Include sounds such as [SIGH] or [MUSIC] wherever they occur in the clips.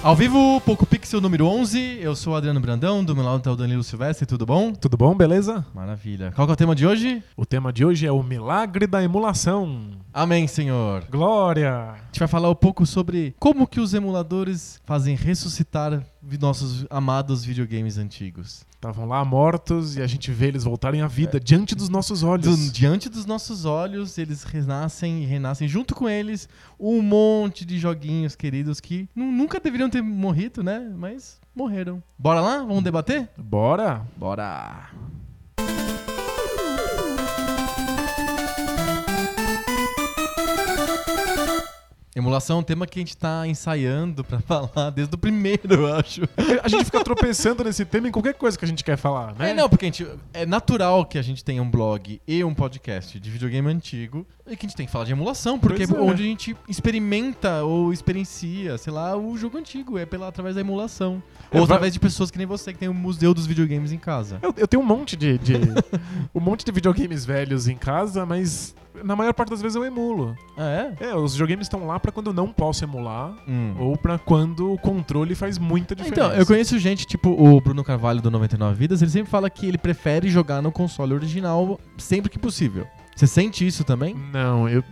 Ao vivo, Poco Pixel número 11. Eu sou o Adriano Brandão, do meu lado tá o Danilo Silvestre, tudo bom? Tudo bom, beleza? Maravilha. Qual que é o tema de hoje? O tema de hoje é o milagre da emulação. Amém, Senhor. Glória! A gente vai falar um pouco sobre como que os emuladores fazem ressuscitar nossos amados videogames antigos. Estavam lá mortos e a gente vê eles voltarem à vida diante dos nossos olhos. Do- diante dos nossos olhos, eles renascem e renascem junto com eles um monte de joguinhos queridos que nu- nunca deveriam ter morrido, né? Mas morreram. Bora lá? Vamos debater? Bora! Bora! Emulação é um tema que a gente tá ensaiando pra [LAUGHS] falar desde o primeiro, eu acho. A gente fica tropeçando nesse tema em qualquer coisa que a gente quer falar, né? É, não, porque a gente, é natural que a gente tenha um blog e um podcast de videogame antigo e que a gente tem que falar de emulação, porque Pois é onde a gente experimenta ou experiencia, sei lá, o jogo antigo, é pela, através da emulação. É, ou vai- através de pessoas que nem você, que tem o museu dos videogames em casa. Eu, eu tenho um monte de, de- [LAUGHS] um monte de videogames velhos em casa, mas na maior parte das vezes eu emulo. Ah, é? É, os videogames estão lá pra quando eu não posso emular Hum. ou pra quando o controle faz muita diferença. Então, eu conheço gente, tipo o Bruno Carvalho do 99 Vidas, ele sempre fala que ele prefere jogar no console original sempre que possível. Você sente isso também? Não, eu,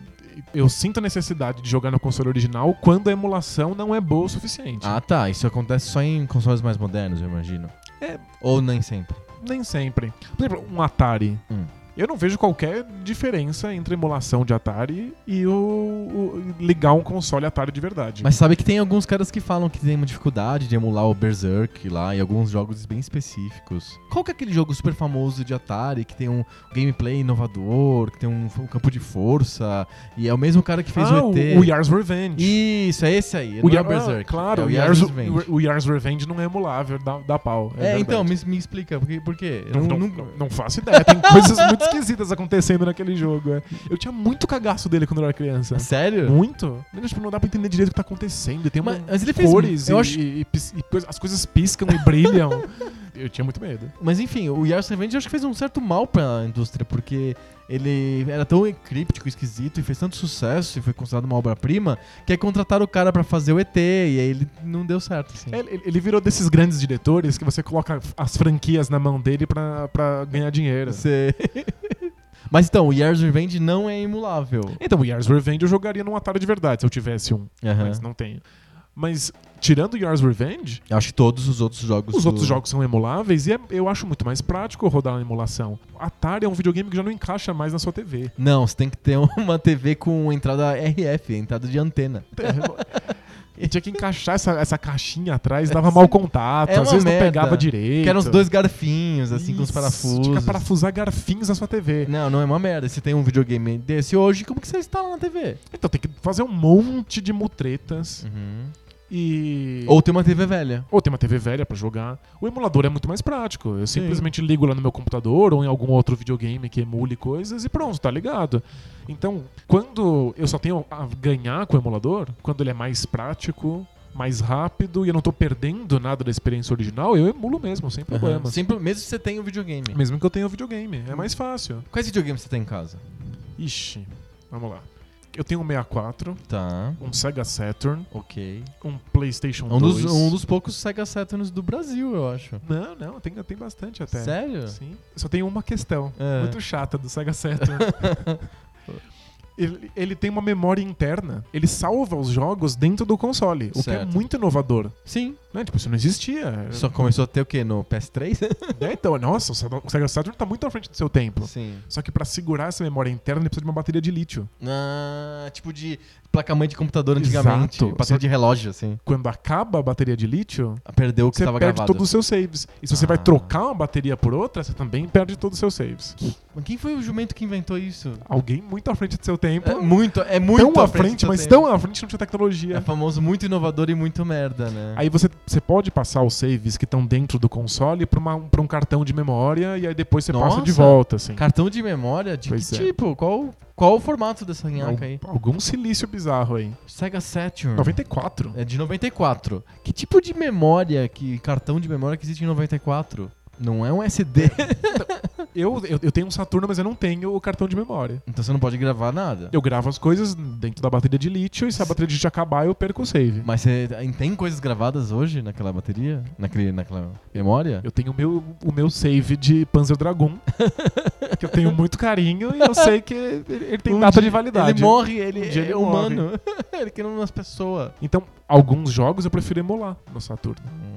eu sinto a necessidade de jogar no console original quando a emulação não é boa o suficiente. Ah, tá. Isso acontece só em consoles mais modernos, eu imagino. É. Ou nem sempre. Nem sempre. Por exemplo, um Atari. Hum. Eu não vejo qualquer diferença entre emulação de Atari e o, o- ligar um console Atari de verdade. Mas sabe que tem alguns caras que falam que tem uma dificuldade de emular o Berserk lá e alguns jogos bem específicos. Qual que é aquele jogo super famoso de Atari que tem um gameplay inovador, que tem um, um campo de força e é o mesmo cara que fez ah, o ET? o Yars Revenge. Isso, é esse aí. o não é Yar- o Berserk. ah, claro, é o, Yars, Yars Revenge. o Yars Revenge não é emulável, dá, dá pau. É, É, então, me, me explica, por quê? Não- não, não- não faço ideia. Tem coisas muito esquisitas acontecendo naquele jogo. é. Eu tinha muito cagaço dele quando eu era criança. Sério? Muito. Não, tipo, não dá pra entender direito o que tá acontecendo. Tem Mas- uma mas ele fez- cores eu e, acho- e- e as coisas piscam e brilham. [LAUGHS] eu tinha muito medo. Mas enfim, o Yars Revenge eu acho que fez um certo mal pra indústria, porque ele era tão críptico, esquisito e fez tanto sucesso e foi considerado uma obra-prima que aí contrataram o cara pra fazer o ET e aí ele não deu certo, assim. Ele, ele virou desses grandes diretores que você coloca as franquias na mão dele pra, pra ganhar dinheiro. Você- [LAUGHS] Mas então, o Yars Revenge não é emulável. Então, o Yars Revenge eu jogaria num Atari de verdade se eu tivesse um. Aham. Mas não tenho. Mas, tirando o Yars Revenge, Eu acho que todos os outros jogos. os do- outros jogos são emuláveis e é- eu acho muito mais prático rodar na emulação. Atari é um videogame que já não encaixa mais na sua TV. Não, você tem que ter [LAUGHS] uma TV com entrada RF, entrada de antena. [LAUGHS] E tinha que encaixar essa, essa caixinha atrás, dava mau contato, É às vezes merda. não pegava direito. Que eram os dois garfinhos, assim, com os Isso, parafusos. Tinha que parafusar garfinhos na sua TV. Não, não é uma merda. Se tem um videogame desse hoje, como que você instala na TV? Então tem que fazer um monte de mutretas Uhum. E. Ou tem uma TV velha. Ou tem uma TV velha pra jogar. O emulador é muito mais prático. Eu simplesmente ligo lá no meu computador ou em algum outro videogame que emule coisas e pronto, tá ligado. Então, quando eu só tenho a ganhar com o emulador, quando ele é mais prático, mais rápido e eu não tô perdendo nada da experiência original, eu emulo mesmo, sem Uhum. problemas. Sempre, mesmo se você tem um videogame. Mesmo que eu tenha o videogame, é mais fácil. Quais videogames você tem em casa? Ixi, vamos lá. Eu tenho um 64, Tá, um Sega Saturn, ok. um PlayStation Um dos, 2. um dos poucos Sega Saturns do Brasil, eu acho. Não, não, tem, tem bastante até. Sério? Sim. Só tem uma questão. É. Muito chata do Sega Saturn. [LAUGHS] ele, ele tem uma memória interna. Ele salva os jogos dentro do console. O que é Certo. muito inovador. Sim. Né? Tipo, isso não existia. Só começou a ter o quê? No PS3? [LAUGHS] É, então, nossa, o Sega Saturn tá muito à frente do seu tempo. Sim. Só que pra segurar essa memória interna, ele precisa de uma bateria de lítio. Ah, tipo de placa-mãe de computador antigamente. Exato. Bateria de relógio, assim. Quando acaba a bateria de lítio, Perdeu o que você estava perde gravado. todos os seus saves. E se você Ah. vai trocar uma bateria por outra, você também perde todos os seus saves. Mas quem foi o jumento que inventou isso? Alguém muito à frente do seu tempo. É muito, é muito tão à frente frente, mas tempo. tão à frente não tinha tecnologia. É famoso muito inovador e muito merda, né? Aí você, você pode passar os saves que estão dentro do console pra um cartão de memória e aí depois você passa de Nossa. volta, assim. Cartão de memória? De Pois que é. tipo? Qual, qual o formato dessa nhaca aí? Al- algum silício bizarro aí. Sega Saturn. 94. É de 94. Que tipo de memória, que cartão de memória que existe em 94? Não é um SD. [LAUGHS] Eu, eu, eu tenho um Saturno, mas eu não tenho o cartão de memória. Então você não pode gravar nada. Eu gravo as coisas dentro da bateria de lítio e se a bateria de lítio acabar, eu perco o save. Mas você tem coisas gravadas hoje naquela bateria? Naquele, naquela memória? Eu tenho o meu, o meu save de Panzer Dragon, que eu tenho muito carinho e eu sei que ele, ele tem Um data de validade. Ele morre, ele, Um é ele humano. [LAUGHS] ele que não é uma pessoa. Então, alguns jogos eu prefiro emular no Saturno. Hum,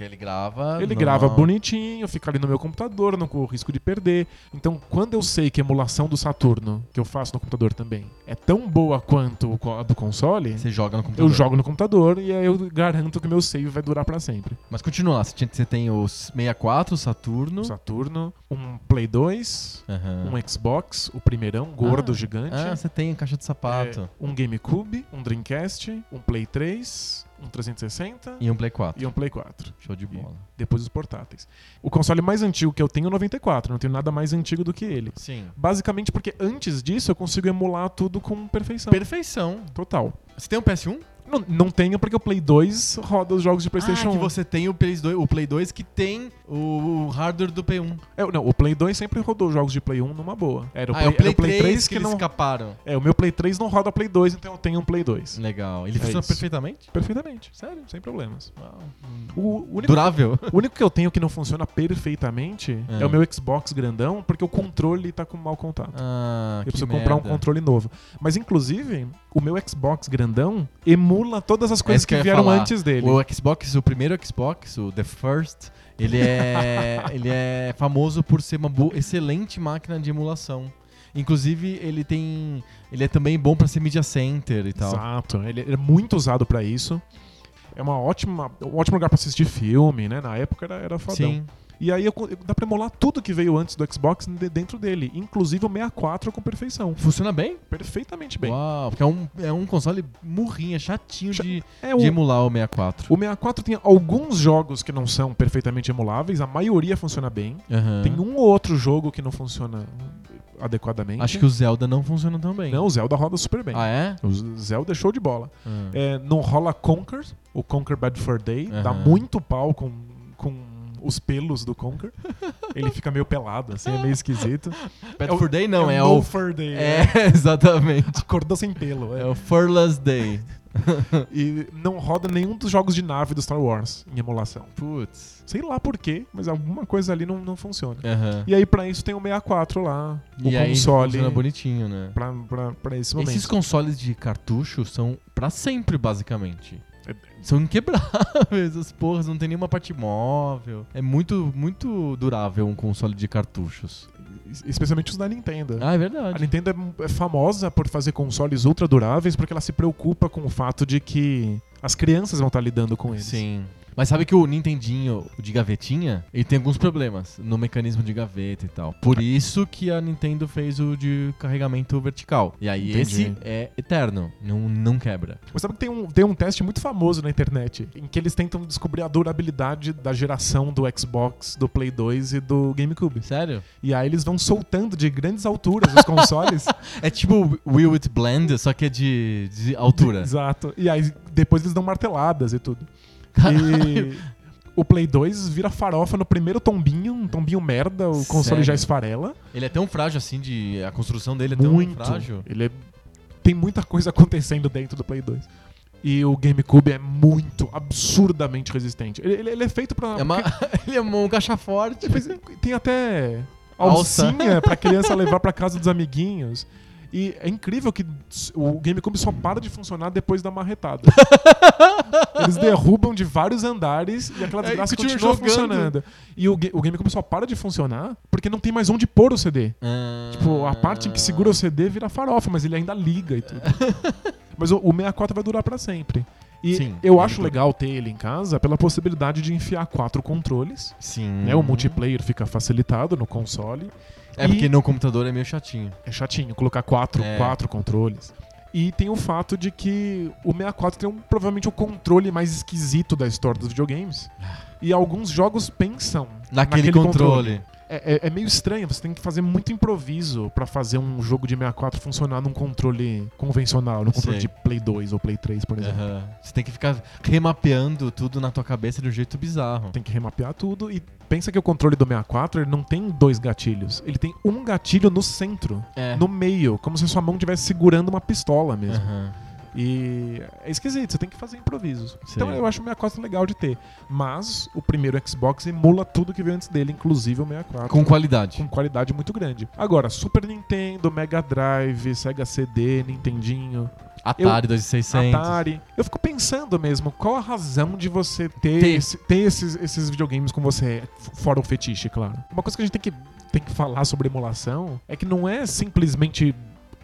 que ele grava. Ele no- grava bonitinho, fica ali no meu computador, não corro risco de perder. Então, quando eu sei que a emulação do Saturno, que eu faço no computador também, é tão boa quanto a do console, Você joga no eu computador. jogo no computador e aí eu garanto que o meu save vai durar pra sempre. Mas continua lá. Você, tem o 64, o Saturno. Saturno, um Play 2, Aham. um Xbox, o primeirão, gordo, Ah, gigante. Ah, você tem caixa de sapato. é, um GameCube, um Dreamcast, um Play 3, um 360 E um Play 4. e um Play 4. Show de bola. Depois os portáteis. O console mais antigo que eu tenho é o 94, não tenho nada mais antigo do que ele. Sim. Basicamente porque antes disso eu consigo emular tudo com perfeição. Perfeição. Total. Você tem um PS1? Não, não tenho porque o Play 2 roda os jogos de PlayStation ah, que 1. você tem o Play 2, o Play 2 que tem o, o hardware do Play 1. É, não, o Play 2 sempre rodou os jogos de Play 1 numa boa. Era o ah, Play, é o Play, era o Play 3, que, que, eles não. escaparam. É, o meu Play 3 não roda Play 2, então eu tenho um Play 2. Legal. Ele É funciona isso. perfeitamente? Perfeitamente, sério, sem problemas. Uau. O único, Durável. o único que eu tenho que não funciona perfeitamente É. é. o meu Xbox grandão, porque o controle tá com mau contato. Ah, Eu que preciso comprar um merda. controle novo. Mas, inclusive, o meu Xbox grandão emula todas as coisas É isso que que vieram falar. antes dele. O Xbox, o primeiro Xbox, o The First, ele é, [LAUGHS] ele é famoso por ser uma excelente máquina de emulação. Inclusive, ele tem. Ele é também bom pra ser media center e tal. Exato. Ele é muito usado pra isso. É uma ótima, um ótimo lugar pra assistir filme, né? Na época era, era fodão. Sim. E aí eu, eu- dá pra emular tudo que veio antes do Xbox de- dentro dele, inclusive o 64 com perfeição. Funciona bem? Perfeitamente bem. Uau, porque é um, é um console murrinha, chatinho Cha- de, É, o, de emular o 64. o 64 tem alguns jogos que não são perfeitamente emuláveis, a maioria funciona bem. Aham. Tem um ou outro jogo que não funciona adequadamente. Acho que o Zelda não funciona tão bem. Não, o Zelda roda super bem. Ah, é? O Zelda é show de bola. Ah. É, não rola Conquer, o Conquer Bad for Day, dá Aham. muito pau com os pelos do Conquer. Ele fica meio pelado, assim, é meio esquisito. Bad É for Day não, é, No o... Fur Day. É, [LAUGHS] exatamente. Acordou sem pelo. é. É o Furless Day. [LAUGHS] E não roda nenhum dos jogos de nave do Star Wars em emulação. Putz. Sei lá por quê, mas alguma coisa ali não, não funciona. Aham. E aí, pra isso, tem o 64 lá, o E aí console. funciona bonitinho, né? Pra, pra, pra esse momento. Esses consoles de cartucho são pra sempre, basicamente. São inquebráveis, [LAUGHS] as porras, não tem nenhuma parte móvel. É muito, muito durável um console de cartuchos. Especialmente os da Nintendo. Ah, é A verdade. Nintendo é- é famosa por fazer consoles ultra duráveis porque ela se preocupa com o fato de que as crianças vão estar lidando com eles. Sim. Mas sabe que o Nintendinho, de gavetinha, ele tem alguns problemas no mecanismo de gaveta e tal. Por isso que a Nintendo fez o de carregamento vertical. E aí Entendi. esse é eterno, não, não quebra. Mas sabe que tem um, tem um teste muito famoso na internet em que eles tentam descobrir a durabilidade da geração do Xbox, do Play 2 e do GameCube. Sério? E aí eles vão soltando de grandes alturas os consoles. [LAUGHS] É tipo Will It Blend, só que é de, de altura. Exato. E aí depois eles dão marteladas e tudo. E o Play 2 vira farofa no primeiro tombinho, um tombinho merda, o console Sério? já esfarela. Ele é tão frágil assim, de a construção dele é tão muito. frágil. Ele é- tem muita coisa [LAUGHS] acontecendo dentro do Play 2. E o GameCube é muito, absurdamente resistente. Ele, ele- ele é feito pra. É uma, [LAUGHS] ele é um caixa forte. Tem até Alça. alcinha pra criança levar pra casa dos amiguinhos. E é incrível que o GameCube só para de funcionar depois da marretada. [LAUGHS] Eles derrubam de vários andares e aquela É, desgraça continua continua funcionando. E o, o GameCube só para de funcionar porque não tem mais onde pôr o CD. Ah. Tipo, a parte em que segura o CD vira farofa, mas ele ainda liga e tudo. [LAUGHS] mas o, o 64 vai durar pra sempre. E Sim, eu ele acho legal ter ele em casa pela possibilidade de enfiar quatro controles. Sim. Né? O multiplayer fica facilitado no console. É porque E- no computador é meio chatinho. É chatinho colocar quatro, É. quatro controles. E tem o fato de que o 64 tem um, provavelmente o controle mais esquisito da história dos videogames. E alguns jogos pensam Naquele, controle. é, é- é meio estranho, você tem que fazer muito improviso pra fazer um jogo de 64 funcionar num controle convencional, no controle Sei. de Play 2 ou Play 3, por exemplo. Aham. Você tem que ficar remapeando tudo na tua cabeça de um jeito bizarro. Tem que remapear tudo e pensa que o controle do 64 ele não tem dois gatilhos, ele tem um gatilho no centro, É. no meio, como se sua mão estivesse segurando uma pistola mesmo. Aham. E é esquisito, você tem que fazer improvisos. Então Sei. eu acho o 64 legal de ter. Mas o primeiro Xbox emula tudo que veio antes dele, inclusive o 64. Com qualidade. com qualidade muito grande. Agora, Super Nintendo, Mega Drive, Sega CD, Nintendinho, Atari 2600. Atari. Eu fico pensando mesmo, qual a razão de você ter, Ter. esse- ter esses, esses videogames com você, fora o fetiche, claro. Uma coisa que a gente tem que, tem que falar sobre emulação é que não é simplesmente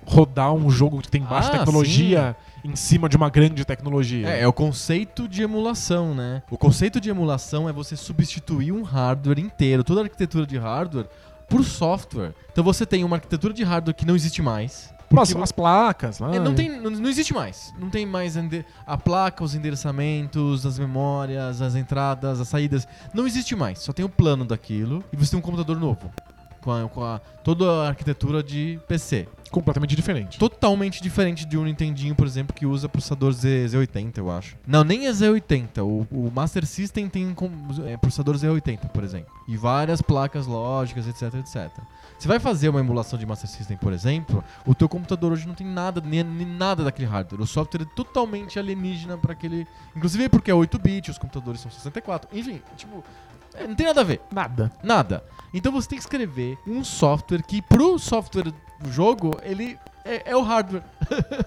rodar um jogo que tem baixa Ah, tecnologia em cima de uma grande tecnologia. É, é o conceito de emulação, né? O conceito de emulação é você substituir um hardware inteiro, toda a arquitetura de hardware, por software. Então você tem uma arquitetura de hardware que não existe mais. Mas porque- as placas lá. É, não, tem, não, não existe mais. Não tem mais a placa, os endereçamentos, as memórias, as entradas, as saídas. Não existe mais. Só tem o plano daquilo e você tem um computador novo. Com, a, com a- toda a arquitetura de PC. completamente diferente. Totalmente diferente de um Nintendinho, por exemplo, que usa processador Z, Z80, eu acho. Não, nem é Z80. O, o Master System tem com- é, processador Z80, por exemplo. E várias placas lógicas, etc, etc. Você vai fazer uma emulação de Master System, por exemplo, o teu computador hoje não tem nada, nem, nem nada daquele hardware. O software é totalmente alienígena para aquele... Inclusive porque é 8-bit, os computadores são 64. Enfim, tipo... é, não tem nada a ver. Nada. Nada. Então você tem que escrever um software que pro software do jogo, ele é, é o hardware.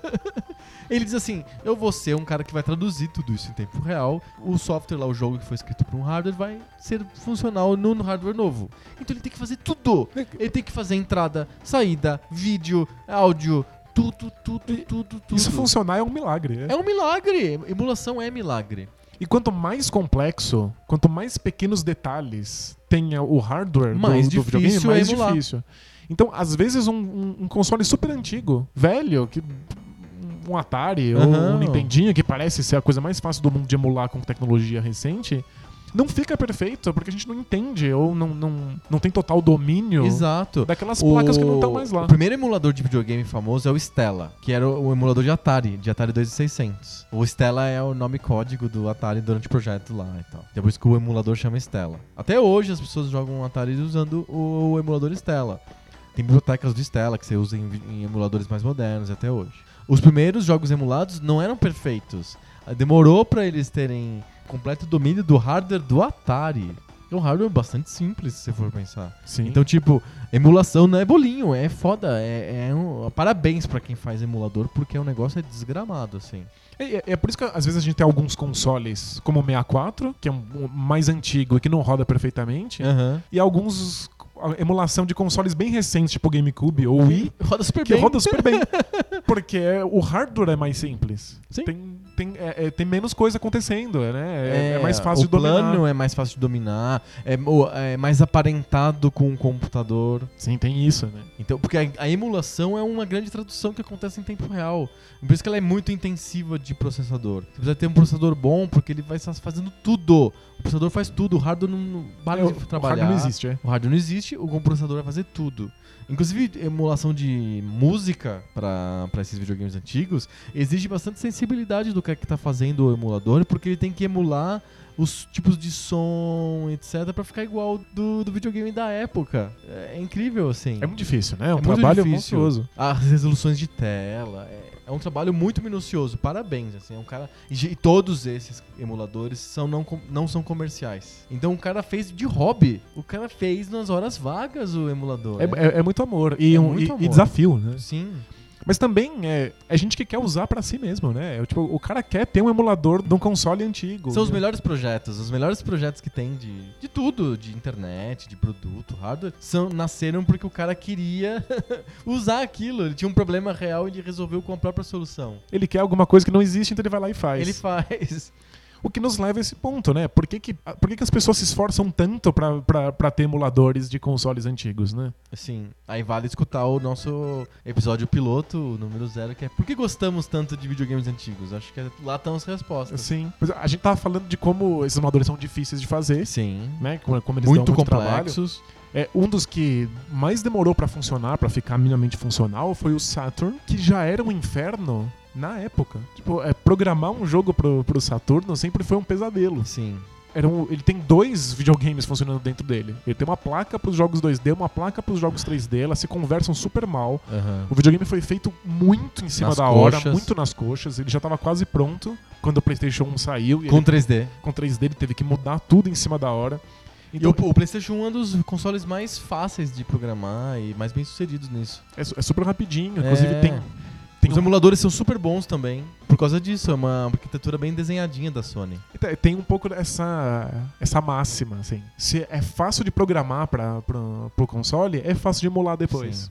[LAUGHS] ele diz assim, eu vou ser um cara que vai traduzir tudo isso em tempo real. O software lá, o jogo que foi escrito para um hardware, vai ser funcional no no hardware novo. Então ele tem que fazer tudo. Ele tem que fazer entrada, saída, vídeo, áudio, tudo, tudo, tudo, tudo. Isso funcionar é um milagre. É um milagre. Emulação é milagre. E quanto mais complexo, quanto mais pequenos detalhes tenha o hardware do- Mais do, videogame, difícil é mais emular. difícil. Então, às vezes, um, um- um console super antigo, velho, que um Atari ou Aham. um Nintendinho, que parece ser a coisa mais fácil do mundo de emular com tecnologia recente, não fica perfeito, porque a gente não entende ou não, não, não tem total domínio Exato. daquelas placas que não estão mais lá. O primeiro emulador de videogame famoso é o Stella, que era o o emulador de Atari, de Atari 2600. O Stella é o nome código do Atari durante o projeto lá e tal. Depois que o emulador chama Stella. Até hoje as pessoas jogam Atari usando o, o emulador Stella. Tem bibliotecas do Stella que você usa em, em emuladores mais modernos até hoje. Os primeiros jogos emulados não eram perfeitos. Demorou pra eles terem completo domínio do hardware do Atari. É um hardware bastante simples, se você for pensar. Sim. Então, tipo, emulação não é bolinho, é foda. É, é um- parabéns pra quem faz emulador, porque o negócio é desgramado, assim. É, é- é por isso que às vezes a gente tem alguns consoles, como o 64, que é um, um mais antigo e que não roda perfeitamente, Aham. e alguns emulação de consoles bem recentes, tipo o GameCube ou Wii, Roda super que bem. roda super bem. [LAUGHS] Porque o hardware é mais simples. Sim. Tem, tem, é- é- tem menos coisa acontecendo, né? É, é mais fácil o de dominar. plano é mais fácil de dominar, é, é mais aparentado com o computador. Sim, tem isso, né? Então, porque a, a emulação é uma grande tradução que acontece em tempo real. Por isso que ela é muito intensiva de processador. Você precisa ter um processador bom, porque ele vai estar fazendo tudo. O processador faz tudo, o hardware não, não para É, de o- o trabalhar. hardware não existe, é. O hardware não existe, o processador vai fazer tudo. Inclusive, emulação de música para esses videogames antigos exige bastante sensibilidade do cara que tá fazendo o emulador, porque ele tem que emular os tipos de som, etc, pra ficar igual do, do videogame da época. É, é incrível, assim. É muito difícil, né? É um É trabalho monstruoso. As resoluções de tela. É, é um trabalho muito minucioso. Parabéns, assim. É um cara. E, e todos esses emuladores são não, não são comerciais. Então o cara fez de hobby. O cara fez nas horas vagas o emulador. É, é- é muito amor. E, É um- muito e- e amor. desafio, né? Sim. Mas também é, é gente que quer usar pra si mesmo, né? É, tipo, o cara quer ter um emulador de um console antigo. São os né? melhores projetos. Os melhores projetos que tem de, de tudo, de internet, de produto, hardware, são, nasceram porque o cara queria [LAUGHS] usar aquilo. Ele tinha um problema real e ele resolveu com a própria solução. Ele quer alguma coisa que não existe, então ele vai lá e faz. Ele faz. O que nos leva a esse ponto, né? Por que, que, por que, que as pessoas se esforçam tanto pra ter emuladores de consoles antigos, né? Sim. Aí vale escutar o nosso episódio piloto, número zero, que é Por que gostamos tanto de videogames antigos? Acho que lá estão as respostas. Sim. A gente tava falando de como esses emuladores são difíceis de fazer, Sim. né? Como, como eles Muito dão muito trabalho. complexos. É, um dos que mais demorou pra funcionar, pra ficar minimamente funcional, foi o Saturn, que já era um inferno na época. Tipo, é, programar um jogo pro, pro Saturno sempre foi um pesadelo. Sim. Era um- ele tem dois videogames funcionando dentro dele. Ele tem uma placa pros jogos 2D, uma placa pros jogos 3D, elas se conversam super mal. Aham. O videogame foi feito muito em cima Nas da hora, coxas. muito nas coxas. Ele já tava quase pronto quando o PlayStation 1 saiu. E Com ele, 3D. com 3D ele teve que mudar tudo em cima da hora. E Então, o, o PlayStation 1 é um dos consoles mais fáceis de programar e mais bem sucedidos nisso. é, é super rapidinho. Inclusive É. tem. Tem Os um- emuladores são super bons também. Por causa disso, é uma arquitetura bem desenhadinha da Sony. Tem- Tem um pouco dessa essa máxima, assim. Se é fácil de programar para pro console, é fácil de emular depois. Sim.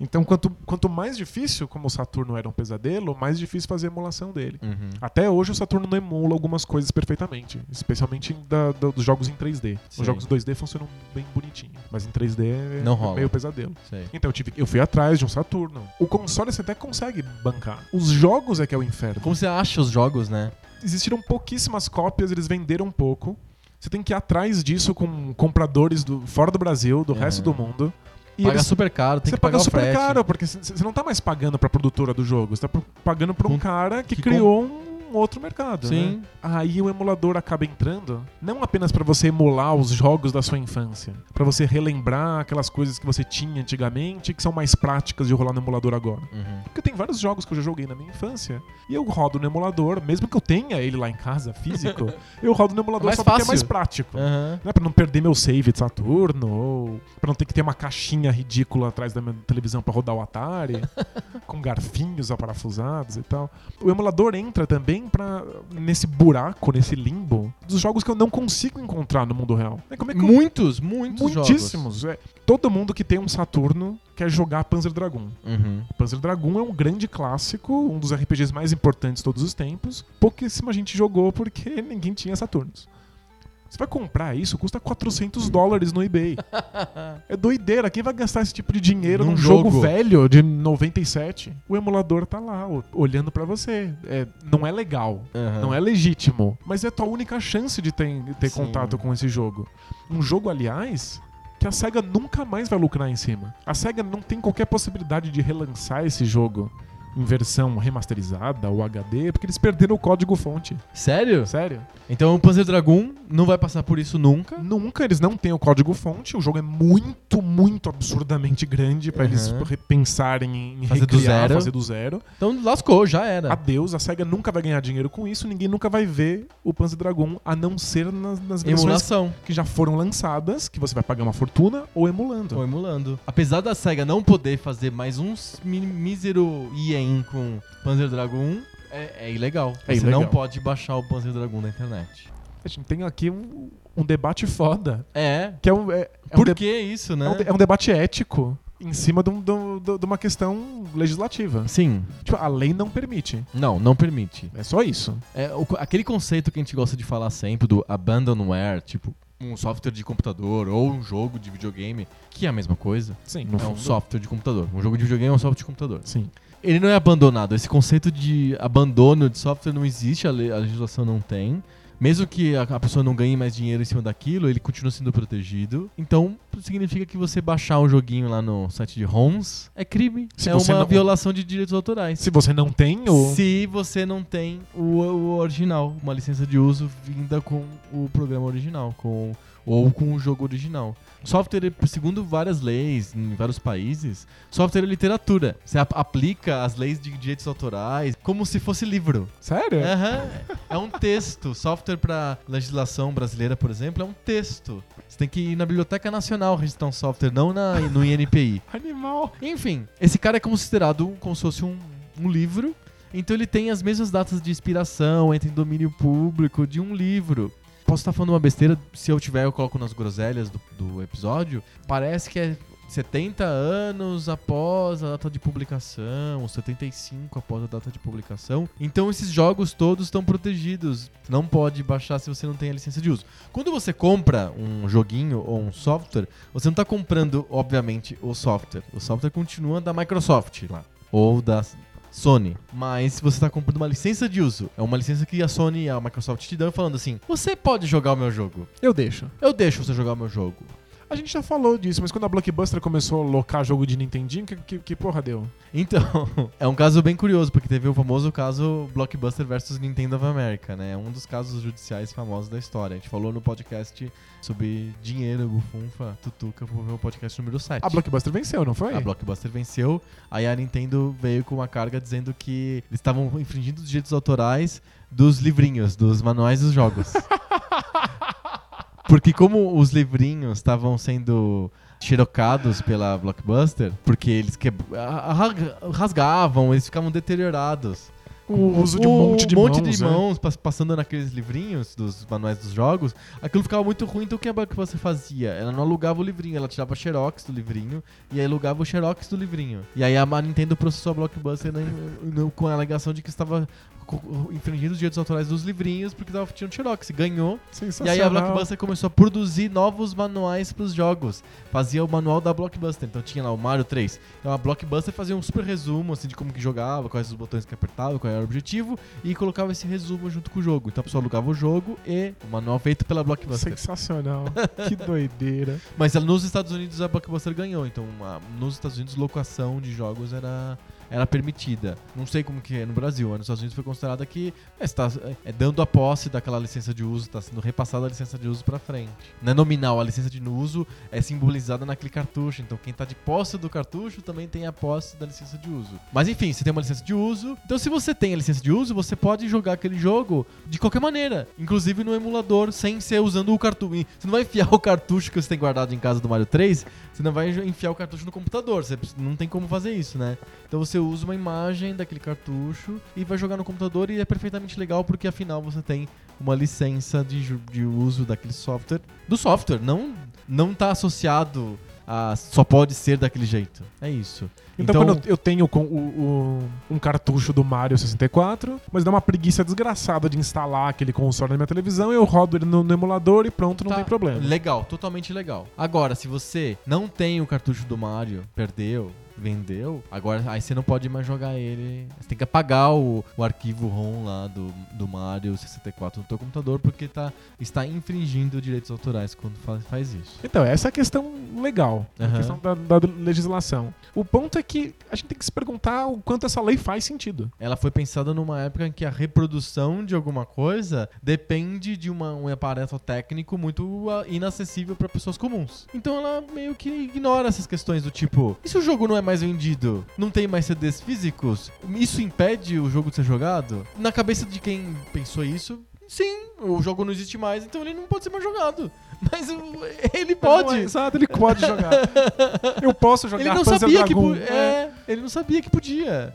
Então, quanto, quanto mais difícil, como o Saturno era um pesadelo, mais difícil fazer a emulação dele. Uhum. Até hoje o Saturno não emula algumas coisas perfeitamente, especialmente da- da- dos jogos em 3D. Sim. Os jogos 2D funcionam bem bonitinho, mas em 3D é Não é meio pesadelo. Sei. Então eu, tive, eu fui atrás de um Saturno. O console você até consegue bancar. Os jogos é que é o inferno. Como você acha os jogos, né? existiram pouquíssimas cópias, eles venderam pouco. Você tem que ir atrás disso com compradores do, fora do Brasil, do Uhum. resto do mundo. E Paga eles- super caro, tem você que pagar super frete. caro, porque você não tá mais pagando pra produtora do jogo, você tá pagando pra um Com- cara que, que criou um outro mercado. Sim. né? Aí o emulador acaba entrando, não apenas pra você emular os jogos da sua infância, pra você relembrar aquelas coisas que você tinha antigamente que são mais práticas de rolar no emulador agora. Uhum. Porque tem vários jogos que eu já joguei na minha infância e eu rodo no emulador, mesmo que eu tenha ele lá em casa, físico, [LAUGHS] eu rodo no emulador mais só porque é fácil. mais prático. Aham. Né, pra não perder meu save de Saturno, ou pra não ter que ter uma caixinha ridícula atrás da minha televisão pra rodar o Atari, [LAUGHS] com garfinhos aparafusados e tal. O emulador entra também pra, nesse buraco, nesse limbo, dos jogos que eu não consigo encontrar no mundo real. É, Como é que eu Muitos, muitos Muitíssimos. É, todo mundo que tem um Saturno quer jogar Panzer Dragoon. Uhum. Panzer Dragoon é um grande clássico, um dos RPGs mais importantes de todos os tempos. Pouquíssima gente jogou porque [LAUGHS] ninguém tinha Saturnos. Você vai comprar isso, custa 400 dólares no eBay. [LAUGHS] É doideira. Quem vai gastar esse tipo de dinheiro Num num jogo, jogo. velho de 97? O emulador tá lá, olhando pra você. É, não é legal. Aham. Não é legítimo, mas é a tua única chance de ter, ter Sim. contato com esse jogo. Um jogo, aliás, que a SEGA nunca mais vai lucrar em cima. A SEGA não tem qualquer possibilidade de relançar esse jogo em versão remasterizada ou HD, porque eles perderam o código-fonte. Sério? Sério? Então o Panzer Dragoon não vai passar por isso nunca. Nunca eles não têm o código-fonte. O jogo é muito, muito absurdamente grande pra eles Uhum. repensarem em Fazer do recriar, zero. fazer do zero. Então lascou, já era. Adeus, a SEGA nunca vai ganhar dinheiro com isso, ninguém nunca vai ver o Panzer Dragoon, a não ser nas, nas versões Emulação. que já foram lançadas, que você vai pagar uma fortuna, ou emulando. Ou emulando. Apesar da SEGA não poder fazer mais um mísero ien com Panzer Dragoon, é, é ilegal. É Você ilegal. não pode baixar o Panzer Dragoon na internet. A gente tem aqui um, um debate foda, É. que é um, é, é um Por de- que isso, né? é um de- é um debate ético em cima de, um- de um- de uma questão legislativa. Sim. Tipo, a lei não permite. Não, não permite. É só isso. É, o- aquele conceito que a gente gosta de falar sempre do abandonware, tipo um software de computador ou um jogo de videogame, que é a mesma coisa. Sim, é um software de computador. Um jogo de videogame é um software de computador. Sim. Ele não é abandonado. Esse conceito de abandono de software não existe, a, le- a legislação não tem. Mesmo que a, a pessoa não ganhe mais dinheiro em cima daquilo, ele continua sendo protegido. Então, significa que você baixar um joguinho lá no site de ROMs é crime. Se é uma não- violação de direitos autorais. Se você não tem o. Se você não tem o, o original, uma licença de uso vinda com o programa original, com ou com o jogo original. Software, segundo várias leis em vários países, software é literatura. Você ap- aplica as leis de direitos autorais como se fosse livro. Sério? Aham. É um texto. Software para legislação brasileira, por exemplo, é um texto. Você tem que ir na Biblioteca Nacional registrar um software, não na, no INPI. [LAUGHS] Animal. Enfim, esse cara é considerado como se fosse um, um livro. Então ele tem as mesmas datas de inspiração, entra em domínio público de um livro. Posso estar falando uma besteira, se eu tiver eu coloco nas groselhas do, do episódio. Parece que é 70 anos após a data de publicação, 75 após a data de publicação. Então esses jogos todos estão protegidos. Não pode baixar se você não tem a licença de uso. Quando você compra um joguinho ou um software, você não está comprando, obviamente, o software. O software continua da Microsoft lá. Ou da Sony. Mas se você está comprando uma licença de uso, é uma licença que a Sony e a Microsoft te dão falando assim: você pode jogar o meu jogo. Eu deixo. Eu deixo você jogar o meu jogo. A gente já falou disso, mas quando a Blockbuster começou a locar jogo de Nintendinho, que, que, que porra deu? Então, [LAUGHS] é um caso bem curioso, porque teve o famoso caso Blockbuster versus Nintendo of America, né? É um dos casos judiciais famosos da história. A gente falou no podcast sobre dinheiro, bufunfa, tutuca, ver o podcast número 7. A Blockbuster venceu, não foi? A Blockbuster venceu, aí a Nintendo veio com uma carga dizendo que eles estavam infringindo os direitos autorais dos livrinhos, dos manuais dos jogos. [LAUGHS] Porque como os livrinhos estavam sendo xerocados pela Blockbuster, porque eles que... rasgavam, eles ficavam deteriorados. O uso de um monte de um monte mãos, de né? mãos pass- passando naqueles livrinhos dos manuais dos jogos, aquilo ficava muito ruim, então o que a Blockbuster fazia? Ela não alugava o livrinho, ela tirava xerox do livrinho e aí alugava o xerox do livrinho. E aí a Nintendo processou a Blockbuster né, com a alegação de que estava infringindo os direitos autorais dos livrinhos porque estava tirando xerox. Ganhou. E aí a Blockbuster começou a produzir novos manuais para os jogos. Fazia o manual da Blockbuster. Então tinha lá o Mario 3. Então a Blockbuster fazia um super resumo assim de como que jogava, quais os botões que apertava, qual era o objetivo e colocava esse resumo junto com o jogo. Então a pessoa alugava o jogo e o manual feito pela Blockbuster. Sensacional. [LAUGHS] que doideira. Mas nos Estados Unidos a Blockbuster ganhou. Então nos Estados Unidos locação de jogos era era permitida. Não sei como que é no Brasil, nos Estados Unidos foi considerada que é, está é, dando a posse daquela licença de uso, está sendo repassada a licença de uso para frente. Não é nominal, a licença de uso é simbolizada naquele cartucho. Então quem está de posse do cartucho também tem a posse da licença de uso. Mas enfim, você tem uma licença de uso. Então se você tem a licença de uso, você pode jogar aquele jogo de qualquer maneira, inclusive no emulador, sem ser usando o cartucho. Você não vai enfiar [LAUGHS] o cartucho que você tem guardado em casa do Mario 3, você não vai enfiar o cartucho no computador. Você não tem como fazer isso, né? Então você usa uma imagem daquele cartucho e vai jogar no computador e é perfeitamente legal porque afinal você tem uma licença de, de uso daquele software. Do software, não, não tá associado a só pode ser daquele jeito. É isso. Então, quando eu eu tenho com o- o- um cartucho do Mario 64, mas dá uma preguiça desgraçada de instalar aquele console na minha televisão, eu rodo ele no, no emulador e pronto, não Tá, tem problema. Legal, totalmente legal. Agora, se você não tem o cartucho do Mario, perdeu, vendeu, agora aí você não pode mais jogar ele. Você tem que apagar o, o arquivo ROM lá do, do Mario 64 no teu computador, porque tá, está infringindo direitos autorais quando fa- faz isso. Então, essa é a questão legal, a Aham. questão da, da legislação. O ponto é que a gente tem que se perguntar o quanto essa lei faz sentido. Ela foi pensada numa época em que a reprodução de alguma coisa depende de uma, um aparato técnico muito ah, inacessível para pessoas comuns. Então ela meio que ignora essas questões do tipo: e se o jogo não é mais vendido? Não tem mais CDs físicos? Isso impede o jogo de ser jogado? Na cabeça de quem pensou isso, sim, o jogo não existe mais, então ele não pode ser mais jogado. [LAUGHS] Mas ele pode. Não, é, Exato, ele pode jogar. [LAUGHS] Eu posso jogar Ele não Panzer sabia que Dragoon. po- é, ele não sabia que podia.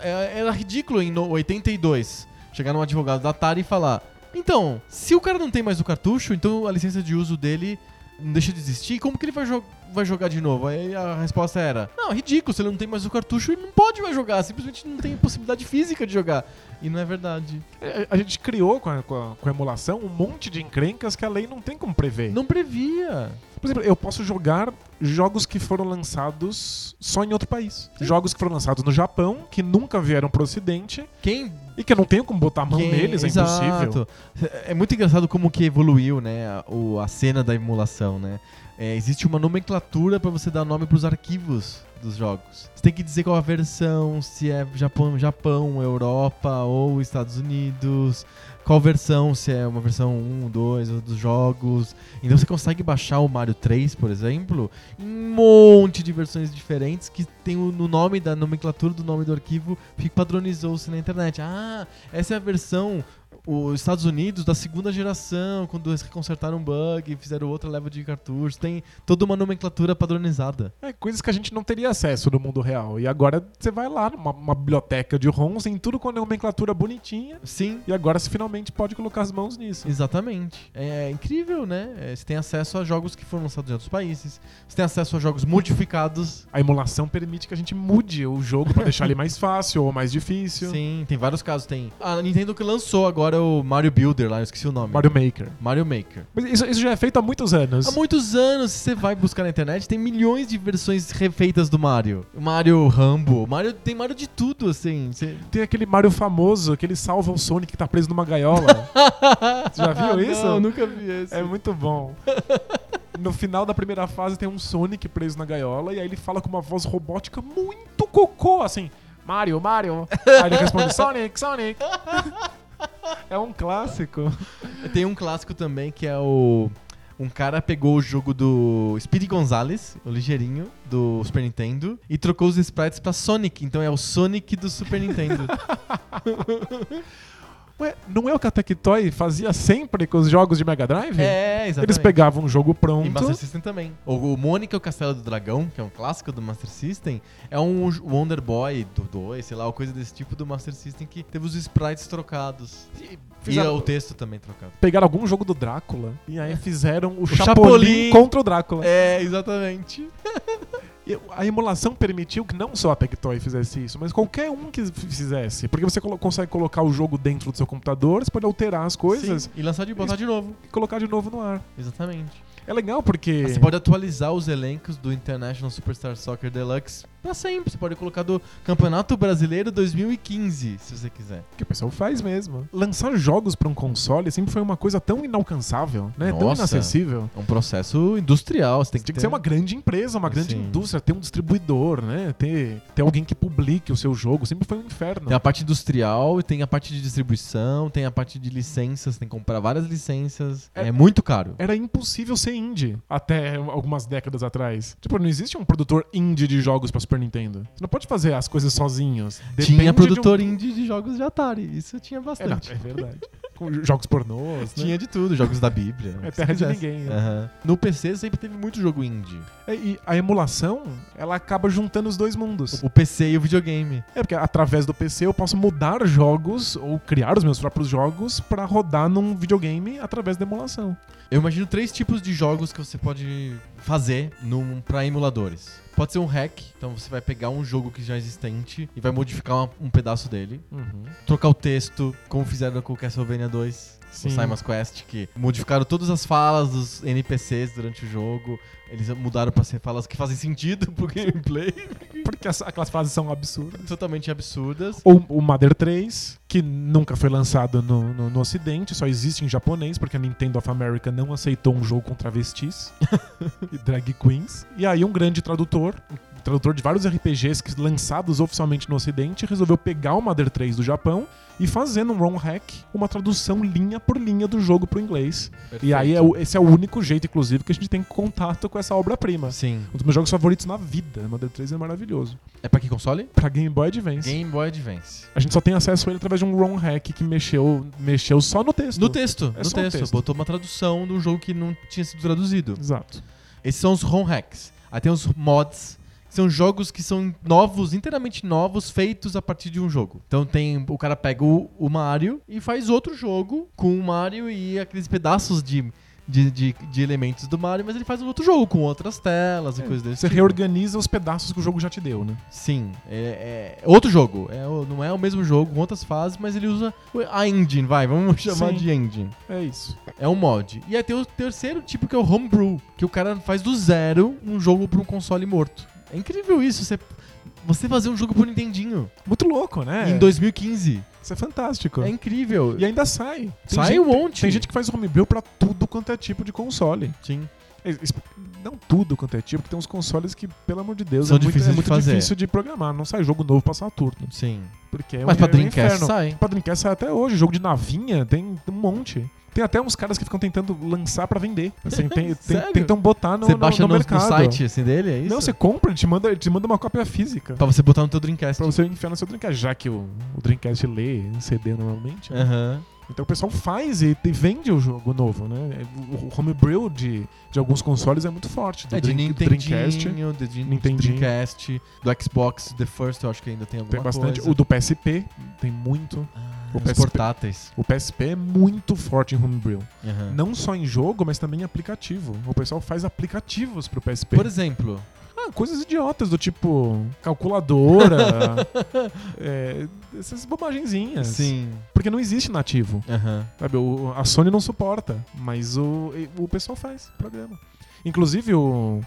É- Era ridículo em no- 82 chegar num advogado da Atari e falar: "Então, se o cara não tem mais o cartucho, então a licença de uso dele não deixa de existir, como que ele vai, jo- vai jogar de novo?" Aí a resposta era: "Não, é ridículo, se ele não tem mais o cartucho, ele não pode mais jogar, simplesmente não tem possibilidade física de jogar." E não é verdade. É, A gente criou com a, com, a, com a emulação um monte de encrencas que a lei não tem como prever. Não previa. Por exemplo, eu posso jogar jogos que foram lançados só em outro país. Jogos que foram lançados no Japão, que nunca vieram pro ocidente Quem e que eu não tenho como botar a mão Quem- neles, é impossível. Exato. É muito engraçado como que evoluiu, né, a, o- a cena da emulação, né? É, existe uma nomenclatura para você dar nome pros arquivos dos jogos. Você tem que dizer qual a versão, se é Japão, Japão, Europa ou Estados Unidos. Qual versão, se é uma versão 1, 2 ou dos jogos. Então você consegue baixar o Mario 3, por exemplo, em um monte de versões diferentes que tem o, no nome da nomenclatura do nome do arquivo, que padronizou-se na internet. Ah, essa é a versão os Estados Unidos da segunda geração, quando eles consertaram um bug fizeram outra leva de cartuchos. Tem toda uma nomenclatura padronizada. É, coisas que a gente não teria acesso no mundo real. E agora você vai lá numa uma biblioteca de ROMs, tem tudo com a nomenclatura bonitinha. Sim. E agora você finalmente pode colocar as mãos nisso. Exatamente. É incrível, né? É, Você tem acesso a jogos que foram lançados em outros países. Você tem acesso a jogos modificados. A emulação permite que a gente mude o jogo pra deixar ele [LAUGHS] mais fácil ou mais difícil. Sim, tem vários casos. Tem a Nintendo que lançou agora o Mario Builder lá, eu esqueci o nome. Mario Maker. Mario Maker. Mas isso, isso já é feito há muitos anos. Há muitos anos, se você vai buscar na internet, tem milhões de versões refeitas do Mario. Mario Rambo, Mario tem Mario de tudo, assim. Você- Tem aquele Mario famoso que ele salva o Sonic que tá preso numa gaiola. [LAUGHS] Você já viu isso? Não, nunca vi esse. É muito bom. No final da primeira fase tem um Sonic preso na gaiola e aí ele fala com uma voz robótica muito cocô, assim. Mario, Mario. Aí ele responde Sonic, Sonic. [LAUGHS] É um clássico. Tem um clássico também que é o. Um cara pegou o jogo do Speedy Gonzales, o ligeirinho, do Super Nintendo, e trocou os sprites pra Sonic. Então é o Sonic do Super Nintendo. [LAUGHS] Ué, não é o que a Tectoy fazia sempre com os jogos de Mega Drive? é, exatamente. Eles pegavam um jogo pronto. E Master System também. O, o Mônica e o Castelo do Dragão, que é um clássico do Master System, é um Wonder Boy do 2, sei lá, uma coisa desse tipo do Master System que teve os sprites trocados. E, Fizeram- o texto também trocado. Pegaram algum jogo do Drácula e aí fizeram o, Chapolin. Chapolin contra o Drácula. É, exatamente. [LAUGHS] A emulação permitiu que não só a Tectoy fizesse isso, mas qualquer um que fizesse. Porque você colo- consegue colocar o jogo dentro do seu computador, você pode alterar as coisas Sim, e lançar de botar de novo. e colocar de novo no ar. Exatamente. É legal porque. Você pode atualizar os elencos do International Superstar Soccer Deluxe pra sempre. Você pode colocar do Campeonato Brasileiro 2015, se você quiser. que o pessoal faz mesmo. Lançar jogos pra um console sempre foi uma coisa tão inalcançável, né? Tão Nossa. inacessível. É um processo industrial. Você tem que, Tinha que ter... ser uma grande empresa, uma grande Sim. indústria, ter um distribuidor, né? Ter, ter alguém que publique o seu jogo. Sempre foi um inferno. Tem a parte industrial, tem a parte de distribuição, tem a parte de licenças, tem que comprar várias licenças. É, É- muito caro. Era impossível ser indie até algumas décadas atrás. Tipo, não existe um produtor indie de jogos pra Super Nintendo. Você não pode fazer as coisas sozinhos. Depende tinha produtor de um... indie de jogos de Atari. Isso tinha É, não, bastante. é verdade. Com jogos pornôs, né? Tinha de tudo, jogos da Bíblia. É terra de ninguém, né? Aham. No PC sempre teve muito jogo indie. É, E a emulação, ela acaba juntando os dois mundos. O PC e o videogame. É porque através do PC eu posso mudar jogos ou criar os meus próprios jogos pra rodar num videogame através da emulação. Eu imagino três tipos de jogos que você pode fazer num, pra emuladores. Pode ser um hack, então você vai pegar um jogo que já é existente e vai modificar uma- um pedaço dele. Trocar o texto, como fizeram com o Castlevania 2, Sim. o Simon's Quest, que modificaram todas as falas dos NPCs durante o jogo. Eles mudaram pra ser falas que fazem sentido pro gameplay, Porque as- aquelas frases são absurdas. totalmente absurdas. Ou o Mother 3, que nunca foi lançado no, no, no ocidente, só existe em japonês, porque a Nintendo of America não aceitou um jogo com travestis [LAUGHS] e drag queens. E aí um grande tradutor, tradutor de vários RPGs que, lançados oficialmente no ocidente, resolveu pegar o Mother 3 do Japão e fazer num ROM hack uma tradução linha por linha do jogo pro inglês. E aí é esse é o único jeito, inclusive, que a gente tem contato com essa obra-prima. Sim. Um dos meus jogos favoritos na vida. Mother 3 é maravilhoso. É pra que console? Pra Game Boy Advance. Game Boy Advance. A gente só tem acesso a ele através de um ROM hack que mexeu, mexeu só no texto. No texto, É no texto. texto. Botou uma tradução de um jogo que não tinha sido traduzido. Exato. Esses são os ROM hacks. Aí tem os mods, são jogos que são novos, inteiramente novos, feitos a partir de um jogo. Então tem o cara pega o, o Mario e faz outro jogo com o Mario e aqueles pedaços de, de, de, de elementos do Mario, mas ele faz um outro jogo com outras telas e coisas desse Você tipo. reorganiza os pedaços que o jogo já te deu, né? Sim, é, é outro jogo. É, não é o mesmo jogo, com outras fases, mas ele usa a engine, vai, vamos [LAUGHS] chamar Sim. de engine. É isso. É um mod. E aí tem o terceiro tipo que é o homebrew, que o cara faz do zero um jogo para um console morto. É incrível isso, você, você fazer um jogo pro Nintendinho Muito louco, né? em 2015. Isso é fantástico. É incrível. E ainda sai. Tem Sai gente, um monte. Tem gente que faz homebrew pra tudo quanto é tipo de console. Sim. É, Não tudo quanto é tipo, porque tem uns consoles que, pelo amor de Deus, São é muito, difíceis é de muito fazer. difícil de programar. Não sai jogo novo pra Saturno. Sim. Porque é Mas um, pra é um Dreamcast sai. Pra Dreamcast sai até hoje. Jogo de navinha tem um monte. Tem até uns caras que ficam tentando lançar pra vender. Assim, tem, [LAUGHS] tem, tentam botar no, você no- baixa no no, no mercado. site assim dele, é isso? Não, você compra, ele te manda, ele te manda uma cópia física. Pra você botar no teu Dreamcast. Pra você enfiar no seu Dreamcast, já que o, o Dreamcast lê em CD normalmente. né? Então o pessoal faz e, e vende o jogo novo, né? O, homebrew de, de alguns consoles é muito forte. Do É, de Drink- Dreamcast, de, de Nintendinho. Dreamcast, do Xbox The First, eu acho que ainda tem alguma Tem bastante. coisa. O do PSP tem muito. Ah, o os PSP. portáteis. O PSP é muito forte em homebrew. Aham. Não só em jogo, mas também em aplicativo. O pessoal faz aplicativos pro PSP. Por exemplo, Ah, coisas idiotas, do tipo calculadora, [LAUGHS] é, essas bobagenzinhas. sim. Porque não existe nativo. Aham. Sabe, o- a Sony não suporta, mas o, o pessoal faz programa. Inclusive, o,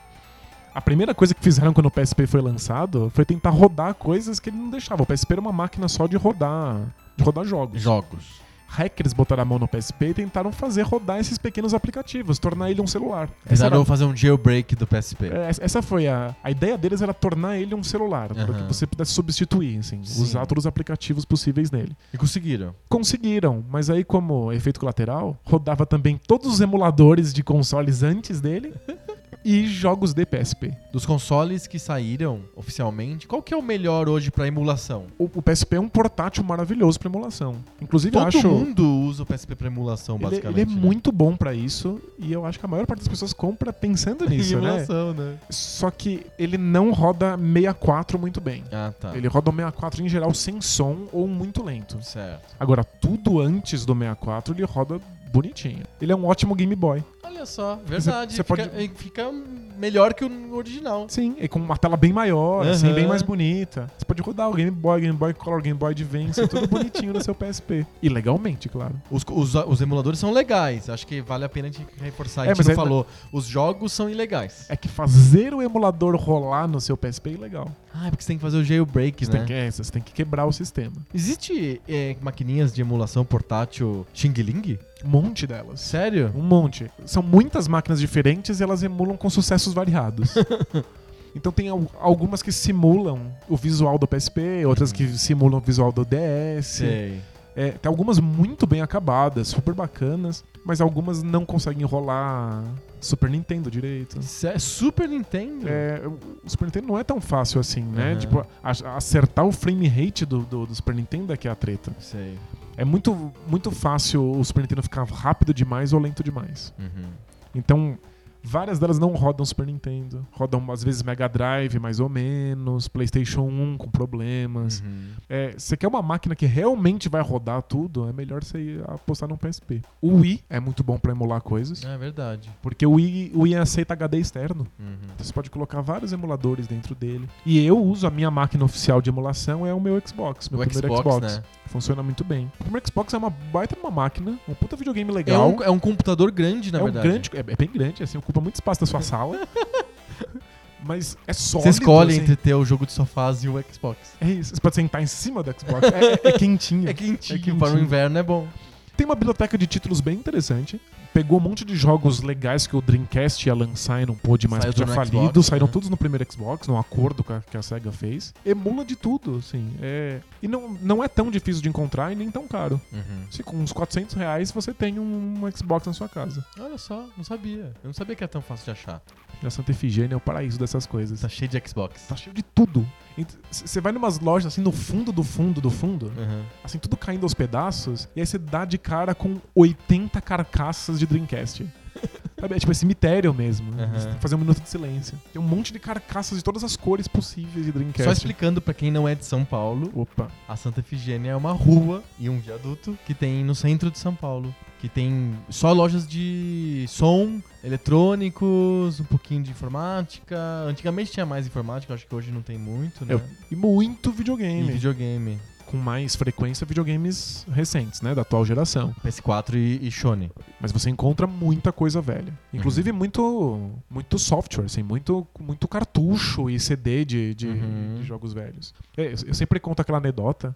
a primeira coisa que fizeram quando o PSP foi lançado foi tentar rodar coisas que ele não deixava. O PSP era uma máquina só de rodar, de rodar jogos. Jogos. Hackers botaram a mão no PSP e tentaram fazer rodar esses pequenos aplicativos, tornar ele um celular. Tentaram fazer um jailbreak do PSP. é, essa foi a, a ideia deles era tornar ele um celular, para que você pudesse substituir, assim, Sim. usar todos os aplicativos possíveis nele. E conseguiram. Conseguiram, mas aí como efeito colateral, rodava também todos os emuladores de consoles antes dele [LAUGHS] e jogos de PSP. Dos consoles que saíram oficialmente, qual que é o melhor hoje pra emulação? O, o PSP é um portátil maravilhoso para emulação. Inclusive, eu Todo acho mundo usa o PSP pra emulação, ele, basicamente. ele é né? muito bom para isso e eu acho que a maior parte das pessoas compra pensando [LAUGHS] nisso, né? emulação, né? Só que ele não roda 64 muito bem. Ah, tá. Ele roda o 64 em geral sem som ou muito lento. Certo. Agora, tudo antes do 64 ele roda bonitinho. Ele é um ótimo Game Boy. Olha só, verdade. você fica, pode- fica melhor que o original. Sim, e com uma tela bem maior, assim, Aham. bem mais bonita. Você pode rodar o Game Boy, Game Boy Color, Game Boy Advance, tudo [LAUGHS] bonitinho no seu PSP. E legalmente, claro. Os, os, os emuladores são legais. Acho que vale a pena a gente reforçar. É, a gente mas não é- falou. Os jogos são ilegais. É que fazer o emulador rolar no seu PSP é legal. Ah, é porque você tem que fazer o jailbreak, Você, né? tem que, é, você tem que quebrar o sistema. Existe eh, maquininhas de emulação portátil Xing Ling? Um monte delas. Sério? Um monte. São muitas máquinas diferentes e elas emulam com sucessos variados. [LAUGHS] então tem al- algumas que simulam o visual do PSP, outras que simulam o visual do DS. É, tem algumas muito bem acabadas, super bacanas, mas algumas não conseguem rolar Super Nintendo direito. É Super Nintendo? É, o Super Nintendo não é tão fácil assim, né? Aham. Tipo, acertar o frame rate do, do, do Super Nintendo é que é a treta. Sei. É muito, muito fácil o Super Nintendo ficar rápido demais ou lento demais. Uhum. Então, várias delas não rodam Super Nintendo. Rodam, às vezes, Mega Drive, mais ou menos, PlayStation 1 com problemas. Uhum. É, você quer uma máquina que realmente vai rodar tudo, é melhor você ir apostar num PSP. O Wii é muito bom pra emular coisas, É verdade. porque o Wii, o Wii aceita HD externo. Uhum. Então você pode colocar vários emuladores dentro dele. E eu uso a minha máquina oficial de emulação, é o meu Xbox, meu O primeiro Xbox, Xbox. né? Funciona muito bem. O primeiro Xbox é uma baita uma máquina, um puta videogame É legal. um, é um computador grande, na é um verdade. grande, é, é bem grande, assim, ocupa muito espaço da sua sala. [LAUGHS] Mas é sólido. Você escolhe assim. entre ter o jogo de sofás e o Xbox. É isso, você pode sentar em cima do Xbox. É, é- é [LAUGHS] quentinho. É quentinho, É quentinho. para o inverno é bom. Tem uma biblioteca de títulos bem interessante. Pegou um monte de jogos legais que o Dreamcast ia lançar e não pôde mais, Saiu porque tinha falido. Xbox, saíram né? todos no primeiro Xbox, num acordo com a- que a SEGA fez. Emula de tudo, assim. É... E não, não é tão difícil de encontrar e nem tão caro. Uhum. Se com uns 400 reais você tem um Xbox na sua casa. Olha só, não sabia. Eu não sabia que era tão fácil de achar. A Santa Efigênia é o paraíso dessas coisas. Tá cheio de Xbox. Tá cheio de tudo. Você vai numas lojas assim, no fundo do fundo do fundo, Uhum. assim, tudo caindo aos pedaços, e aí você dá de cara com 80 carcaças de Dreamcast. [LAUGHS] Sabe, é tipo é cemitério mesmo. Aham. Você tem que fazer um minuto de silêncio. Tem um monte de carcaças de todas as cores possíveis de Dreamcast. Só explicando pra quem não é de São Paulo, Opa. a Santa Efigênia é uma rua e um viaduto que tem no centro de São Paulo. Que tem só lojas de som, eletrônicos, um pouquinho de informática. Antigamente tinha mais informática, acho que hoje não tem muito, né? Eu- E muito E videogame. videogame. Com mais frequência, videogames recentes, né? Da atual geração. PS4 e, e Sony. Mas você encontra muita coisa velha. Inclusive muito muito software, assim, muito, muito cartucho e CD de, de, Uhum. de jogos velhos. É, eu, eu sempre conto aquela anedota.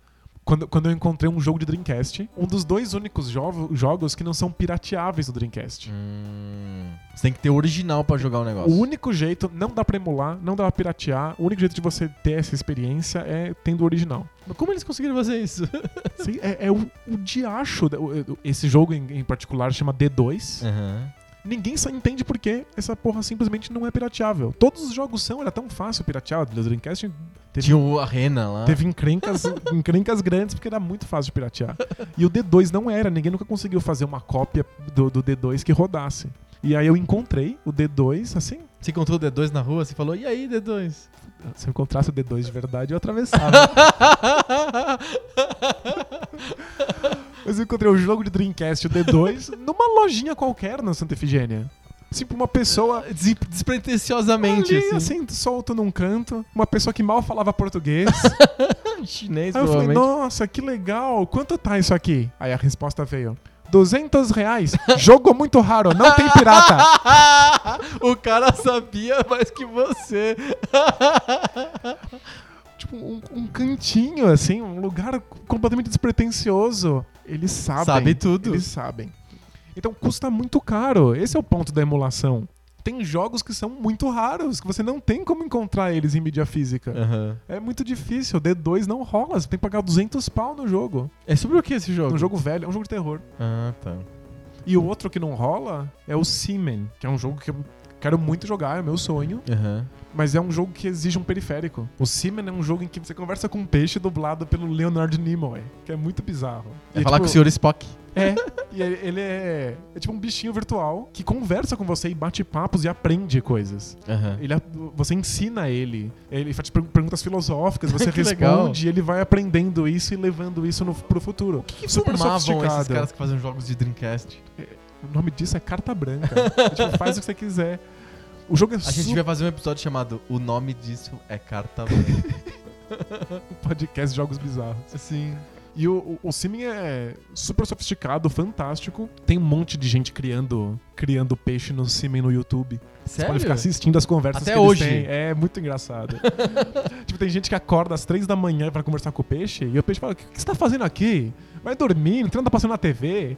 Quando, quando eu encontrei um jogo de Dreamcast, um dos dois únicos jo- jogos que não são pirateáveis do Dreamcast. Hum, você tem que ter o original pra jogar o negócio. O único jeito, não dá pra emular, não dá pra piratear, o único jeito de você ter essa experiência é tendo o original. Mas como eles conseguiram fazer isso? Sim, é, é o, o diacho. Esse jogo em, em particular chama D2. Aham. Ninguém entende por que essa porra simplesmente não é pirateável. Todos os jogos são, era tão fácil piratear. O Dreamcast Teve, Tinha o Arena lá. teve encrencas, [LAUGHS] encrencas grandes porque era muito fácil de piratear. E o D2 não era, ninguém nunca conseguiu fazer uma cópia do, do D2 que rodasse. E aí eu encontrei o D2, assim, Você encontrou o D2 na rua, você falou, e aí, D2? Se eu encontrasse o D2 de verdade, eu atravessava. [LAUGHS] Mas eu encontrei o jogo de Dreamcast, o D2, numa lojinha qualquer na Santa Efigênia. Tipo, uma pessoa Des- Despretensiosamente, ali, assim. assim, solto num canto, uma pessoa que mal falava português. [LAUGHS] Chinês, Aí eu falei, nossa, que legal, quanto tá isso aqui? Aí a resposta veio, 200 reais, jogo muito raro, não tem pirata. [LAUGHS] o cara sabia mais que você. [LAUGHS] tipo, um, um cantinho, assim, um lugar completamente despretensioso. Eles sabem. Sabe tudo. Eles sabem. Então custa muito caro. Esse é o ponto da emulação. Tem jogos que são muito raros, que você não tem como encontrar eles em mídia física. Aham. É muito difícil. O D2 não rola. Você tem que pagar 200 pau no jogo. É sobre o que esse jogo? Um jogo velho. É um jogo de terror. Ah, tá. E o outro que não rola é o Seaman, que é um jogo que eu quero muito jogar, é meu sonho. Aham. Mas é um jogo que exige um periférico. O Seaman é um jogo em que você conversa com um peixe dublado pelo Leonard Nimoy, que é muito bizarro. É E, falar tipo, com o Sr. Spock. É, [LAUGHS] e ele ele é, é tipo um bichinho virtual que conversa com você e bate papos e aprende coisas. Aham. Ele, você ensina ele, ele faz per- perguntas filosóficas, você [LAUGHS] Que legal. responde e ele vai aprendendo isso e levando isso no, pro futuro. O que fumavam esses caras que fazem jogos de Dreamcast? O nome disso é carta branca. [LAUGHS] É tipo, faz o que você quiser. O jogo é A gente vai fazer um episódio chamado O nome disso é Carta [LAUGHS] podcast de jogos bizarros. Sim. E o, o, o Simming é super sofisticado, fantástico. Tem um monte de gente criando, criando peixe no Simming no YouTube. Você Sério? pode ficar assistindo as conversas Até que eles hoje? têm. É muito engraçado. [LAUGHS] tipo, tem gente que acorda às três da manhã pra conversar com o peixe e o peixe fala: O que que você tá fazendo aqui? Vai dormir, não tá passando na TV.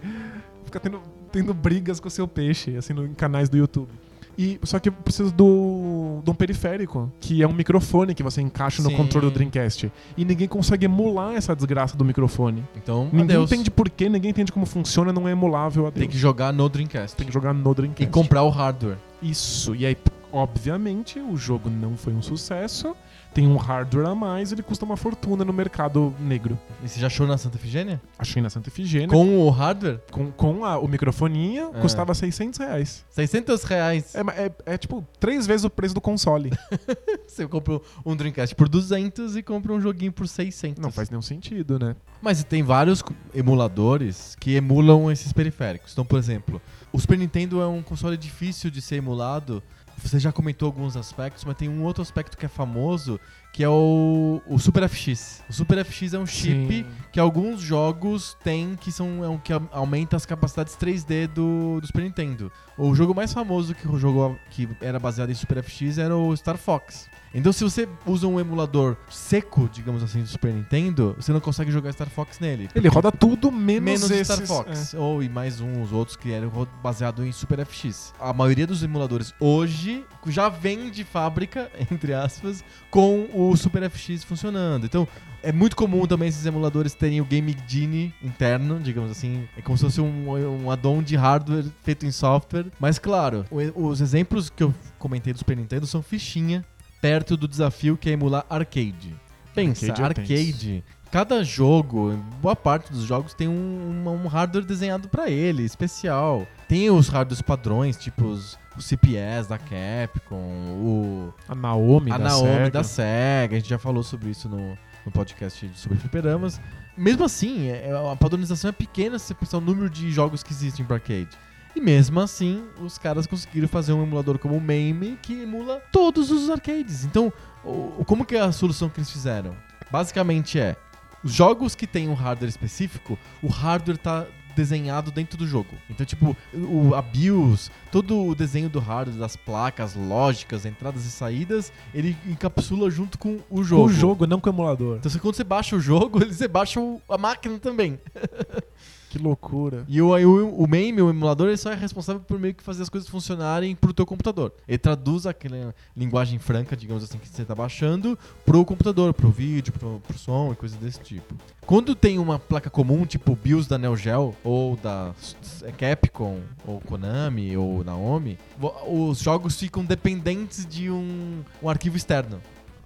Fica tendo, tendo brigas com o seu peixe, assim, no, em canais do YouTube. E, só que eu preciso do, de um periférico, que é um microfone que você encaixa no Sim. controle do Dreamcast. E ninguém consegue emular essa desgraça do microfone. Então, Ninguém adeus. entende por quê, ninguém entende como funciona, não é emulável. Adeus. Tem que jogar no Dreamcast. Tem que jogar no Dreamcast. E comprar o hardware. Isso. E aí, obviamente, o jogo não foi um sucesso. Tem um hardware a mais, ele custa uma fortuna no mercado negro. E você já achou na Santa Efigênia? Achei na Santa Efigênia. Com, Com o hardware? com, a- o microfoninho, É. custava 600 reais. 600 reais. É, é- é tipo três vezes o preço do console. [LAUGHS] Você compra um Dreamcast por 200 e compra um joguinho por 600. não faz nenhum sentido, né? Mas tem vários emuladores que emulam esses periféricos. Então, por exemplo, o Super Nintendo é um console difícil de ser emulado. Você já comentou alguns aspectos, mas tem um outro aspecto que é famoso, que é o, o Super FX. O Super FX é um chip Sim. que alguns jogos têm que são é um que aumenta as capacidades 3D do, do Super Nintendo. O jogo mais famoso que o jogo que era baseado em Super FX era o Star Fox. Então, se você usa um emulador seco, digamos assim, do Super Nintendo, você não consegue jogar Star Fox nele. Ele roda tudo menos, Menos esses, Star Fox. é. Ou e mais uns outros que eram baseados em Super FX. A maioria dos emuladores hoje já vem de fábrica, [LAUGHS] entre aspas, com o Super FX funcionando. Então, é muito comum também esses emuladores terem o Game Genie interno, digamos assim. É como se fosse um, um add-on de hardware feito em software. Mas, claro, o- os exemplos que eu comentei do Super Nintendo são fichinha perto do desafio que é emular arcade. Pensa, Arcade é arcade. Cada jogo, boa parte dos jogos tem um, um hardware desenhado pra ele, especial. Tem os hardwares padrões, tipo os, os CPS da Capcom, o A Naomi, a da Naomi Sega. da SEGA. A gente já falou sobre isso no, no podcast sobre fliperamas. Mesmo assim, é- é- a padronização é pequena se você pensar o número de jogos que existem para arcade. E mesmo assim, os caras conseguiram fazer um emulador como o MAME que emula todos os arcades. Então, o- o- como que é a solução que eles fizeram? Basicamente é, os jogos que têm um hardware específico, o hardware tá desenhado dentro do jogo. Então, tipo, o, a BIOS, todo o desenho do hardware, das placas, lógicas, entradas e saídas, ele encapsula junto com o jogo. O jogo, não com o emulador. Então, quando você baixa o jogo, [LAUGHS] você baixa a máquina também. [LAUGHS] Que loucura. E o, o, o MAME, o emulador, ele só é responsável por meio que fazer as coisas funcionarem pro teu computador. Ele traduz aquela linguagem franca, digamos assim, que você tá baixando pro computador, pro vídeo, pro, pro som e coisas desse tipo. Quando tem uma placa comum, tipo BIOS da Neo Geo, ou da S- Capcom, ou Konami, ou Naomi, os jogos ficam dependentes de um, um arquivo externo.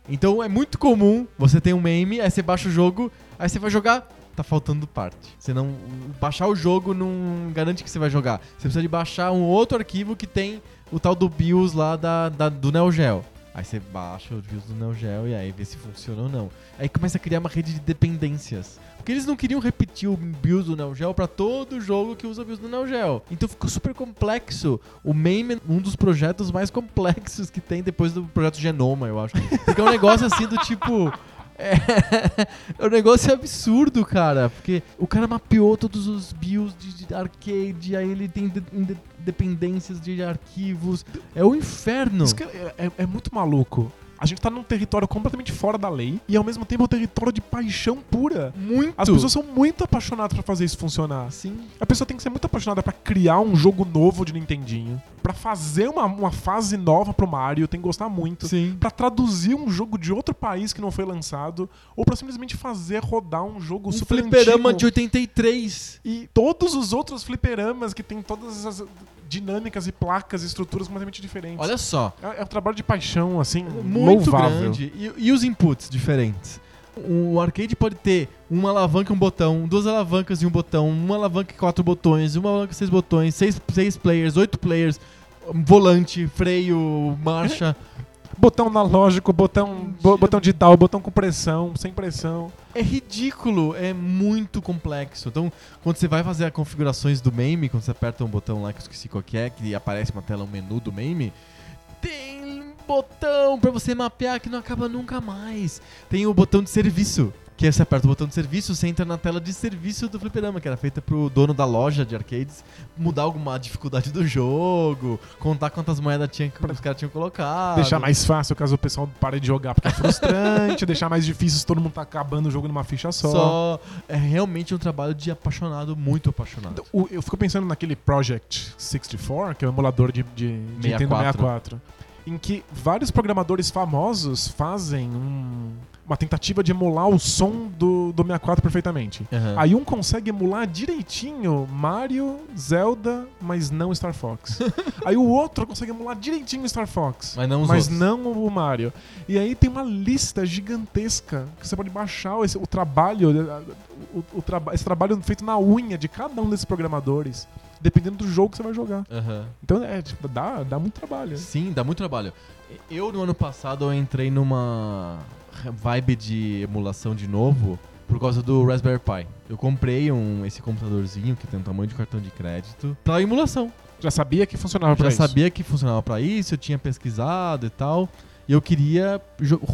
Então é muito comum você ter um meme, aí você baixa o jogo, aí você vai jogar, tá faltando parte. Você não. Baixar o jogo não garante que você vai jogar. Você precisa de baixar um outro arquivo que tem o tal do BIOS lá da, da- do Neo Geo. Aí você baixa o BIOS do Neo Geo e aí vê se funciona ou não. Aí começa a criar uma rede de dependências. Porque eles não queriam repetir o BIOS do Neo Geo pra todo jogo que usa o BIOS do Neo Geo. Então ficou super complexo. O MAME é um dos projetos mais [LAUGHS] complexos que tem depois do projeto Genoma, eu acho. Porque é um negócio assim do tipo... É, [LAUGHS] é um negócio absurdo, cara. Porque o cara mapeou todos os BIOS de, de arcade, aí ele tem de- inde- dependências de arquivos. É o inferno. Isso que é, é- é muito maluco. A gente tá num território completamente fora da lei e ao mesmo tempo é um território de paixão pura. Muito. As pessoas são muito apaixonadas pra fazer isso funcionar. Sim. A pessoa tem que ser muito apaixonada pra criar um jogo novo de Nintendinho, Pra fazer uma, uma fase nova pro Mario, tem que gostar muito. Sim. Pra traduzir um jogo de outro país que não foi lançado, ou pra simplesmente fazer rodar um jogo Um super fliperama antigo. de 83. E todos os outros fliperamas que tem todas as dinâmicas e placas e estruturas completamente diferentes. Olha só. É, é um trabalho de paixão, assim, Muito louvável. grande. E, e os inputs diferentes? O arcade pode ter uma alavanca e um botão, duas alavancas e um botão, uma alavanca e quatro botões, uma alavanca e seis botões, seis, seis players, oito players, volante, freio, marcha. [LAUGHS] Botão analógico, botão, bo- botão digital, botão com pressão, sem pressão. É ridículo, é muito complexo. Então, quando você vai fazer as configurações do MAME, quando você aperta um botão lá que eu esqueci qual que é, que aparece uma tela, um menu do MAME, tem um botão pra você mapear que não acaba nunca mais. Tem o botão de serviço. Que você aperta o botão de serviço, você entra na tela de serviço do fliperama, que era feita pro dono da loja de arcades mudar alguma dificuldade do jogo, contar quantas moedas tinha que os caras tinham colocado. Deixar mais fácil caso o pessoal pare de jogar porque é frustrante, [LAUGHS] deixar mais difícil se todo mundo tá acabando o jogo numa ficha só. só. É realmente um trabalho de apaixonado, muito apaixonado. O- eu fico pensando naquele Project 64, que é o emulador de, de, de Nintendo 64. 64, em que vários programadores famosos fazem um- uma tentativa de emular o som do, do 64 perfeitamente. Aham. Aí um consegue emular direitinho Mario, Zelda, mas não Star Fox. [LAUGHS] aí o outro consegue emular direitinho Star Fox. Mas não mas outros. não o Mario. E aí tem uma lista gigantesca que você pode baixar esse- o trabalho, o, o traba- esse trabalho feito na unha de cada um desses programadores, dependendo do jogo que você vai jogar. Aham. Então é, tipo, dá, dá muito trabalho. Sim, dá muito trabalho. Eu, no ano passado, eu entrei numa vibe de emulação de novo por causa do Raspberry Pi. Eu comprei um, esse computadorzinho que tem um tamanho de cartão de crédito pra emulação. Já sabia que funcionava pra Já isso. sabia que funcionava pra isso, eu tinha pesquisado e tal. E eu queria.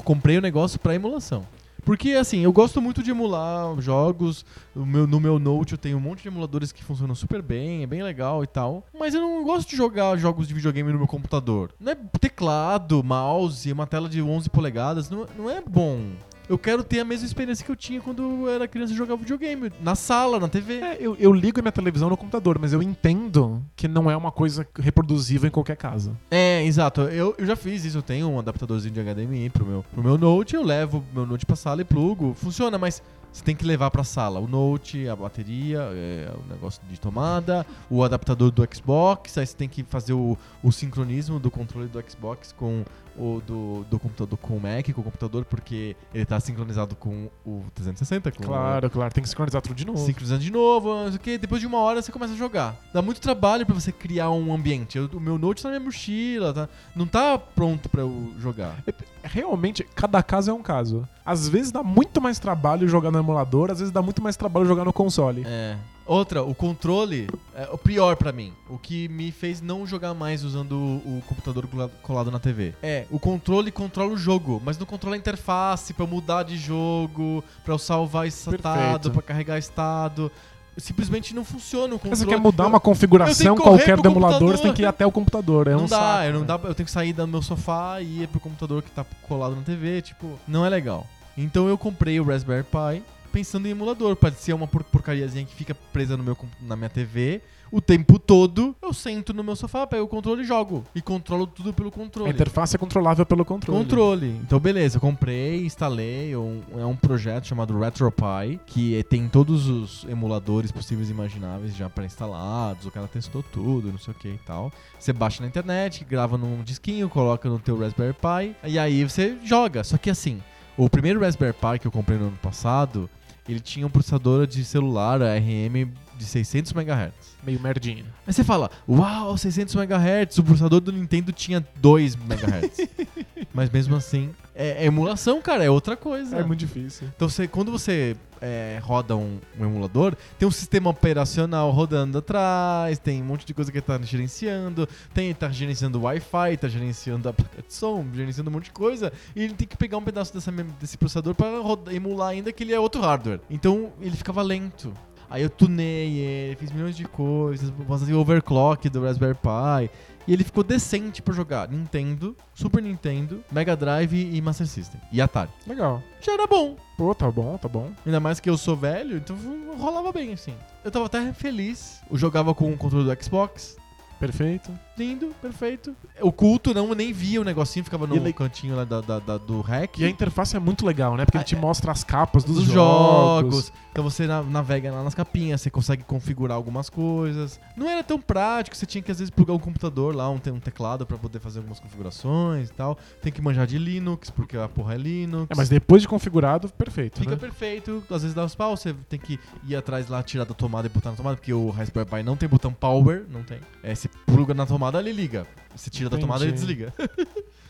Comprei o negócio pra emulação. Porque, assim, eu gosto muito de emular jogos. O meu- no meu Note eu tenho um monte de emuladores que funcionam super bem, é bem legal e tal. Mas eu não gosto de jogar jogos de videogame no meu computador. Não é teclado, mouse, uma tela de 11 polegadas. Não, não é bom. Eu quero ter a mesma experiência que eu tinha quando eu era criança e jogava videogame. Na sala, na TV. É, eu, eu ligo minha televisão no computador, mas eu entendo que não é uma coisa reproduzível em qualquer casa. É, exato. Eu, eu já fiz isso. Eu tenho um adaptadorzinho de HDMI pro meu, pro meu Note. Eu levo meu Note pra sala e plugo. Funciona, mas você tem que levar pra sala o Note, a bateria, é, o negócio de tomada, o adaptador do Xbox. Aí você tem que fazer o, o sincronismo do controle do Xbox com o do, do computador com o Mac, com o computador, porque ele tá sincronizado com o 360. Com Claro, claro, tem que sincronizar tudo de novo. Sincronizando de novo, não sei o que. Depois de uma hora você começa a jogar. Dá muito trabalho pra você criar um ambiente. Eu- o meu Note tá na minha mochila, tá? não tá pronto pra eu jogar. Realmente, cada caso é um caso. Às vezes dá muito mais trabalho jogar no emulador, às vezes dá muito mais trabalho jogar no console. É. Outra, o controle é o pior pra mim. O que me fez não jogar mais usando o, o computador cola- colado na TV. É, o controle controla o jogo, mas não controla a interface pra eu mudar de jogo, pra eu salvar estado, pra carregar estado. Simplesmente não funciona o controle. Mas você quer mudar Eu- uma configuração qualquer do emulador, você tem que ir até o computador. É não um dá, saco, eu não né? dá, eu tenho que sair do meu sofá e ir pro computador que tá colado na TV, tipo, não é legal. Então eu comprei o Raspberry Pi pensando em emulador. Pode ser uma por porcariazinha que fica presa no meu, na minha TV. O tempo todo eu sento no meu sofá, pego o controle e jogo. E controlo tudo pelo A controle. interface é controlável pelo controle. Controle. Então, beleza, eu comprei, instalei. um- é um projeto chamado RetroPie, que é- tem todos os emuladores possíveis e imagináveis já pré-instalados. O cara testou tudo, não sei o que e tal. Você baixa na internet, grava num disquinho, coloca no teu Raspberry Pi, e aí você joga. Só que assim, o primeiro Raspberry Pi que eu comprei no ano passado, ele tinha um processador de celular ARM de 600 MHz. Meio merdinha. Aí você fala, uau, 600 MHz, o processador do Nintendo tinha 2 MHz. [LAUGHS] Mas mesmo assim, é, é emulação, cara, é outra coisa. É muito difícil. Então você, quando você é, roda um, um emulador, tem um sistema operacional rodando atrás, tem um monte de coisa que tá gerenciando, tem, tá gerenciando Wi-Fi, tá gerenciando [LAUGHS] a placa de som, gerenciando um monte de coisa, e ele tem que pegar um pedaço dessa desse processador para emular ainda que ele é outro hardware. Então ele ficava lento. Aí eu tunei ele, fiz milhões de coisas, fazia overclock do Raspberry Pi. E ele ficou decente pra jogar Nintendo, Super Nintendo, Mega Drive e Master System. E Atari. Legal. Já era bom. Pô, tá bom, tá bom. Ainda mais que eu sou velho, então rolava bem assim. Eu tava até feliz. Eu jogava com o controle do Xbox. Perfeito. Lindo, perfeito. O culto não nem via o negocinho, ficava no ele- cantinho lá da, da- da- do hack. E a interface é muito legal, né? Porque ele te Ah, é. mostra as capas dos, dos jogos. jogos. Então você na- navega lá nas capinhas, você consegue configurar algumas coisas. Não era tão prático, você tinha que às vezes plugar um computador lá, um, te- um teclado pra poder fazer algumas configurações e tal. Tem que manjar de Linux, porque a porra é Linux. É, mas depois de configurado, perfeito. Fica né? perfeito, às vezes dá os pau, você tem que ir atrás lá, tirar da tomada e botar na tomada, porque o Raspberry Pi não tem botão power, não tem. É, você pluga na tomada, ele liga. Você tira da tomada, ele Entendi. desliga.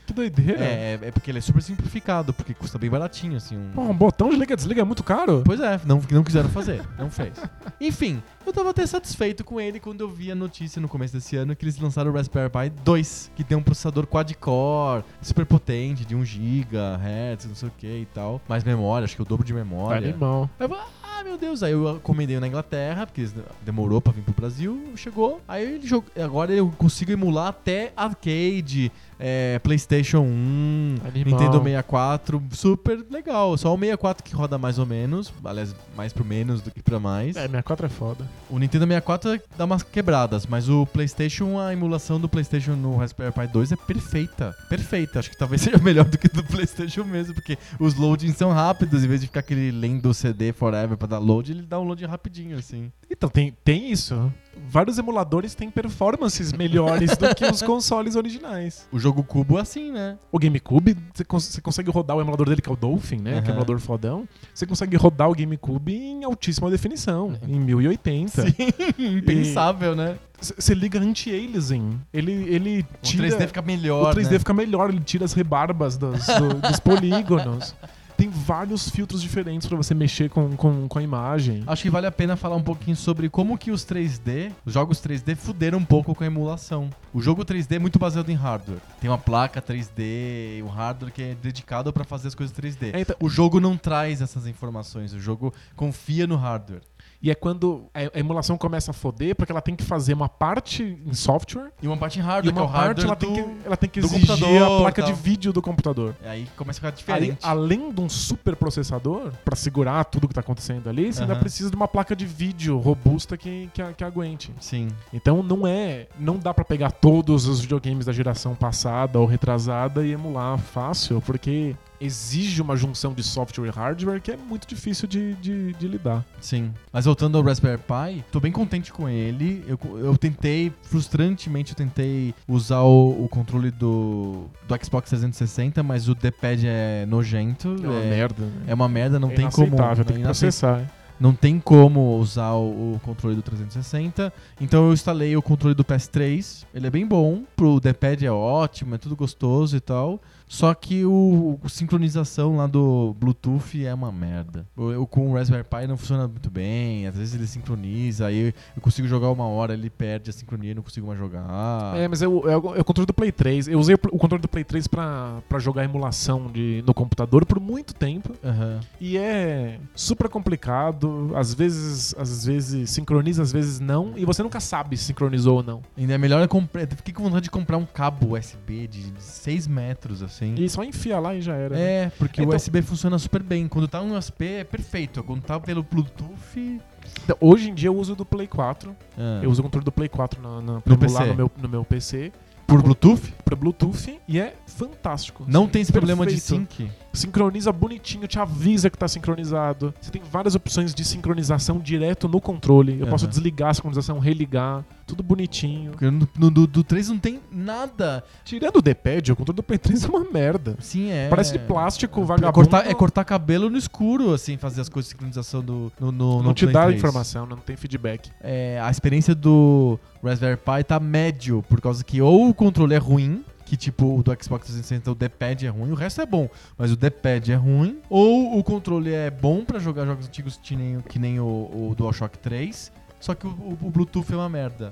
Que doideira. É, é porque ele é super simplificado, porque custa bem baratinho, assim. Um... Pô, um botão de liga desliga é muito caro. Pois é, não, não quiseram fazer, não fez. [LAUGHS] Enfim, eu tava até satisfeito com ele quando eu vi a notícia no começo desse ano que eles lançaram o Raspberry Pi 2, que tem um processador quad-core, super potente, de 1 GHz, não sei o que e tal. Mais memória, acho que é o dobro de memória. Animal. Aí eu falei, ah, meu Deus. Aí eu encomendei na Inglaterra, porque demorou pra vir pro Brasil, chegou. Aí ele jogou, agora eu consigo emular até arcade, é, PlayStation 1, Animal. Nintendo 64, super legal. Só o 64 que roda mais ou menos, aliás, mais pro menos do que pra mais. É, 64 é foda. O Nintendo 64 dá umas quebradas, mas o PlayStation, a emulação do PlayStation no Raspberry Pi 2 é perfeita. Perfeita. Acho que talvez [LAUGHS] seja melhor do que do PlayStation mesmo, porque os loadings são rápidos, em vez de ficar aquele lendo CD forever pra dar load, ele dá um load rapidinho, assim. Então, tem, tem isso. Vários emuladores têm performances melhores do que os [LAUGHS] consoles originais. O jogo cubo é assim, né? O GameCube, você cons- consegue rodar o emulador dele, que é o Dolphin, né? Que é o emulador fodão. Você consegue rodar o GameCube em altíssima definição, em 1080. [LAUGHS] Impensável, né? C- Você liga anti-aliasing. Ele, ele O tira... 3D fica melhor, O 3D né? fica melhor, ele tira as rebarbas dos, do- dos [LAUGHS] polígonos. Tem vários filtros diferentes pra você mexer com, com, com a imagem. Acho que vale a pena falar um pouquinho sobre como que os 3D, os jogos 3D fuderam um pouco com a emulação. O jogo 3D é muito baseado em hardware. Tem uma placa 3D, um hardware que é dedicado pra fazer as coisas 3D. É, então- O jogo não traz essas informações, o jogo confia no hardware. E é quando a emulação começa a foder, porque ela tem que fazer uma parte em software E uma parte em e hardware, é uma o parte ela do... tem que, ela tem que exigir a placa de vídeo do computador. Aí começa a ficar Aí, diferente. além de um super processador pra segurar tudo que tá acontecendo ali, você ainda Aham. precisa de uma placa de vídeo robusta que, que, que aguente. Sim. Então não é, não dá pra pegar todos os videogames da geração passada ou retrasada e emular fácil, porque exige uma junção de software e hardware que é muito difícil de, de, de lidar. Sim. Mas voltando ao Raspberry Pi, tô bem contente com ele. Eu, eu tentei, frustrantemente, eu tentei usar o, o controle do, do Xbox 360, mas o D-pad é nojento. É uma merda. né? É uma merda, não É tem como. inaceitável, tem que é processar. Não tem como usar o, o controle do 360. Então eu instalei o controle do PS3. Ele é bem bom. Pro D-pad é ótimo, é tudo gostoso e tal. Só que o, o sincronização lá do Bluetooth é uma merda. Eu, eu com o Raspberry Pi não funciona muito bem. Às vezes ele sincroniza, aí eu consigo jogar uma hora, ele perde a sincronia e não consigo mais jogar. É, mas é o, é o- é controle do Play 3. Eu usei o, controle do Play 3 pra, pra jogar emulação de, no computador por muito tempo. Aham. E é super complicado. às vezes, às vezes sincroniza, às vezes não, e você nunca sabe se sincronizou ou não. Ainda é melhor eu comprar. Fiquei com vontade de comprar um cabo USB de 6 metros, assim. E só enfia lá e já era. né? É, porque Então- o USB funciona super bem. Quando tá um USB é perfeito. Quando tá pelo Bluetooth. Então, hoje em dia eu uso do Play 4. Ah. Eu uso o controle do Play 4 na, na, pra No PC. no meu, no meu PC. por Bluetooth? Pra Bluetooth e é fantástico. Não Assim, tem esse problema de perfeito. sync. Sincroniza bonitinho, te avisa que tá sincronizado. Você tem várias opções de sincronização direto no controle. Eu posso Aham. desligar a sincronização, religar, tudo bonitinho. Porque no, no- do, do 3 não tem nada. Tirando o D-pad, o controle do Play 3 é uma merda. Sim, é. Parece de plástico, É vagabundo. cortar, é cortar cabelo no escuro, assim, fazer as coisas de sincronização do, no, no, Não no te Play dá 3. informação, não tem feedback. É, a experiência do Raspberry Pi tá médio, por causa que ou o controle é ruim, que tipo o do Xbox 360 o D-pad é ruim, o resto é bom, mas o D-pad é ruim, ou o controle é bom pra jogar jogos antigos que nem, que nem o, o DualShock 3, só que o, o- o Bluetooth é uma merda.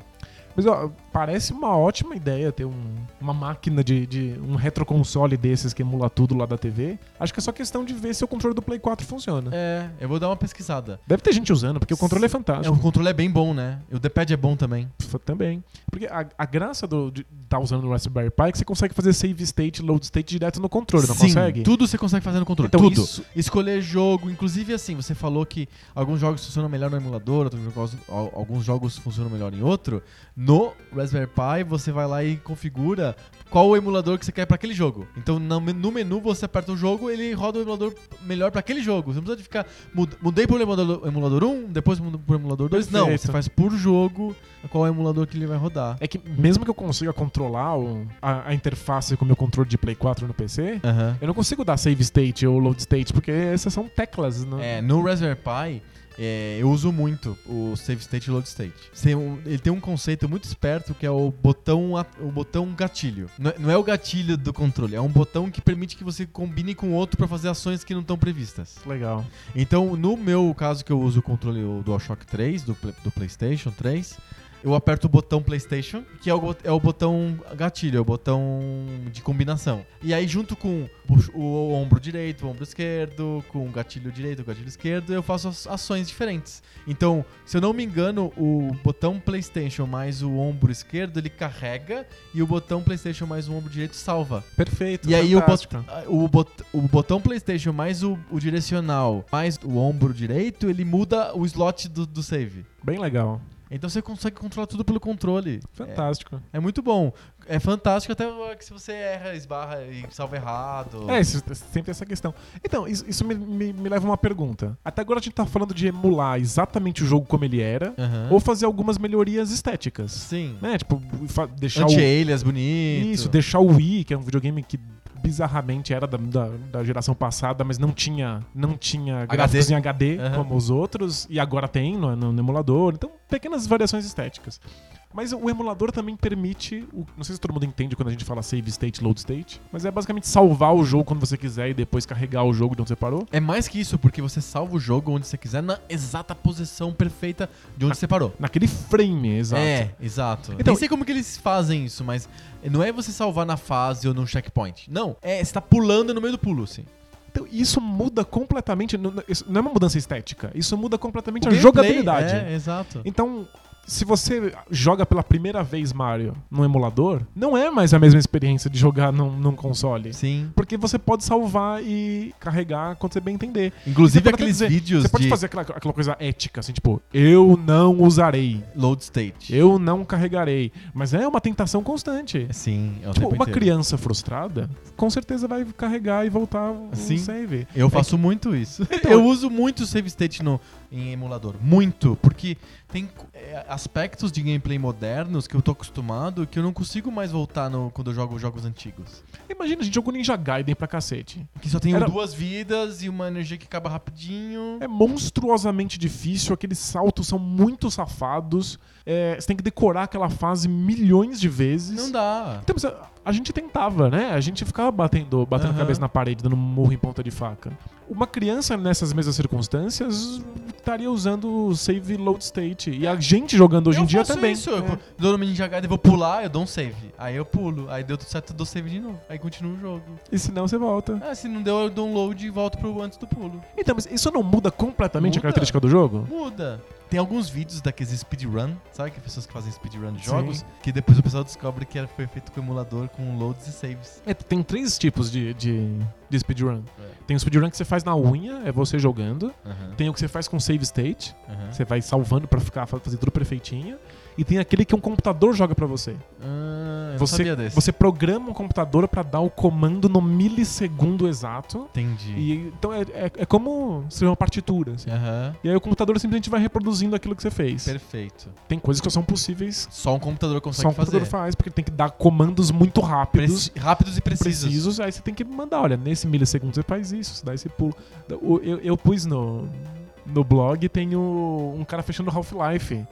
Mas ó, parece uma ótima ideia ter um- uma máquina de, de um retroconsole desses que emula tudo lá da TV. Acho que é só questão de ver se o controle do Play 4 funciona. É, eu vou dar uma pesquisada. Deve ter gente usando, porque o controle é É, fantástico. o controle é bem bom, né? E o D-pad é bom também. Também. Porque a, a graça do, de estar usando o Raspberry Pi é que você consegue fazer save state, load state direto no controle, não Sim, consegue? Tudo você consegue fazer no controle. Então, tudo. isso- Escolher jogo, inclusive assim, você falou que alguns jogos funcionam melhor no emulador, outros jogos, alguns jogos funcionam melhor em outro. No Raspberry Pi, você vai lá e configura qual o emulador que você quer pra aquele jogo. Então no men- no menu você aperta o jogo, ele roda o emulador melhor pra aquele jogo. Você não precisa de ficar mud- mudei pro emulador, emulador 1, depois pro emulador 2. Não, Perfeito. você faz por jogo qual é o emulador que ele vai rodar. É que mesmo que eu consiga controlar o- a, a interface com o meu controle de Play 4 no PC, eu não consigo dar save state ou load state, porque essas são teclas. Não... É, no Raspberry Pi, é, eu uso muito o Save State e Load State. Ele tem um conceito muito esperto que é o botão, o botão gatilho. Não é, não é o gatilho do controle, é um botão que permite que você combine com outro pra fazer ações que não estão previstas. Legal. Então, no meu caso que eu uso o controle o DualShock 3 do, do PlayStation 3, eu aperto o botão PlayStation, que é o, é o botão gatilho, é o botão de combinação. E aí, junto com o, o ombro direito, o ombro esquerdo, com o gatilho direito, o gatilho esquerdo, eu faço ações diferentes. Então, se eu não me engano, o botão PlayStation mais o ombro esquerdo ele carrega e o botão PlayStation mais o ombro direito salva. Perfeito. E aí fantástico. o, bot- o botão PlayStation mais o, o direcional mais o ombro direito, ele muda o slot do, do save. Bem legal. Então você consegue controlar tudo pelo controle. Fantástico. É, é muito bom. É fantástico até que se você erra, esbarra e salva errado. É, isso- sempre tem essa questão. Então, isso, isso me, me- me leva a uma pergunta. Até agora a gente tá falando de emular exatamente o jogo como ele era, Aham. ou fazer algumas melhorias estéticas. Sim. Né? Tipo, deixar o. Anti-alias bonito. Isso, deixar o Wii, que é um videogame que bizarramente era da, da, da geração passada, mas não tinha, não tinha gráficos em HD Aham. como os outros, e agora tem no, no- no emulador. Então, pequenas variações estéticas. Mas o emulador também permite, o- não sei se todo mundo entende quando a gente fala save state, load state, mas é basicamente salvar o jogo quando você quiser e depois carregar o jogo de onde você parou. É mais que isso, porque você salva o jogo onde você quiser na exata posição perfeita de onde você parou. Naquele frame, exato. É, exato. Então- Nem sei como que eles fazem isso, mas não é você salvar na fase ou num checkpoint. Não, é você tá pulando no meio do pulo, assim. Então, isso muda completamente. não é uma mudança estética, isso muda completamente O a gameplay, jogabilidade. É, exato. Então, se você joga pela primeira vez Mario no emulador, não é mais a mesma experiência de jogar num, num console. Sim. Porque você pode salvar e carregar quando você bem entender. Inclusive aqueles dizer- vídeos Você pode de fazer aquela, aquela coisa ética, assim, tipo, eu não usarei, load state. eu não carregarei. Mas é uma tentação constante. Sim, é o Tipo, uma inteiro. criança frustrada, com certeza vai carregar e voltar o Sim. save. Eu faço muito isso. Então- [LAUGHS] eu uso muito o save state no, em emulador. Muito. Porque tem é, aspectos de gameplay modernos que eu tô acostumado que eu não consigo mais voltar no, quando eu jogo jogos antigos. Imagina, a gente jogou Ninja Gaiden pra cacete. Que só tem Era- duas vidas e uma energia que acaba rapidinho. É monstruosamente difícil, aqueles saltos são muito safados. É, você tem que decorar aquela fase milhões de vezes. Não dá. Então, mas, a gente tentava, né? A gente ficava batendo, batendo a Aham. cabeça na parede, dando murro em ponta de faca. Uma criança nessas mesmas circunstâncias estaria usando o save load state. E a gente jogando hoje eu em dia também. Isso. Eu É. dou no Ninja Gaiden, vou pular, eu dou um save. Aí eu pulo. Aí deu tudo certo, eu dou save de novo. Aí continua o jogo. E se não, você volta. Ah, se não deu, eu dou um load e volto pro antes do pulo. Então, mas isso não muda completamente a Muda. característica do jogo? Muda. Tem alguns vídeos daqueles speedrun, sabe que pessoas que fazem speedrun de Sim. jogos, que depois o pessoal descobre que foi feito com emulador com loads e saves. É, tem três tipos de, de, de speedrun. É. Tem o speedrun que você faz na unha, é você jogando. Aham, Tem o que você faz com save state, aham. você vai salvando pra ficar fazer tudo perfeitinho. E tem aquele que um computador joga pra você. Ah, eu Você, sabia desse. você programa um computador pra dar o comando no milissegundo exato. Entendi. E, então é, é, é como escrever uma partitura. assim. Aham. E aí o computador simplesmente vai reproduzindo aquilo que você fez. Perfeito. Tem coisas que são possíveis, Só um computador consegue só um fazer. computador faz, porque tem que dar comandos muito rápidos. Preci- rápidos e precisos. precisos, aí você tem que mandar, olha, nesse milissegundo você faz isso, você dá esse pulo. O- Eu, eu pus no, no blog, tem o- um cara fechando Half-Life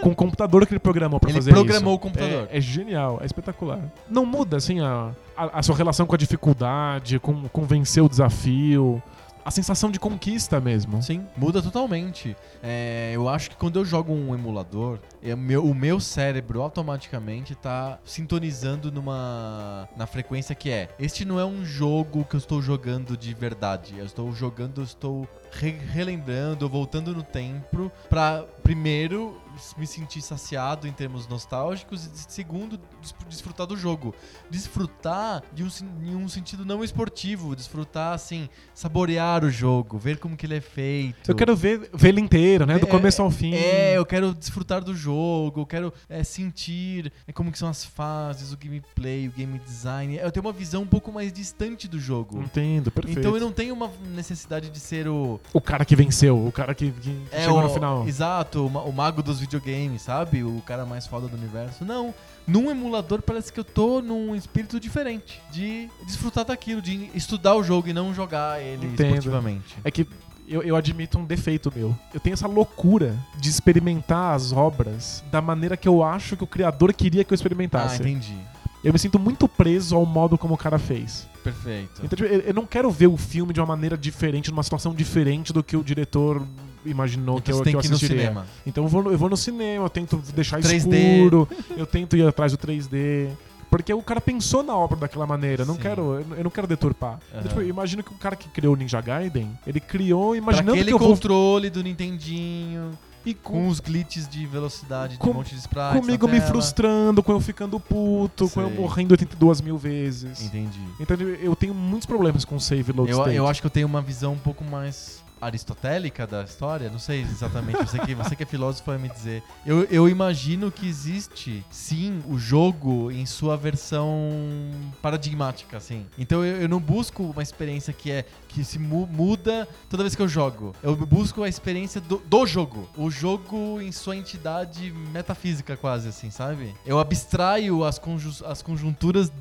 com um computador que ele programou pra Ele fazer programou isso. o computador. É, é genial, é espetacular. Não muda, assim, a, a, a sua relação com a dificuldade, com, com vencer o desafio, a sensação de conquista mesmo. Sim, muda totalmente. É, eu acho que quando eu jogo um emulador, é, meu- o meu cérebro automaticamente tá sintonizando numa na frequência que é. Este não é um jogo que eu estou jogando de verdade. Eu estou jogando, eu estou re- relembrando, voltando no tempo pra primeiro me sentir saciado em termos nostálgicos e segundo des- desfrutar do jogo. Desfrutar de um, em um sentido não esportivo, desfrutar assim, saborear o jogo, ver como que ele é feito. Eu quero ver, ver ele inteiro, né? Do É, começo ao fim. É, eu quero desfrutar do jogo, eu quero é, sentir é, como que são as fases, o gameplay, o game design. Eu tenho uma visão um pouco mais distante do jogo. Entendo, perfeito. Então eu não tenho uma necessidade de ser o. O cara que venceu, o cara que, que É, chegou o, no final. Exato, o, o mago dos videogames, sabe? O cara mais foda do universo. Não. Num emulador parece que eu tô num espírito diferente. De desfrutar daquilo, de estudar o jogo e não jogar ele Entendo. esportivamente. É que eu, eu admito um defeito meu. Eu tenho essa loucura de experimentar as obras da maneira que eu acho que o criador queria que eu Ah, experimentasse. entendi. eu me sinto muito preso ao modo como o cara fez. Perfeito. Então, tipo, eu eu não quero ver o filme de uma maneira diferente, numa situação diferente do que o diretor imaginou que Então eu, você tem que eu que ir no assistiria. cinema. Então eu vou, eu vou no cinema, eu tento deixar 3D. escuro, eu tento ir atrás do 3D. Porque o cara pensou na obra daquela maneira. Eu não quero, eu não- eu quero deturpar. Então, Aham. tipo, eu imagino que o cara que criou o Ninja Gaiden, ele criou Pra imaginando aquele que eu vou controle do Nintendinho, e com com, os glitches de velocidade, de Com- um monte de sprites comigo me frustrando, com eu ficando puto, com eu Sei. morrendo 82 mil vezes. Entendi. Então eu eu tenho muitos problemas com save load Eu, state. eu acho que eu tenho uma visão um pouco mais aristotélica da história, não sei exatamente, você que, você que é filósofo vai me dizer. Eu, eu imagino que existe, sim, o jogo em sua versão paradigmática, assim. Então eu, eu não busco uma experiência que é que se mu- muda toda vez que eu jogo. Eu busco a experiência do, do jogo. O jogo em sua entidade metafísica, quase, assim, sabe? Eu abstraio as, conju- as conjunturas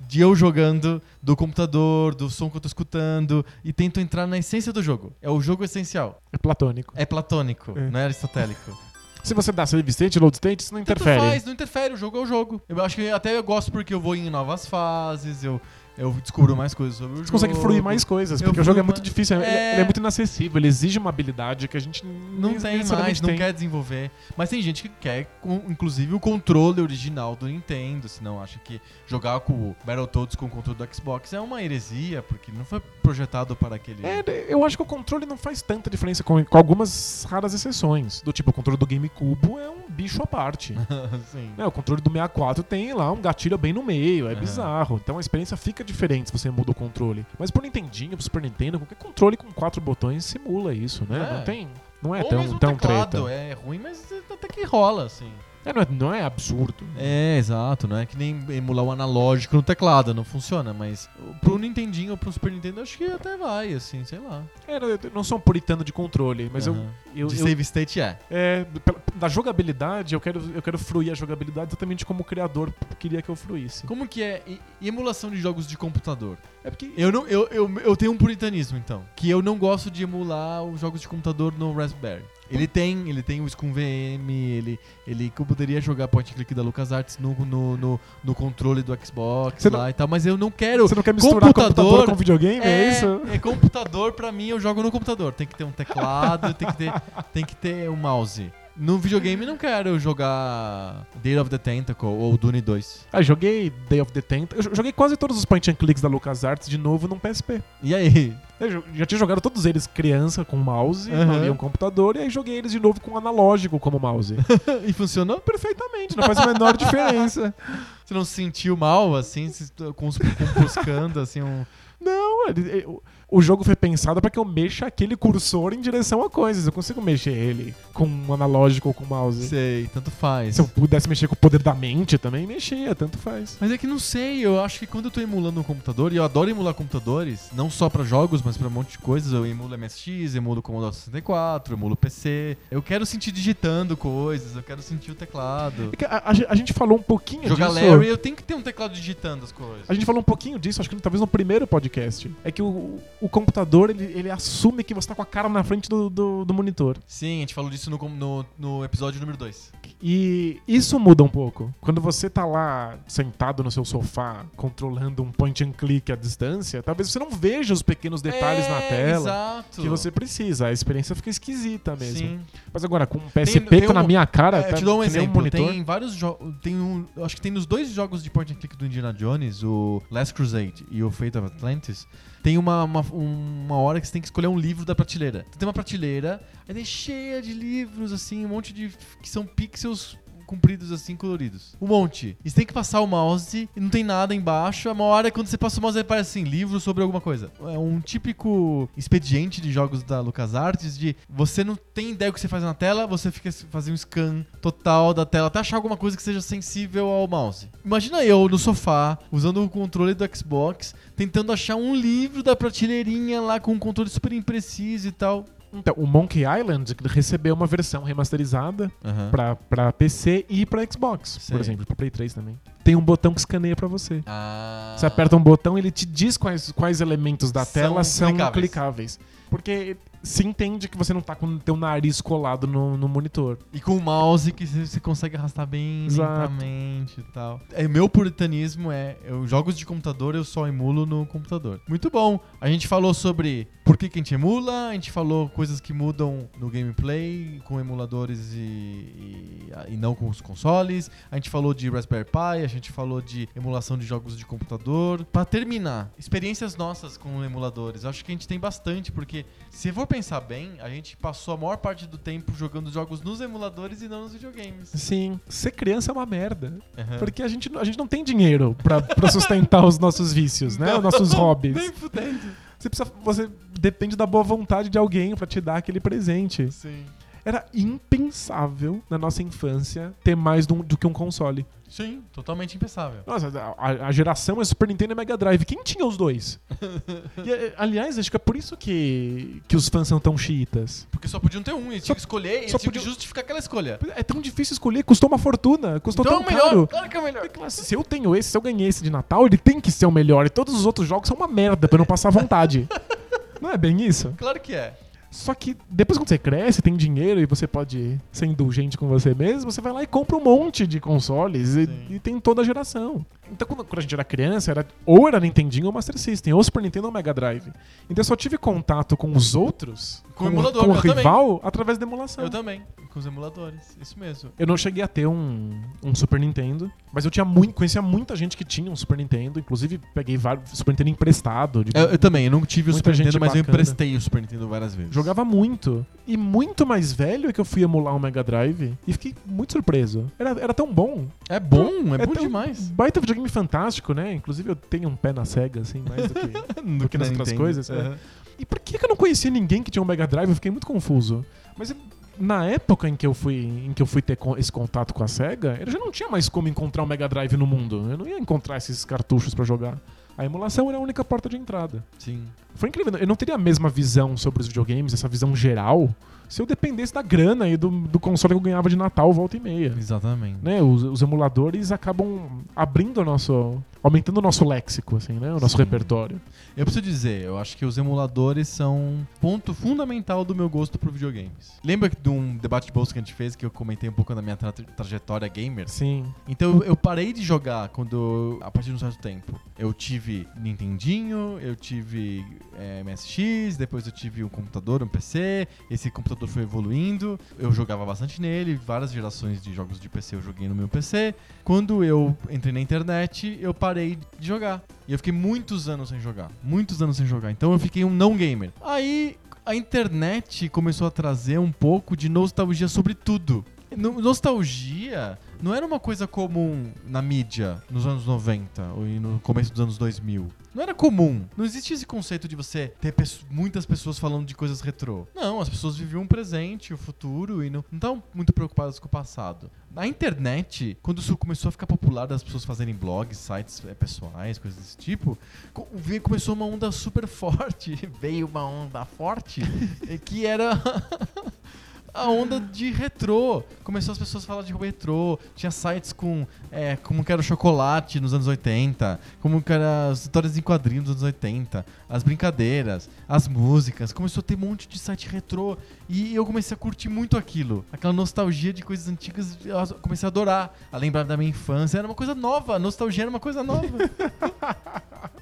de eu jogando, do computador, do som que eu tô escutando, e tento entrar na essência do jogo. É o jogo essencial. É platônico. É platônico, É. não é aristotélico. [LAUGHS] Se você dá save state, load state, isso não Tanto interfere. faz, não interfere, o jogo é o jogo. Eu acho que até eu gosto porque eu vou em novas fases, eu, eu descubro mais coisas sobre o Você jogo. consegue fruir mais coisas, porque o jogo é muito difícil, ele- É. ele é muito inacessível, ele exige uma habilidade que a gente Não tem mais, não tem. quer desenvolver. Mas tem gente que quer, com- inclusive, o controle original do Nintendo. Senão acha que jogar com o Battletoads com o controle do Xbox é uma heresia, porque não foi projetado para aquele. É, eu acho que o controle não faz tanta diferença com, com algumas raras exceções. Do tipo, o controle do GameCube é um bicho à parte. [LAUGHS] Sim. É, o controle do 64 tem lá um gatilho bem no meio, é Aham. bizarro. Então a experiência fica diferente se você muda o controle. Mas pro Nintendinho, pro Super Nintendo, qualquer controle com quatro botões simula isso, né? É. Não tem. Não é Ou tão, mesmo tão teclado, treta. é ruim, mas até que rola, assim. É, não, é, não é absurdo. É, exato, não é que nem emular o analógico no teclado, não funciona, mas pro Nintendinho ou pro Super Nintendo acho que até vai, assim, sei lá. É, eu não sou um puritano de controle, mas Aham. eu, eu, De eu- save state é. é, da jogabilidade, eu quero, eu quero fruir a jogabilidade exatamente como o criador queria que eu fruísse. Como que é emulação de jogos de computador? É porque Eu, não, eu, eu, eu tenho um puritanismo, então. Que eu não gosto de emular os jogos de computador no Raspberry. Ele tem, ele tem o Scum VM, ele, ele poderia jogar point click da LucasArts no, no, no, no controle do Xbox Você lá não- e tal, mas eu não quero. você não quer misturar computador, computador com videogame, é, isso? é computador pra mim, eu jogo no computador. Tem que ter um teclado, tem que ter, tem que ter um mouse. No videogame não quero jogar Day of the Tentacle ou Dune 2. Ah, joguei Day of the Tent. Eu jo- joguei quase todos os point and clicks da LucasArts de novo num PSP. E aí? Eu já tinha jogado todos eles criança com mouse, não havia um computador, e aí joguei eles de novo com analógico como mouse. [LAUGHS] e funcionou? Perfeitamente, não faz a menor [LAUGHS] diferença. Você não se sentiu mal, assim, se- com os- com- buscando, assim, um... Não, ele- o- jogo foi pensado pra que eu mexa aquele cursor em direção a coisas. Eu consigo mexer ele com um analógico ou com mouse. Sei, tanto faz. Se eu pudesse mexer com o poder da mente também, mexia, tanto faz. Mas é que não sei, eu acho que quando eu tô emulando um computador, e eu adoro emular computadores, não só pra jogos, mas pra um monte de coisas, eu emulo MSX, emulo Commodore 64, emulo PC, eu quero sentir digitando coisas, eu quero sentir o teclado. É A, a a gente falou um pouquinho Jogar disso. Larry, eu tenho que ter um teclado digitando as coisas. A gente falou um pouquinho disso, acho que talvez no primeiro podcast. É que o, o computador, ele, ele assume que você tá com a cara na frente do, do, do monitor. Sim, a gente falou disso no, com- no, no episódio número 2. E isso muda um pouco. Quando você tá lá sentado no seu sofá, controlando um point and click à distância, talvez você não veja os pequenos detalhes na tela É, Exato. que você precisa. A experiência fica esquisita mesmo. Sim. Mas agora, com um PSP tem tá na um- minha cara, É, tá eu te dou um exemplo. monitor. tem vários jogos. Tem um. Acho que tem nos dois jogos de point and click do Indiana Jones, o Last Crusade e o Fate of Atlantis. Tem uma, uma, uma hora que você tem que escolher um livro da prateleira. Tem uma prateleira, aí cheia de livros, assim, um monte de. que são pixels compridos assim, coloridos. Um monte. E você tem que passar o mouse e não tem nada embaixo. É uma hora quando você passa o mouse, aparece assim, livro sobre alguma coisa. É um típico expediente de jogos da LucasArts de você não tem ideia do que você faz na tela, você fica fazendo um scan total da tela até achar alguma coisa que seja sensível ao mouse. Imagina eu no sofá, usando o controle do Xbox, tentando achar um livro da prateleirinha lá com um controle super impreciso e tal. Então, o Monkey Island recebeu uma versão remasterizada Aham. pra, pra PC e pra Xbox, Sei. por exemplo, pra Play 3 também. Tem um botão que escaneia pra você. Ah. Você aperta um botão ele te diz quais, quais elementos da São tela são clicáveis. clicáveis. Porque se entende que você não tá com o teu nariz colado no, no monitor. E com o mouse que você consegue arrastar bem Exato. lentamente e tal. É, meu puritanismo é, eu, jogos de computador eu só emulo no computador. Muito bom. A gente falou sobre por que, que a gente emula, a gente falou coisas que mudam no gameplay com emuladores e, e, e não com os consoles. A gente falou de Raspberry Pi, a gente falou de emulação de jogos de computador. Pra terminar, experiências nossas com emuladores. Acho que a gente tem bastante, porque se for pensar bem, a gente passou a maior parte do tempo jogando jogos nos emuladores e não nos videogames. Sim. Ser criança é uma merda. Aham. Porque a gente, a gente não tem dinheiro pra, pra [LAUGHS] sustentar os nossos vícios, né? Os nossos hobbies. Nem fudendo. Você precisa. Você depende da boa vontade de alguém pra te dar aquele presente. Sim. Era impensável na nossa infância ter mais do, do que um console. Sim, totalmente impensável. Nossa, a, a geração é Super Nintendo e Mega Drive. Quem tinha os dois? [LAUGHS] E, eh, aliás, acho que é por isso que, que os fãs são tão chiitas. Porque só podiam ter um, eles Só- tinham que escolher, eles só podiam- justificar aquela escolha. É tão difícil escolher, custou uma fortuna, custou Então é tão o melhor, caro. claro que é o melhor. É Se eu tenho esse, se eu ganhei esse de Natal, ele tem que ser o melhor. E todos os outros jogos são uma merda pra eu não passar vontade. [LAUGHS] não é bem isso? Claro que é. Só que depois quando você cresce, tem dinheiro e você pode ser indulgente com você mesmo, você vai lá e compra um monte de consoles e, e tem toda a geração. Então quando, quando a gente era criança, era, ou era Nintendinho ou Master System, ou Super Nintendo ou Mega Drive. Então eu só tive contato com os outros, Com o emulador, com o eu também. rival, através da emulação. Eu também, com os emuladores, isso mesmo. Eu não cheguei a ter um, um Super Nintendo, mas eu tinha muito, conhecia muita gente que tinha um Super Nintendo, inclusive peguei vários Super Nintendo emprestado. de- Eu, eu também, eu não tive o Super Nintendo, mas eu bacana. emprestei o Super Nintendo várias vezes. Jogava muito. E muito mais velho é que eu fui emular um Mega Drive e fiquei muito surpreso. Era, era tão bom. É bom, é, bom tão demais. Baita videogame fantástico, né? Inclusive eu tenho um pé na SEGA, assim, mais do que. [LAUGHS] Do que nas outras coisas, é. Aham. E por que que eu não conhecia ninguém que tinha um Mega Drive? Eu fiquei muito confuso. Mas na época em que eu fui, em que eu fui ter esse contato com a SEGA, eu já não tinha mais como encontrar um Mega Drive no mundo. Eu não ia encontrar esses cartuchos pra jogar. A emulação era a única porta de entrada. Sim. Foi incrível. Eu não teria a mesma visão sobre os videogames, essa visão geral, se eu dependesse da grana e do, do console que eu ganhava de Natal volta e meia. Exatamente. Né? Os, os emuladores acabam abrindo o nosso. aumentando o nosso léxico, assim, né? O nosso Sim. repertório. Eu preciso dizer, eu acho que os emuladores são ponto fundamental do meu gosto por videogames. Lembra de um debate de bolsa que a gente fez que eu comentei um pouco da minha tra trajetória gamer? Sim. Então eu- parei de jogar quando a partir de um certo tempo. Eu tive Nintendinho, eu tive eh, MSX, depois eu tive um computador, um PC. Esse computador foi evoluindo. Eu jogava bastante nele, várias gerações de jogos de PC eu joguei no meu PC. Quando eu entrei na internet, eu parei de jogar. E eu fiquei muitos anos sem jogar, muitos anos sem jogar. Então eu fiquei um não gamer. Aí a internet começou a trazer um pouco de nostalgia sobre tudo. No- Nostalgia não era uma coisa comum na mídia nos anos 90 ou e no começo dos anos 2000. Não era comum. Não existia esse conceito de você ter muitas pessoas falando de coisas retrô. Não, as pessoas viviam o presente, o futuro e não estavam muito preocupadas com o passado. Na internet, quando isso começou a ficar popular das pessoas fazerem blogs, sites eh, pessoais, coisas desse tipo, começou uma onda super [LAUGHS] forte. Veio uma onda forte [LAUGHS] que era a onda de retrô. Começou as pessoas a falar de retrô. Tinha sites com é, como que era o chocolate nos anos 80, como que era as histórias em quadrinhos dos anos 80, as brincadeiras, as músicas. Começou a ter um monte de site retrô e eu comecei a curtir muito aquilo. Aquela nostalgia de coisas antigas, eu comecei a adorar, a lembrar da minha infância. Era uma coisa nova, nostalgia era uma coisa nova. [LAUGHS]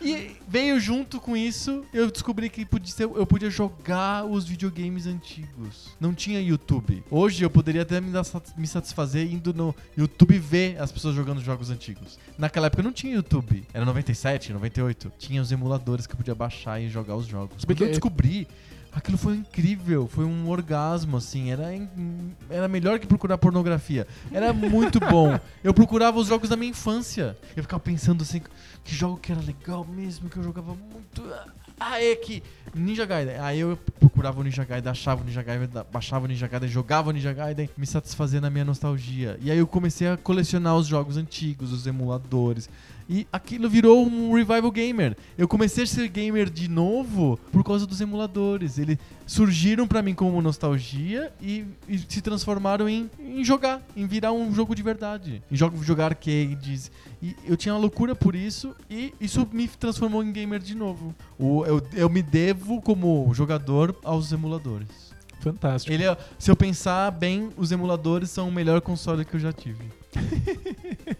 E veio junto com isso, eu descobri que podia ser- eu podia jogar os videogames antigos. Não tinha YouTube. Hoje eu poderia até me, dar me satisfazer indo no YouTube ver as pessoas jogando jogos antigos. Naquela época não tinha YouTube. Era 97, 98. Tinha os emuladores que eu podia baixar e jogar os jogos. Porque eu descobri. Aquilo foi incrível, foi um orgasmo, assim. Era, era melhor que procurar pornografia. Era muito [LAUGHS] bom. Eu procurava os jogos da minha infância. Eu ficava pensando assim, que jogo que era legal mesmo, que eu jogava muito. Ah, é que. Ninja Gaiden. Aí eu procurava o Ninja Gaiden, achava o Ninja Gaiden, baixava o Ninja Gaiden, jogava o Ninja Gaiden, me satisfazia na minha nostalgia. E aí eu comecei a colecionar os jogos antigos, os emuladores. E aquilo virou um revival gamer. Eu comecei a ser gamer de novo por causa dos emuladores. Eles surgiram pra mim como nostalgia e, e se transformaram em, em jogar, em virar um jogo de verdade. Em jogo, jogar arcades. E eu tinha uma loucura por isso e isso me transformou em gamer de novo. O, eu, eu me devo como jogador aos emuladores. Fantástico. Ele, é- se eu pensar bem, os emuladores são o melhor console que eu já tive.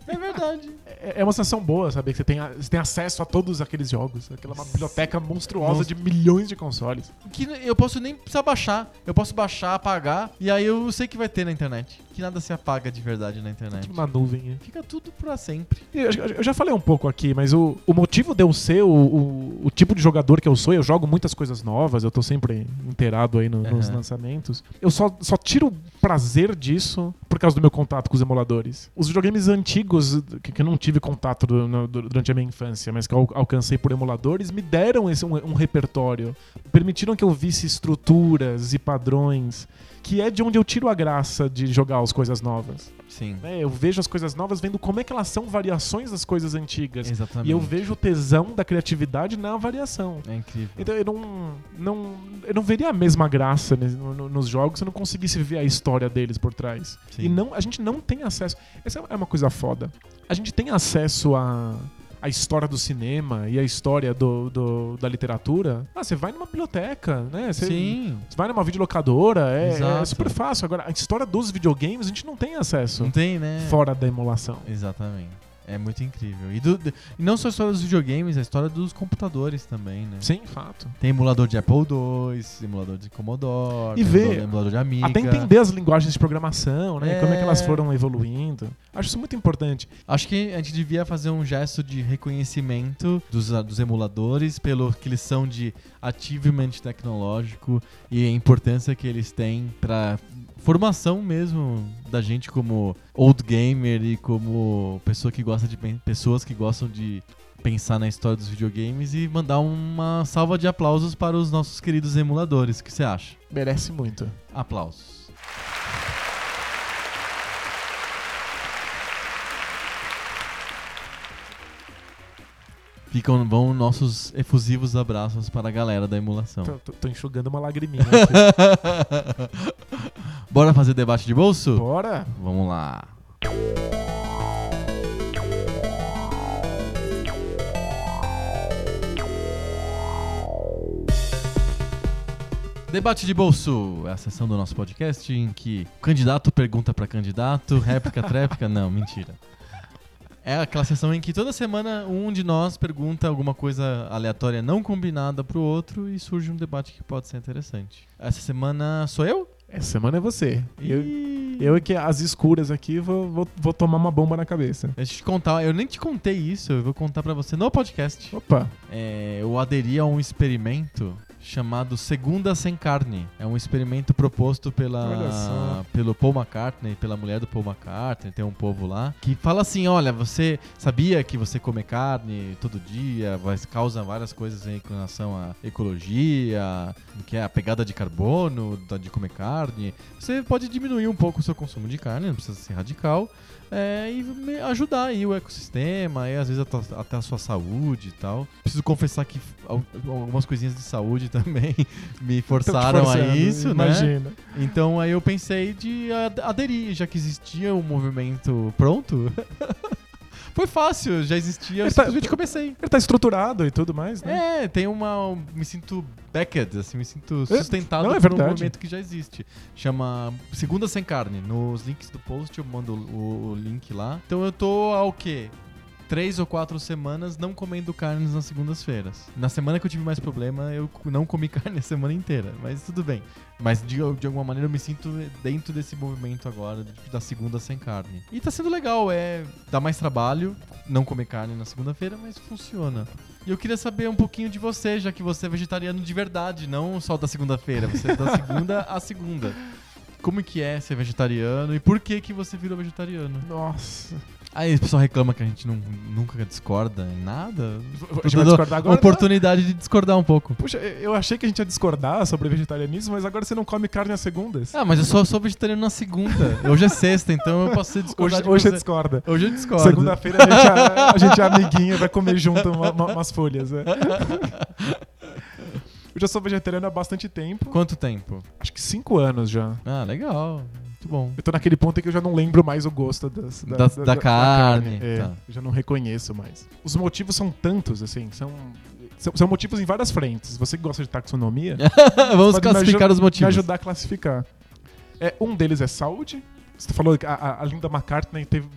É verdade. É é uma sensação boa saber que você tem, você tem acesso a todos aqueles jogos. Aquela uma biblioteca monstruosa Monstro. de milhões de consoles. Que eu posso nem precisar baixar. Eu posso baixar, apagar, e aí eu sei que vai ter na internet. Que nada se apaga de verdade na internet. Tipo uma nuvem. Fica tudo pra sempre. Eu, eu já falei um pouco aqui, mas o, o motivo de eu ser o, o, o tipo de jogador que eu sou, eu jogo muitas coisas novas, eu tô sempre inteirado aí no- nos Aham. lançamentos. Eu só, só tiro prazer disso por causa do meu contato com os emuladores. Os videogames antigos, que, que eu não tive contato durante a minha infância, mas que eu al- alcancei por emuladores, me deram esse, um, um repertório. Permitiram que eu visse estruturas e padrões, que é de onde eu tiro a graça de jogar as coisas novas. Sim. né? Eu vejo as coisas novas vendo como é que elas são variações das coisas antigas. Exatamente. E eu vejo o tesão da criatividade na variação. É incrível. Então eu não, não, eu não veria a mesma graça ne- no- no- nos jogos se eu não conseguisse ver a história deles por trás. Sim. E não, a gente não tem acesso. Essa é uma coisa foda. A gente tem acesso a. A história do cinema e a história do, do- da literatura. Ah, você vai numa biblioteca, né? Você, Sim. você vai numa videolocadora, é, é super fácil. Agora, a história dos videogames a gente não tem acesso Não tem, né? fora da emulação. Exatamente. É muito incrível. E, do- e não só a história dos videogames, a história dos computadores também, né? Sim, fato. Tem emulador de Apple II, emulador de Commodore, E ver- emulador- emulador de Amiga. Até entender as linguagens de programação, né? É. Como é que elas foram evoluindo. Acho isso muito importante. Acho que a gente devia fazer um gesto de reconhecimento dos, dos emuladores pelo que eles são de achievement tecnológico e a importância que eles têm para formação mesmo da gente como old gamer e como pessoa que gosta de pessoas que gostam de pensar na história dos videogames e mandar uma salva de aplausos para os nossos queridos emuladores. O que você acha? Merece muito. Aplausos. Ficam, vão nossos efusivos abraços para a galera da emulação. Tô, tô- tô enxugando uma lagriminha [LAUGHS] aqui. Bora fazer debate de bolso? Bora! Vamos lá. Debate de bolso é a sessão do nosso podcast em que o candidato pergunta para candidato, réplica, tréplica, não, mentira. É aquela sessão em que toda semana um de nós pergunta alguma coisa aleatória não combinada pro outro e surge um debate que pode ser interessante. Essa semana sou eu? Essa semana é você. Eu, Ih. eu é que as escuras aqui vou, vou, vou tomar uma bomba na cabeça. Deixa eu te contar, eu nem te contei isso, eu vou contar pra você no podcast. Opa! É, eu aderi a um experimento chamado Segunda Sem Carne. É um experimento proposto pela, pelo Paul McCartney, pela mulher do Paul McCartney, tem um povo lá, que fala assim, olha, você sabia que você comer carne todo dia vai, causa várias coisas em relação à ecologia, que é a pegada de carbono de comer carne. Você pode diminuir um pouco o seu consumo de carne, não precisa ser radical, é, e ajudar aí o ecossistema, e às vezes até, a sua saúde e tal. Preciso confessar que al- algumas coisinhas de saúde também [LAUGHS] me forçaram a isso, né? Imagina. Então aí eu pensei de ad- aderir, já que existia um movimento pronto. [LAUGHS] Foi fácil, já existia, eu Ele tá- simplesmente comecei. Ele tá estruturado e tudo mais, né? É, tem uma. Me sinto backed, assim, me sinto sustentado não, é por um movimento que já existe. Chama Segunda Sem Carne. Nos links do post eu mando o, o link lá. Então eu tô há o quê? Três ou quatro semanas não comendo carnes nas segundas-feiras. Na semana que eu tive mais problema, eu não comi [LAUGHS] carne a semana inteira. Mas tudo bem. Mas de, de alguma maneira eu me sinto dentro desse movimento agora, de- da segunda sem carne. E tá sendo legal, é. Dá mais trabalho não comer carne na segunda-feira, mas funciona. E eu queria saber um pouquinho de você, já que você é vegetariano de verdade, não só da segunda-feira, você é da [LAUGHS] segunda a segunda. Como que é ser vegetariano e por que que você virou vegetariano? Nossa. Aí o pessoal reclama que a gente não, nunca discorda em nada. A gente vai discordar agora? oportunidade de discordar um pouco. Puxa, eu achei que a gente ia discordar sobre vegetarianismo, mas agora você não come carne às segundas. Ah, mas eu só sou vegetariano na segunda. Hoje é sexta, então eu posso ser hoje discordar de hoje você discorda. Hoje eu discordo. Segunda-feira a gente, é, a gente é amiguinho e vai comer junto uma- uma- umas folhas. né? Eu já sou vegetariano há bastante tempo. Quanto tempo? Acho que cinco anos já. Ah, legal. Muito bom. Eu tô naquele ponto em que eu já não lembro mais o gosto das- da, Da- da carne, É, tá. Eu já não reconheço mais. Os motivos são tantos, assim, são, são, são motivos em várias frentes. Você que gosta de taxonomia, [LAUGHS] Vamos classificar os motivos. me ajudar a classificar. É, um deles é saúde. Você falou que a, a- a Linda McCartney teve-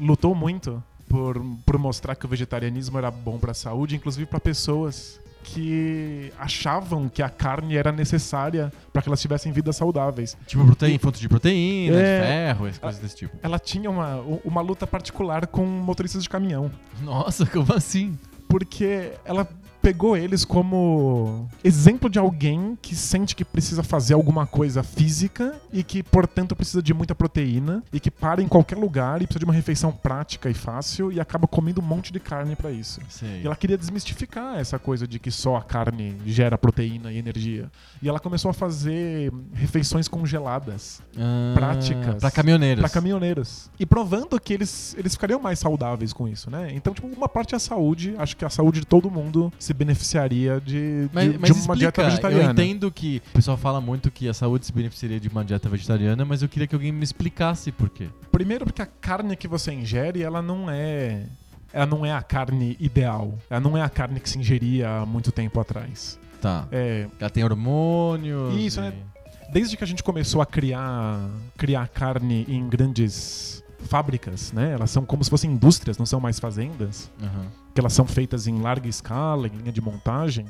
lutou muito por, por mostrar que o vegetarianismo era bom pra saúde, inclusive pra pessoas que achavam que a carne era necessária para que elas tivessem vidas saudáveis. Tipo proteína, fonte de proteína, É. de ferro, essas coisas desse tipo. Ela tinha uma, uma luta particular com motoristas de caminhão. Nossa, como assim? porque ela pegou eles como exemplo de alguém que sente que precisa fazer alguma coisa física e que, portanto, precisa de muita proteína e que para em qualquer lugar e precisa de uma refeição prática e fácil e acaba comendo um monte de carne pra isso. Sei. E ela queria desmistificar essa coisa de que só a carne gera proteína e energia. E ela começou a fazer refeições congeladas Ah, práticas Pra caminhoneiros. para caminhoneiros. E provando que eles, eles ficariam mais saudáveis com isso, né? Então, tipo, uma parte é a saúde. Acho que a saúde de todo mundo se beneficiaria de, Mas, de, mas de uma dieta explica, vegetariana. eu entendo que o pessoal fala muito que a saúde se beneficiaria de uma dieta vegetariana, mas eu queria que alguém me explicasse por quê. Primeiro porque a carne que você ingere, ela não é... Ela não é a carne ideal. Ela não é a carne que se ingeria há muito tempo atrás. Tá. É, Ela tem hormônios. Isso, e- né? desde que a gente começou a criar, criar carne em grandes fábricas, né? Elas são como se fossem indústrias, não são mais fazendas. Aham. que elas são feitas em larga escala, em linha de montagem,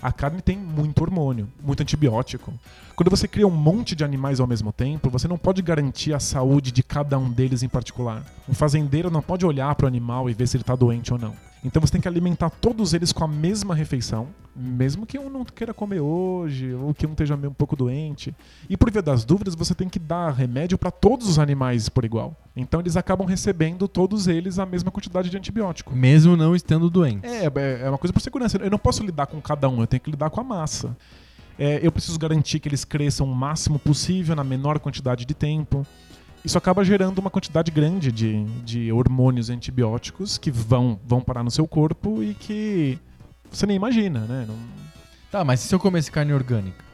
a carne tem muito hormônio, muito antibiótico. Quando você cria um monte de animais ao mesmo tempo, você não pode garantir a saúde de cada um deles em particular. Um fazendeiro não pode olhar para o animal e ver se ele está doente ou não. Então você tem que alimentar todos eles com a mesma refeição, mesmo que um não queira comer hoje, ou que um esteja meio um pouco doente. E por via das dúvidas, você tem que dar remédio para todos os animais por igual. Então eles acabam recebendo todos eles a mesma quantidade de antibiótico. Mesmo não estando doente. É, é é uma coisa por segurança. Eu não posso lidar com cada um, eu tenho que lidar com a massa. É, eu preciso garantir que eles cresçam o máximo possível na menor quantidade de tempo. Isso acaba gerando uma quantidade grande de, de hormônios e antibióticos que vão, vão parar no seu corpo e que você nem imagina, né? Não... Tá, mas e se eu comesse carne orgânica?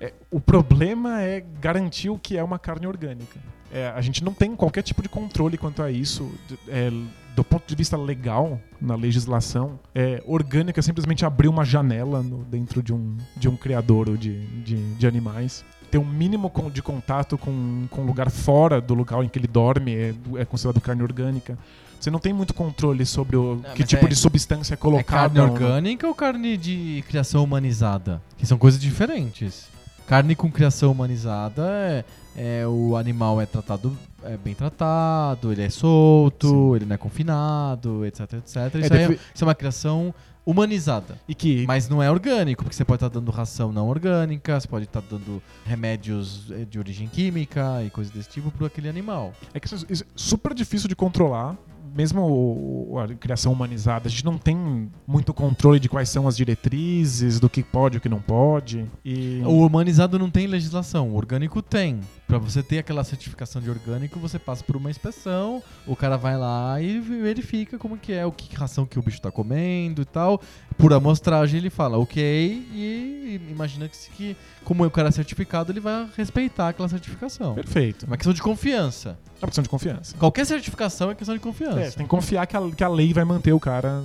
É, o problema é garantir o que é uma carne orgânica. É, a gente não tem qualquer tipo de controle quanto a isso. É, do ponto de vista legal, na legislação, é, orgânica é simplesmente abrir uma janela no, dentro de um, de um criador de, de, de animais ter um mínimo de contato com, com um lugar fora do lugar em que ele dorme é, é considerado carne orgânica. Você não tem muito controle sobre o não, que tipo é, de substância é colocada. É carne orgânica ou carne de criação humanizada? Que são coisas diferentes. Carne com criação humanizada é, é o animal é tratado é bem tratado, ele é solto, Sim. ele não é confinado, etc, etc. Isso, é, isso é uma criação humanizada. E que... Mas não é orgânico, porque você pode estar dando ração não orgânica, você pode estar dando remédios eh, de origem química e coisas desse tipo para aquele animal. É que isso é super difícil de controlar mesmo a criação humanizada, a gente não tem muito controle de quais são as diretrizes, do que pode e o que não pode. E... O humanizado não tem legislação, o orgânico tem. Para você ter aquela certificação de orgânico, você passa por uma inspeção, o cara vai lá e verifica como que é, o que ração que o bicho tá comendo e tal. Por amostragem ele fala ok e imagina que, que como o cara é certificado, ele vai respeitar aquela certificação. Perfeito. É uma questão de confiança. É uma questão de confiança. Qualquer certificação é questão de confiança. É, tem que confiar que a, que a lei vai manter o cara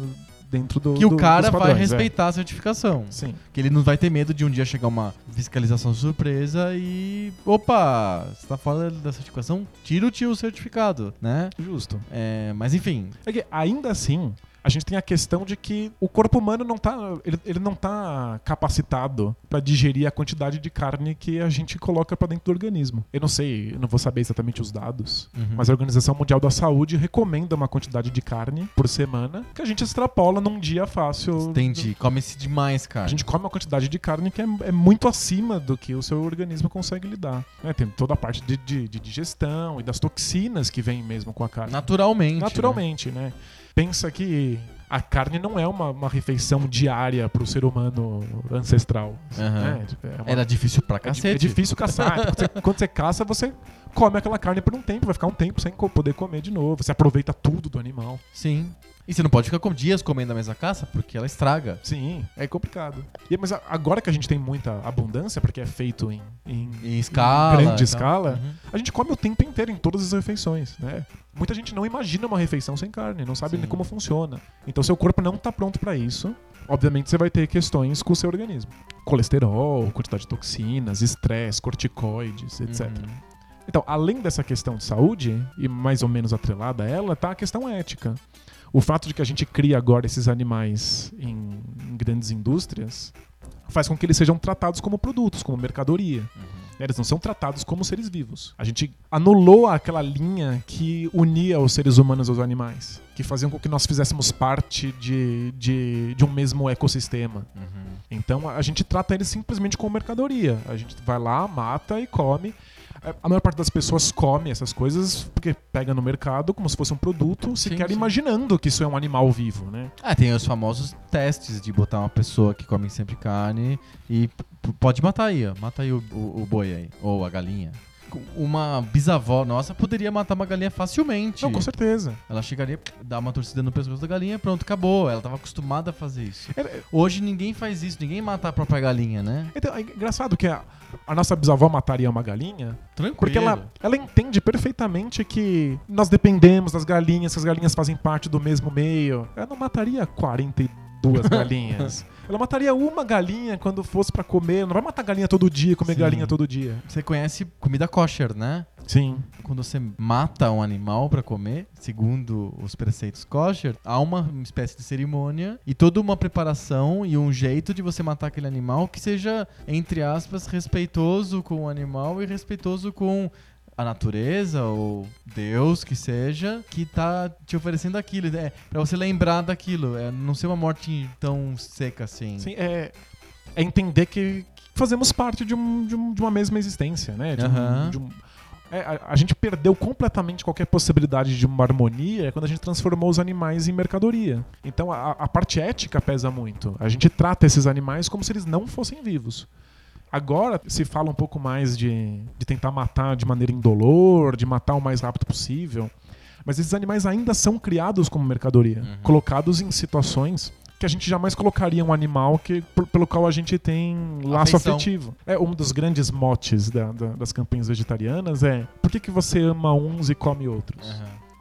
dentro do. Que o cara padrões, vai respeitar é. a certificação. Sim. Que ele não vai ter medo de um dia chegar uma fiscalização surpresa e. Opa, você tá fora da certificação? Tira o tio certificado, né? Justo. É, mas enfim. É que ainda assim, a gente tem a questão de que o corpo humano não tá, ele, ele não tá capacitado para digerir a quantidade de carne que a gente coloca para dentro do organismo. Eu não sei, eu não vou saber exatamente os dados, uhum. mas a Organização Mundial da Saúde recomenda uma quantidade de carne por semana que a gente extrapola num dia fácil. Entendi. Come-se demais, cara. A gente come uma quantidade de carne que é, é, muito acima do que o seu organismo consegue lidar. É, tem toda a parte de, de, de digestão e das toxinas que vem mesmo com a carne. Naturalmente. Naturalmente, né? né? Pensa que a carne não é uma, uma refeição diária para o ser humano ancestral. Uhum. Né? É uma... Era difícil pra cacete. É, é difícil caçar. quando, você, quando você caça, você come aquela carne por um tempo, vai ficar um tempo sem poder comer de novo. Você aproveita tudo do animal. Sim. E você não pode ficar com dias comendo a mesma caça, porque ela estraga. Sim, é complicado. E, mas agora que a gente tem muita abundância, porque é feito em, em, em escala, em grande então. escala, uhum. a gente come o tempo inteiro em todas as refeições, né? Muita gente não imagina uma refeição sem carne, não sabe nem como funciona. Então seu corpo não está pronto para isso. Obviamente você vai ter questões com o seu organismo. Colesterol, quantidade de toxinas, estresse, corticoides, etc. Uhum. Então, além dessa questão de saúde, e mais ou menos atrelada a ela, tá a questão ética o fato de que a gente cria agora esses animais em, em grandes indústrias faz com que eles sejam tratados como produtos, como mercadoria. Uhum. Eles não são tratados como seres vivos. A gente anulou aquela linha que unia os seres humanos aos animais, que faziam com que nós fizéssemos parte de, de, de um mesmo ecossistema. Uhum. Então a gente trata eles simplesmente como mercadoria. A gente vai lá, mata e come. É, a maior parte das pessoas come essas coisas porque pega no mercado como se fosse um produto, sequer sim. imaginando que isso é um animal vivo, né? Ah, tem os famosos testes de botar uma pessoa que come sempre carne e pode matar aí, ó. Mata aí o, o, o boi aí, ou a galinha uma bisavó nossa poderia matar uma galinha facilmente. Não, com certeza. Ela chegaria, dar uma torcida no pescoço da galinha, pronto, acabou. Ela estava acostumada a fazer isso. É, Hoje ninguém faz isso, ninguém mata a própria galinha, né? Então, é engraçado que a, a nossa bisavó mataria uma galinha. Tranquilo. Porque ela, ela entende perfeitamente que nós dependemos das galinhas, que as galinhas fazem parte do mesmo meio. Ela não mataria 42 [LAUGHS] galinhas. Ela mataria uma galinha quando fosse para comer. Não vai matar galinha todo dia, comer Sim. galinha todo dia. Você conhece comida kosher, né? Sim. Quando você mata um animal para comer, segundo os preceitos kosher, há uma espécie de cerimônia e toda uma preparação e um jeito de você matar aquele animal que seja, entre aspas, respeitoso com o animal e respeitoso com a natureza ou Deus que seja que tá te oferecendo aquilo, é para você lembrar daquilo, é não ser uma morte tão seca assim. Sim, é, é entender que fazemos parte de, um, de, um, de uma mesma existência, né? De uhum. um, de um é, a, a, gente perdeu completamente qualquer possibilidade de uma harmonia quando a gente transformou os animais em mercadoria. Então a, a parte ética pesa muito. A gente trata esses animais como se eles não fossem vivos. Agora se fala um pouco mais de, de tentar matar de maneira indolor, de matar o mais rápido possível. Mas esses animais ainda são criados como mercadoria, Uhum. colocados em situações que a gente jamais colocaria um animal que, pelo qual a gente tem laço Afeição. afetivo. É um dos grandes motes da- da- das campanhas vegetarianas é por que, que você ama uns e come outros?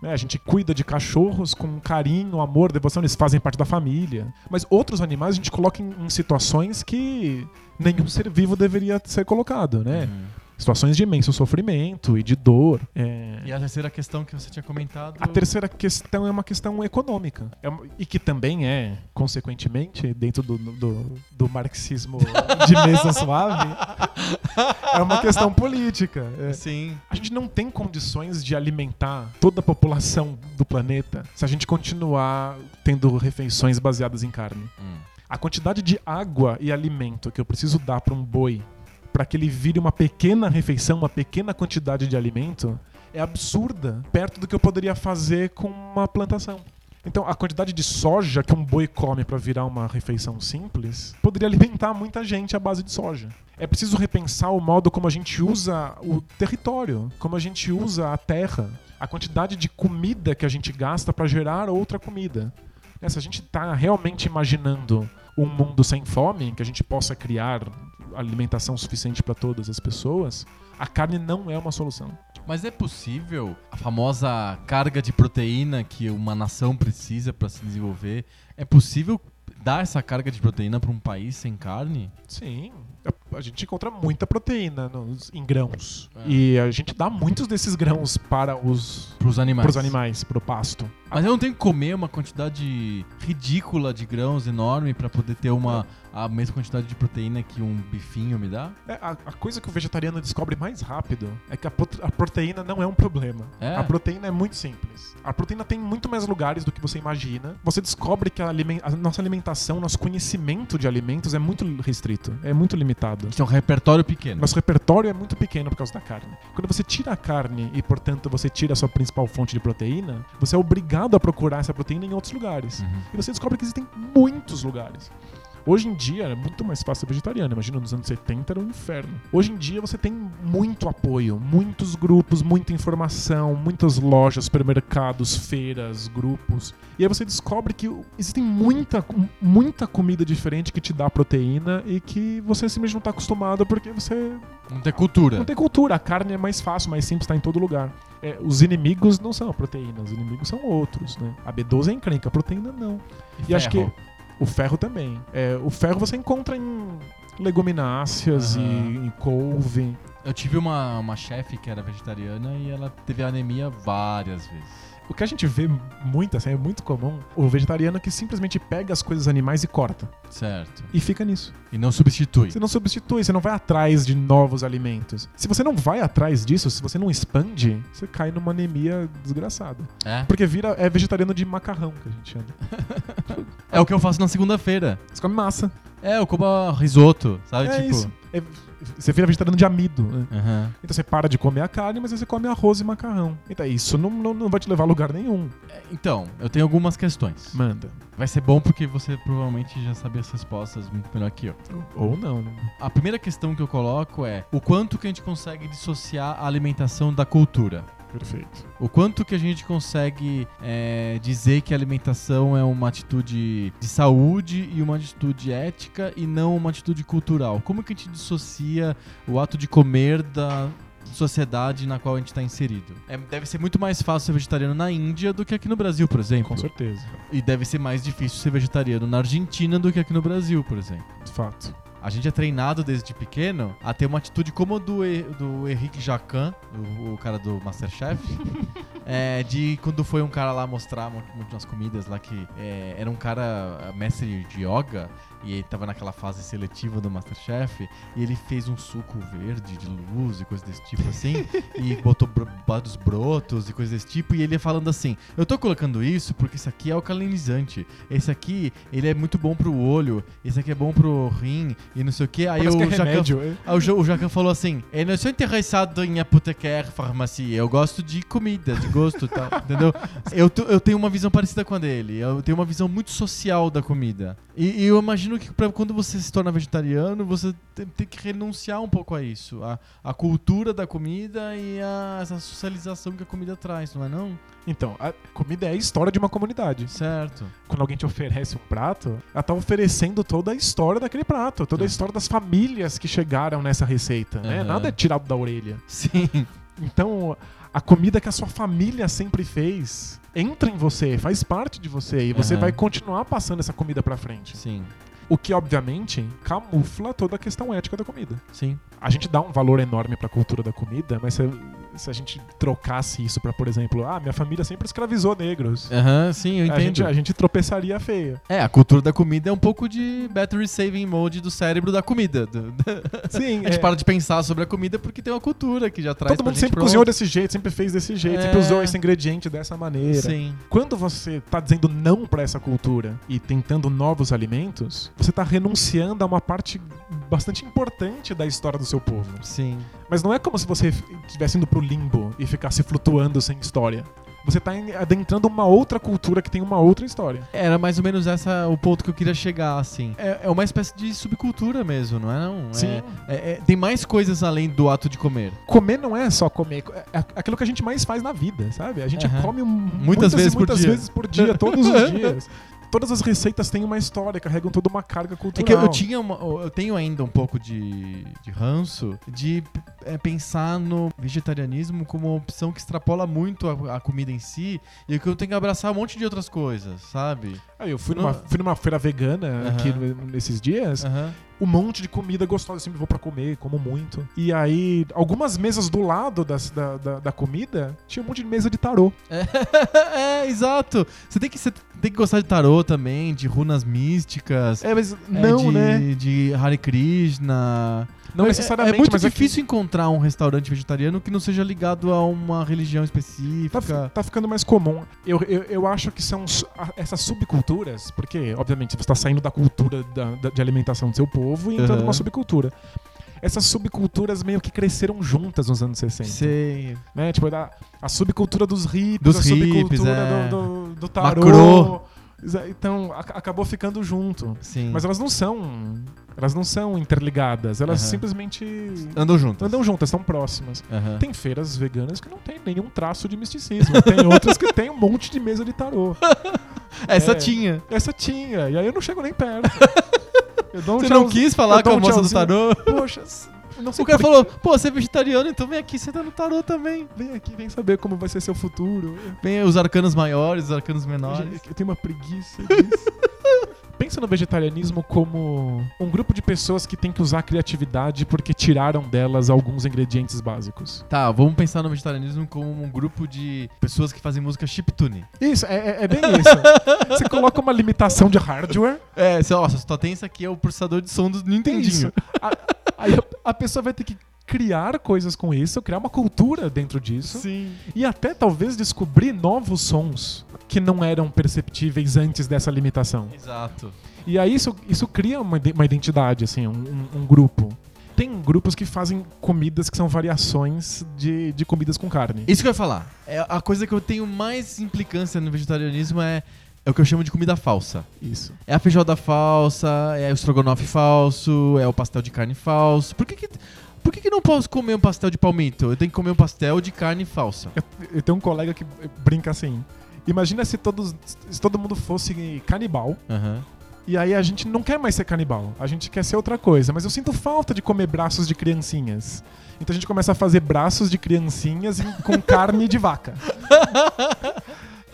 né? A gente cuida de cachorros com carinho, amor, devoção, eles fazem parte da família. Mas outros animais a gente coloca em, em situações que nenhum ser vivo deveria ser colocado, né? Uhum. Situações de imenso sofrimento e de dor. É, E a terceira questão que você tinha comentado. A terceira questão é uma questão econômica. É uma- e que também é, consequentemente, dentro do, do, do marxismo [LAUGHS] de mesa suave, é uma questão política. É, Sim. a gente não tem condições de alimentar toda a população do planeta se a gente continuar tendo refeições baseadas em carne. Hum. A quantidade de água e alimento que eu preciso dar para um boi para que ele vire uma pequena refeição, uma pequena quantidade de alimento, é absurda perto do que eu poderia fazer com uma plantação. Então, a quantidade de soja que um boi come para virar uma refeição simples poderia alimentar muita gente à base de soja. É preciso repensar o modo como a gente usa o território, como a gente usa a terra, a quantidade de comida que a gente gasta para gerar outra comida. Se a gente está realmente imaginando um mundo sem fome, em que a gente possa criar alimentação suficiente para todas as pessoas, a carne não é uma solução. Mas é possível a famosa carga de proteína que uma nação precisa para se desenvolver? É possível dar essa carga de proteína para um país sem carne? Sim, a- gente encontra muita proteína nos- em grãos. É. E a gente dá muitos desses grãos para os, Para os animais? para os animais, para o pasto. Mas eu não tenho que comer uma quantidade ridícula de grãos enorme para poder ter uma a mesma quantidade de proteína que um bifinho me dá? É, a, a coisa que o vegetariano descobre mais rápido é que a, a proteína não é um problema. É? A proteína é muito simples. A proteína tem muito mais lugares do que você imagina. Você descobre que a, a nossa alimentação, nosso conhecimento de alimentos é muito restrito, é muito limitado. Isso é um repertório pequeno. Nosso repertório é muito pequeno por causa da carne. Quando você tira a carne e, portanto, você tira a sua principal fonte de proteína, você é obrigado a procurar essa proteína em outros lugares. Uhum. E você descobre que existem muitos lugares. Hoje em dia é muito mais fácil ser vegetariano. Imagina, nos anos 70 era um inferno. Hoje em dia você tem muito apoio, muitos grupos, muita informação, muitas lojas, supermercados, feiras, grupos. E aí você descobre que existem muita, muita comida diferente que te dá proteína e que você simplesmente não está acostumado porque você Não tem cultura. não tem cultura. A carne é mais fácil, mais simples, está em todo lugar. É, os inimigos não são a proteína, os inimigos são outros, né? A B12 é encrenca, a proteína não. E acho que. O ferro também. É, o ferro você encontra em legumináceas Aham. e em couve. Eu tive uma, uma chefe que era vegetariana e ela teve anemia várias vezes. O que a gente vê muito, assim, é muito comum, o vegetariano que simplesmente pega as coisas animais e corta. Certo. E fica nisso. E não substitui. Você não substitui, você não vai atrás de novos alimentos. Se você não vai atrás disso, se você não expande, você cai numa anemia desgraçada. É? Porque vira é vegetariano de macarrão que a gente chama. [LAUGHS] É o que eu faço na segunda-feira. Você come massa. É, eu como risoto, sabe? é tipo. isso. É- você vira vegetariano de amido. né? Aham. Então você para de comer a carne, mas você come arroz e macarrão. Então isso não, não, não vai te levar a lugar nenhum. É, Então, eu tenho algumas questões. Manda. Vai ser bom porque você provavelmente já sabe as respostas muito melhor que eu. Ou não, né? A primeira questão que eu coloco é o quanto que a gente consegue dissociar a alimentação da cultura. Perfeito. O quanto que a gente consegue é, dizer que a alimentação é uma atitude de saúde e uma atitude ética e não uma atitude cultural? Como que a gente dissocia o ato de comer da sociedade na qual a gente está inserido? É, deve ser muito mais fácil ser vegetariano na Índia do que aqui no Brasil, por exemplo. Com certeza. E deve ser mais difícil ser vegetariano na Argentina do que aqui no Brasil, por exemplo. De fato. A gente é treinado desde pequeno a ter uma atitude como a do, E- do Henrique Jacan, o, o cara do Masterchef, [LAUGHS] é, de quando foi um cara lá mostrar mu- muitas comidas lá que é, era um cara mestre de yoga e ele tava naquela fase seletiva do Masterchef e ele fez um suco verde de luz e coisas desse tipo assim [LAUGHS] e botou vários brotos e coisas desse tipo e ele ia falando assim, eu tô colocando isso porque isso aqui é alcalinizante, esse aqui ele é muito bom pro olho, esse aqui é bom pro rim e não sei o que. Aí Parece o que é Jacan, é? aí o Jacan falou assim: Eu não sou interessado em apotecar farmácia, eu gosto de comida, de gosto, tá? [LAUGHS] entendeu? Eu, eu tenho uma visão parecida com a dele, eu tenho uma visão muito social da comida. E, e eu imagino imagino que pra quando você se torna vegetariano, você tem, tem que renunciar um pouco a isso. A, a cultura da comida e a, essa socialização que a comida traz, não é não? Então, a comida é a história de uma comunidade. Certo. Quando alguém te oferece um prato, ela tá oferecendo toda a história daquele prato, toda a Tá. história das famílias que chegaram nessa receita, né? Nada é tirado da orelha. Sim. Então, a comida que a sua família sempre fez entra em você, faz parte de você e você Aham. vai continuar passando essa comida pra frente. Sim. O que, obviamente, camufla toda a questão ética da comida. Sim. A gente dá um valor enorme pra cultura da comida, mas se, se a gente trocasse isso pra, por exemplo, ah, minha família sempre escravizou negros. Aham, sim, eu A entendo. gente, a gente tropeçaria feia. É, a cultura da comida é um pouco de battery saving mode do cérebro da comida. Do- [LAUGHS] Sim, A gente é. para de pensar sobre a comida porque tem uma cultura que já traz Todo mundo sempre cozinhou desse jeito, sempre fez desse jeito, É. sempre usou esse ingrediente dessa maneira. Sim. Quando você tá dizendo não pra essa cultura e tentando novos alimentos, você tá renunciando a uma parte bastante importante da história do seu povo. Sim. Mas não é como se você estivesse indo pro limbo e ficasse flutuando sem história. Você tá em- adentrando uma outra cultura que tem uma outra história. Era mais ou menos essa o ponto que eu queria chegar, assim. É, é uma espécie de subcultura mesmo, não é não? É- Sim. é- é- tem mais coisas além do ato de comer. Comer não é só comer, é é aquilo que a gente mais faz na vida, sabe? A gente Aham. come um- muitas, vezes e por muitas dia. vezes por dia, todos os [LAUGHS] dias. Todas as receitas têm uma história, carregam toda uma carga É cultural. que eu, eu tinha uma- eu tenho ainda um pouco de, de ranço de é, pensar no vegetarianismo como uma opção que extrapola muito a, a comida em si e que eu tenho que abraçar um monte de outras coisas, sabe? Aí eu fui Não- numa, fui numa feira vegana aqui nesses dias, Aham. um monte de comida gostosa, eu sempre vou pra comer, como muito. E aí, algumas mesas do lado das- da, da, da comida, tinha um monte de mesa de tarô. [LAUGHS] é, exato. Você tem, que, você tem que gostar de tarô também, de runas místicas. É, mas é, não, de, né? De Hare Krishna. Não É- necessariamente, É, muito mas é que difícil encontrar um restaurante vegetariano que não seja ligado a uma religião específica. Tá, tá ficando mais comum. Eu, eu, eu acho que são essas subculturas, porque, obviamente, você está saindo da cultura da- da- de alimentação do seu povo e entrando Aham. numa subcultura. Essas subculturas meio que cresceram juntas nos anos 60. Sei. Né? Tipo, a, a subcultura dos hippies, Dos a hippies, subcultura é. do, do, do tarô. Macrô. Exa- Então, a- acabou ficando junto. Sim. Mas elas não são. Elas não são interligadas. Elas Aham. simplesmente andam juntas. andam juntas, estão próximas. Aham. Tem feiras veganas que não tem nenhum traço de misticismo. Tem [LAUGHS] outras que tem um monte de mesa de tarô. [LAUGHS] Essa É. tinha. Essa tinha, e aí eu não chego nem perto. [LAUGHS] Um Você não quis falar com a um moça do tarô? Poxa, não sei O cara falou, pô, você é vegetariano, então vem aqui, você tá no tarô também. Vem aqui, vem saber como vai ser seu futuro. Vem os arcanos maiores, os arcanos menores. eu tenho uma preguiça disso. [LAUGHS] Pensa no vegetarianismo como um grupo de pessoas que tem que usar a criatividade porque tiraram delas alguns ingredientes básicos. Tá, vamos pensar no vegetarianismo como um grupo de pessoas que fazem música chiptune. Isso, é, é- é bem isso. [LAUGHS] Você coloca uma limitação de hardware É, você, ó, só tem isso aqui, é o processador de som do Isso. Nintendinho. A- Aí a, a pessoa vai ter que criar coisas com isso, criar uma cultura dentro disso. Sim. E até talvez descobrir novos sons que não eram perceptíveis antes dessa limitação. Exato. E aí isso, isso cria uma, uma identidade, assim, um, um- um grupo. Tem grupos que fazem comidas que são variações de, de comidas com carne. Isso que eu ia falar. É, a coisa que eu tenho mais implicância no vegetarianismo é, é o que eu chamo de comida falsa. Isso. É a feijoada falsa, é o estrogonofe falso, é o pastel de carne falso. Por que que, por que que não posso comer um pastel de palmito? Eu tenho que comer um pastel de carne falsa. Eu, eu tenho um colega que brinca assim. Imagina se, todos, se todo mundo fosse canibal. Aham. E aí a gente não quer mais ser canibal, a gente quer ser outra coisa, mas eu sinto falta de comer braços de criancinhas. Então a gente começa a fazer braços de criancinhas com [LAUGHS] carne de vaca.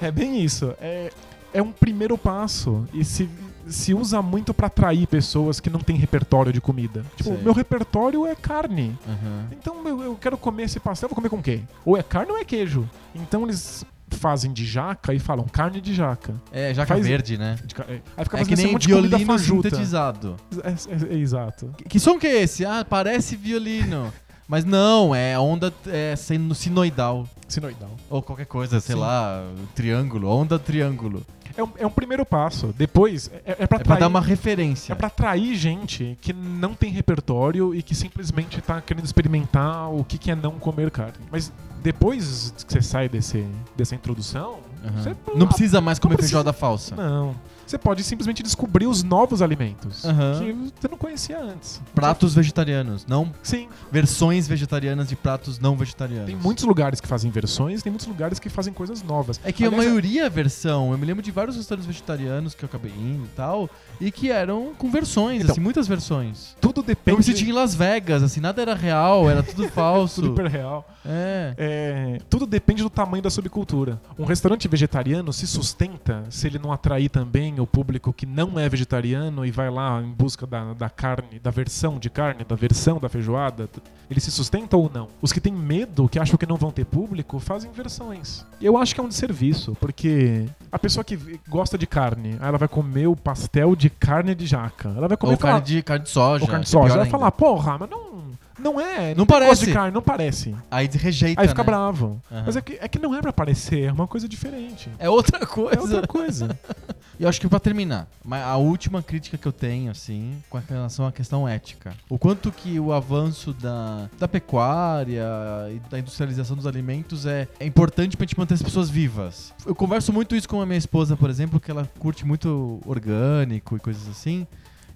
É bem isso. É, é um primeiro passo e se, se usa muito pra atrair pessoas que não têm repertório de comida. Tipo, Sei. meu repertório é carne. Aham. Então eu, eu quero comer esse pastel, vou comer com o quê? Ou é carne ou é queijo. Então eles fazem de jaca e falam carne de jaca. É, jaca Faz- verde, né? É. Aí fica É que esse nem comida violino sintetizado. É, é- é exato. Que, que som que é esse? Ah, parece violino. [LAUGHS] Mas não, é onda é, sino- sinoidal. Sinoidal. Ou qualquer coisa, sei Sim. lá, triângulo, onda triângulo. É um, é um primeiro passo. Depois, é, é pra É pra dar uma referência. É pra atrair gente que não tem repertório e que simplesmente tá querendo experimentar o que, que é não comer carne. Mas depois que você sai desse, dessa introdução, Aham. você Não precisa mais comer precisa- feijoada falsa. Não. você pode simplesmente descobrir os novos alimentos Aham. que você não conhecia antes. Pratos vegetarianos, não Sim, versões vegetarianas de pratos não vegetarianos. tem muitos lugares que fazem versões, tem muitos lugares que fazem coisas novas. É que Aliás, a maioria é versão. Eu me lembro de vários restaurantes vegetarianos que eu acabei indo e tal, e que eram com versões, Então, assim, muitas versões. tudo Eu depende me senti em Las Vegas, assim, nada era real, era tudo [LAUGHS] falso. tudo hiper real. É. É, tudo depende do tamanho da subcultura. Um restaurante vegetariano se sustenta se ele não atrair também o público que não é vegetariano e vai lá em busca da, da carne, da versão de carne, da versão da feijoada. Ele se sustenta ou não? Os que têm medo, que acham que não vão ter público, fazem versões. E eu acho que é um desserviço, porque a pessoa que gosta de carne, aí ela vai comer o pastel de carne de jaca. Ela vai comer Ou falar- carne de, carne de soja. ou carne de é soja. Ela vai falar, porra, mas não, não é. Não parece. de carne, não parece. Aí rejeita, Aí fica né? bravo. Aham. Mas é que, é que não é pra parecer, é uma coisa diferente. É outra coisa. É outra coisa. [LAUGHS] E eu acho que pra terminar, a última crítica que eu tenho, assim, com relação à questão ética. O quanto que o avanço da, da pecuária e da industrialização dos alimentos é, é importante pra gente manter as pessoas vivas. Eu converso muito isso com a minha esposa, por exemplo, que ela curte muito orgânico e coisas assim.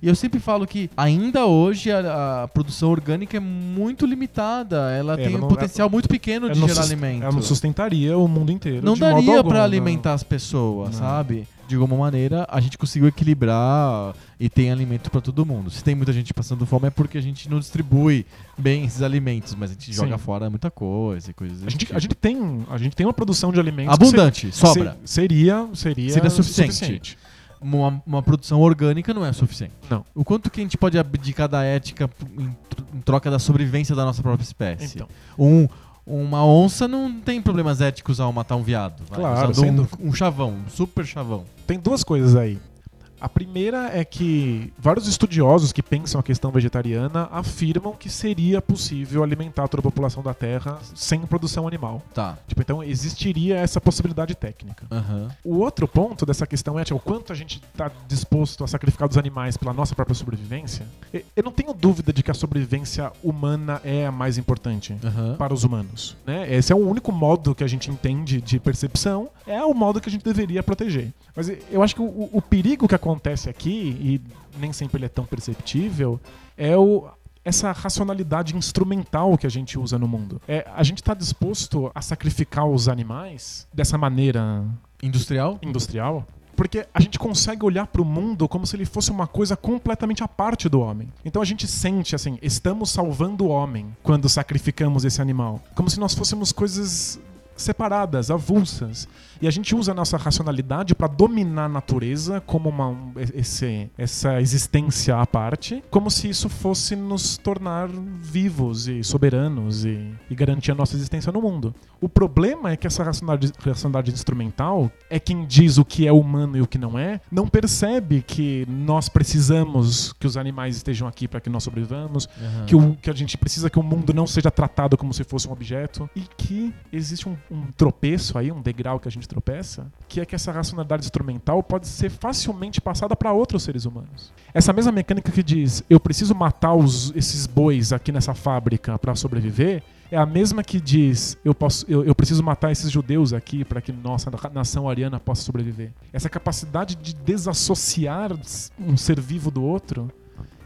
E eu sempre falo que ainda hoje a, a produção orgânica é muito limitada. Ela É, tem ela um não- potencial muito pequeno de não gerar alimento. Ela não sustentaria o mundo inteiro. Não daria pra não. alimentar as pessoas, Não. sabe? De alguma maneira, a gente conseguiu equilibrar e tem alimento pra todo mundo. Se tem muita gente passando fome é porque a gente não distribui bem esses alimentos, mas a gente Sim. joga fora muita coisa e coisas A gente, tipo. a, gente tem, a gente tem uma produção de alimentos. Abundante, se- sobra. se- seria, seria, Seria suficiente. Uma, uma produção orgânica não é suficiente. Não. O quanto que a gente pode abdicar da ética em, tr- em troca da sobrevivência da nossa própria espécie? Então, Um, uma onça não tem problemas éticos ao matar um viado. vai, Claro, um, um chavão, um super chavão. tem duas coisas aí. A primeira é que vários estudiosos que pensam a questão vegetariana afirmam que seria possível alimentar toda a população da Terra sem produção animal. Tá. Tipo, então existiria essa possibilidade técnica. Aham. O outro ponto dessa questão é tipo, o quanto a gente está disposto a sacrificar os animais pela nossa própria sobrevivência. Eu não tenho dúvida de que a sobrevivência humana é a mais importante Aham. para os humanos. Né? Esse é o único modo que a gente entende de percepção, é o modo que a gente deveria proteger. Mas eu acho que o, o perigo que acontece aqui, e nem sempre ele é tão perceptível, é o, essa racionalidade instrumental que a gente usa no mundo. É, a gente está disposto a sacrificar os animais dessa maneira Industrial? industrial porque a gente consegue olhar para o mundo como se ele fosse uma coisa completamente à parte do homem. Então a gente sente assim, estamos salvando o homem quando sacrificamos esse animal, como se nós fôssemos coisas separadas, avulsas. E a gente usa a nossa racionalidade para dominar a natureza como uma um, esse, essa existência à parte, como se isso fosse nos tornar vivos e soberanos e, e garantir a nossa existência no mundo. O problema é que essa racionalidade, racionalidade instrumental é quem diz o que é humano e o que não é, não percebe que nós precisamos que os animais estejam aqui para que nós sobrevivamos, Aham. que, o, que a gente precisa que o mundo não seja tratado como se fosse um objeto e que existe um, um tropeço aí, um degrau que a gente tropeça, que é que essa racionalidade instrumental pode ser facilmente passada para outros seres humanos. Essa mesma mecânica que diz eu preciso matar os, esses bois aqui nessa fábrica para sobreviver é a mesma que diz eu, posso, eu, eu preciso matar esses judeus aqui para que nossa nação ariana possa sobreviver. Essa capacidade de desassociar um ser vivo do outro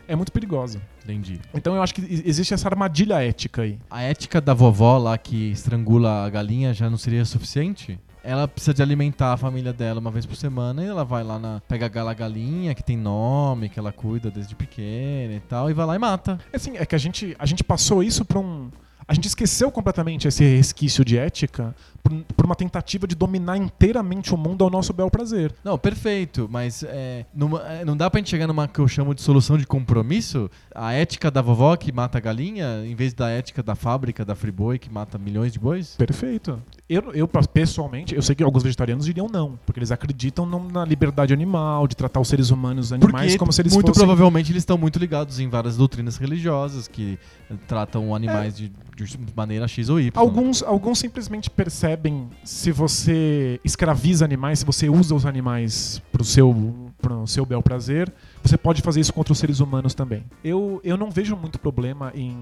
é muito perigosa. Entendi. Então eu acho que existe essa armadilha ética aí. A ética da vovó lá que estrangula a galinha já não seria suficiente? Ela precisa de alimentar a família dela uma vez por semana e ela vai lá na. pega aquela galinha que tem nome, que ela cuida desde pequena e tal, e vai lá e mata. Assim, é que a gente, a gente passou isso pra um. A gente esqueceu completamente esse resquício de ética por, por uma tentativa de dominar inteiramente o mundo ao nosso bel prazer. Não, perfeito, mas é, numa- é, não dá pra gente chegar numa que eu chamo de solução de compromisso? A ética da vovó que mata a galinha, em vez da ética da fábrica da Friboi que mata milhões de bois? Perfeito. Eu, eu, pessoalmente, eu sei que alguns vegetarianos diriam não, porque eles acreditam na liberdade animal, de tratar os seres humanos os animais Porque como se eles muito fossem. provavelmente eles estão muito ligados em várias doutrinas religiosas que tratam animais de, de maneira X ou Y. Alguns, alguns simplesmente percebem se você escraviza animais, se você usa os animais pro seu, pro seu bel prazer, você pode fazer isso contra os seres humanos também. Eu, eu não vejo muito problema em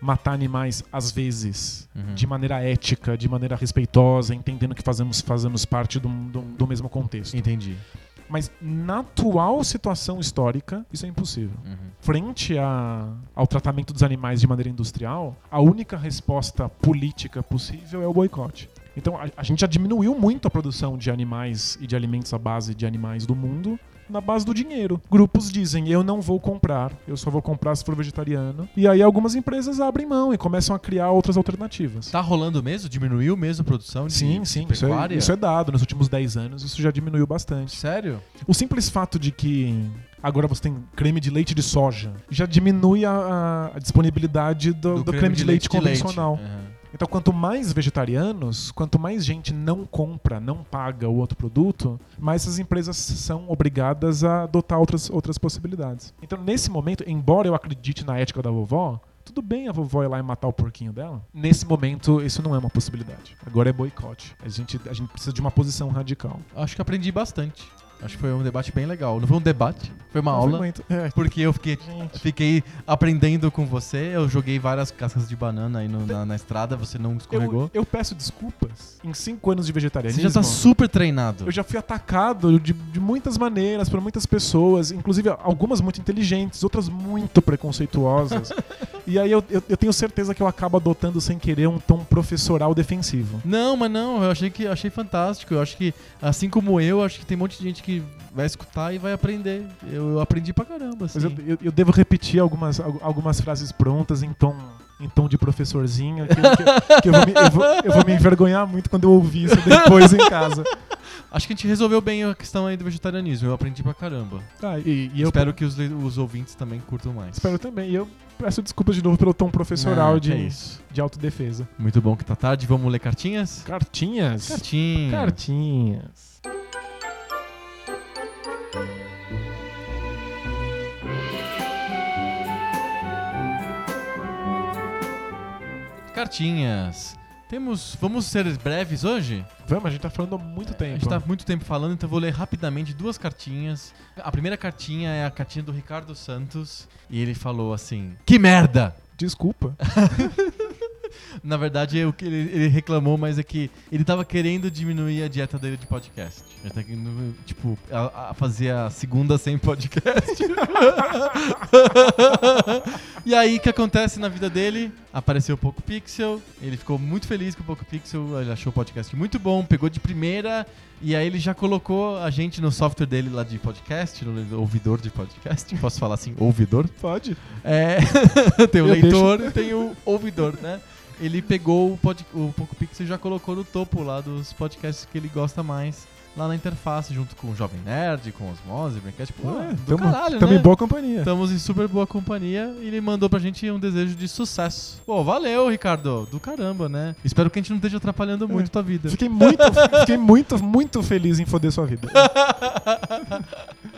matar animais às vezes, Uhum. de maneira ética, de maneira respeitosa, entendendo que fazemos, fazemos parte do, do, do mesmo contexto. Entendi. Mas na atual situação histórica, isso é impossível. Uhum. Frente a- ao tratamento dos animais de maneira industrial, a única resposta política possível é o boicote. Então a, a gente já diminuiu muito a produção de animais e de alimentos à base de animais do mundo na base do dinheiro. Grupos dizem, eu não vou comprar, eu só vou comprar se for vegetariano. E aí algumas empresas abrem mão e começam a criar outras alternativas. Tá rolando mesmo? Diminuiu mesmo a produção de Sim, sim, de isso é, isso é dado. Nos últimos 10 anos isso já diminuiu bastante. Sério? O simples fato de que agora você tem creme de leite de soja já diminui a, a- disponibilidade do, do creme, de leite, convencional. Uhum. Então, quanto mais vegetarianos, quanto mais gente não compra, não paga o outro produto, mais essas empresas são obrigadas a adotar outras, outras possibilidades. Então, nesse momento, embora eu acredite na ética da vovó, tudo bem a vovó ir lá e matar o porquinho dela. Nesse momento, isso não é uma possibilidade. Agora é boicote. A gente, a gente precisa de uma posição radical. Acho que aprendi bastante. Acho que foi um debate bem legal. Não foi um debate, foi uma Não foi aula. muito- é, Porque eu fiquei, gente. fiquei aprendendo com você. Eu joguei várias cascas de banana aí no- na, na estrada, você não escorregou. Eu, eu peço desculpas. Em cinco anos de vegetarianismo, Você já tá super treinado. eu já fui atacado de, de muitas maneiras por muitas pessoas, inclusive algumas muito inteligentes, outras muito preconceituosas. [LAUGHS] e aí eu, eu, eu tenho certeza que eu acabo adotando sem querer um tom professoral defensivo. Não, mas não, eu achei que eu achei fantástico. Eu acho que, assim como eu, acho que tem um monte de gente que vai escutar e vai aprender. Eu, eu aprendi pra caramba, assim. Mas eu, eu- eu devo repetir algumas, al- algumas frases prontas em tom, em tom de professorzinho, que, que- que eu, vou me, eu vou- eu vou me envergonhar muito quando eu ouvir isso depois em casa. [LAUGHS] Acho que a gente resolveu bem a questão aí do vegetarianismo. Eu aprendi pra caramba. Ah, e, e eu Espero que os, os ouvintes também curtam mais. espero também. E eu peço desculpas de novo pelo tom professoral Não, de, que é isso. de autodefesa. Muito bom que tá tarde. Vamos ler cartinhas? Cartinhas? Cartinhas. Cartinhas. Cartinhas. Temos. Vamos ser breves hoje? Vamos, a gente tá falando há muito A tempo. gente tá há muito tempo falando, então eu vou ler rapidamente duas cartinhas. A primeira cartinha é a cartinha do Ricardo Santos. E ele falou assim: Que merda! Desculpa. [LAUGHS] Na verdade, é o que ele, ele reclamou, mas é que ele tava querendo diminuir a dieta dele de podcast. Ele tá querendo, tipo, a, a fazer a segunda sem podcast. [LAUGHS] e aí, o que acontece na vida dele? Apareceu o Poco Pixel, ele ficou muito feliz com o Poco Pixel, ele achou o podcast muito bom, pegou de primeira, e aí ele já colocou a gente no software dele lá de podcast, no ouvidor de podcast. Posso falar assim, ouvidor? Pode. É, [LAUGHS] tem o Eu leitor e tem o ouvidor, né? Ele pegou o, pod, o Poco Pixel e já colocou no topo lá dos podcasts que ele gosta mais. Lá na interface, junto com o Jovem Nerd, com Osmose, Braincast. Pô, Ué, do tamo, caralho, tamo né? em boa companhia. Estamos em super boa companhia e ele mandou pra gente um desejo de sucesso. Pô, valeu, Ricardo. Do caramba, né? Espero que a gente não esteja atrapalhando muito É. tua vida. Fiquei muito, fiquei muito, muito feliz em foder sua vida. [LAUGHS]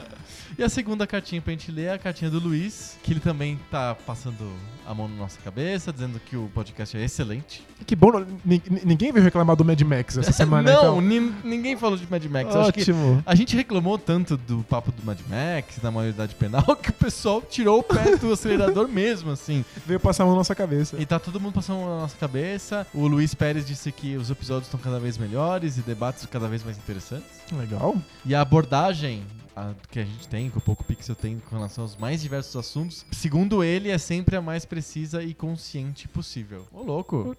E a segunda cartinha pra gente ler é a cartinha do Luiz, que ele também tá passando a mão na nossa cabeça, dizendo que o podcast é excelente. Que bom, ni- ni- ninguém veio reclamar do Mad Max essa [LAUGHS] semana. não, então. nin- ninguém falou de Mad Max. Eu acho que Ótimo. a gente reclamou tanto do papo do Mad Max, da maioridade penal, [LAUGHS] que o pessoal tirou o pé do acelerador [LAUGHS] mesmo, assim. Veio passar a mão na nossa cabeça. E tá todo mundo passando na nossa cabeça. O Luiz Pérez disse que os episódios estão cada vez melhores e debates cada vez mais interessantes. Legal. E a abordagem a- que a gente tem, que o Poco Pixel tem com relação aos mais diversos assuntos, segundo ele, é sempre a mais precisa e consciente possível. Ô, louco.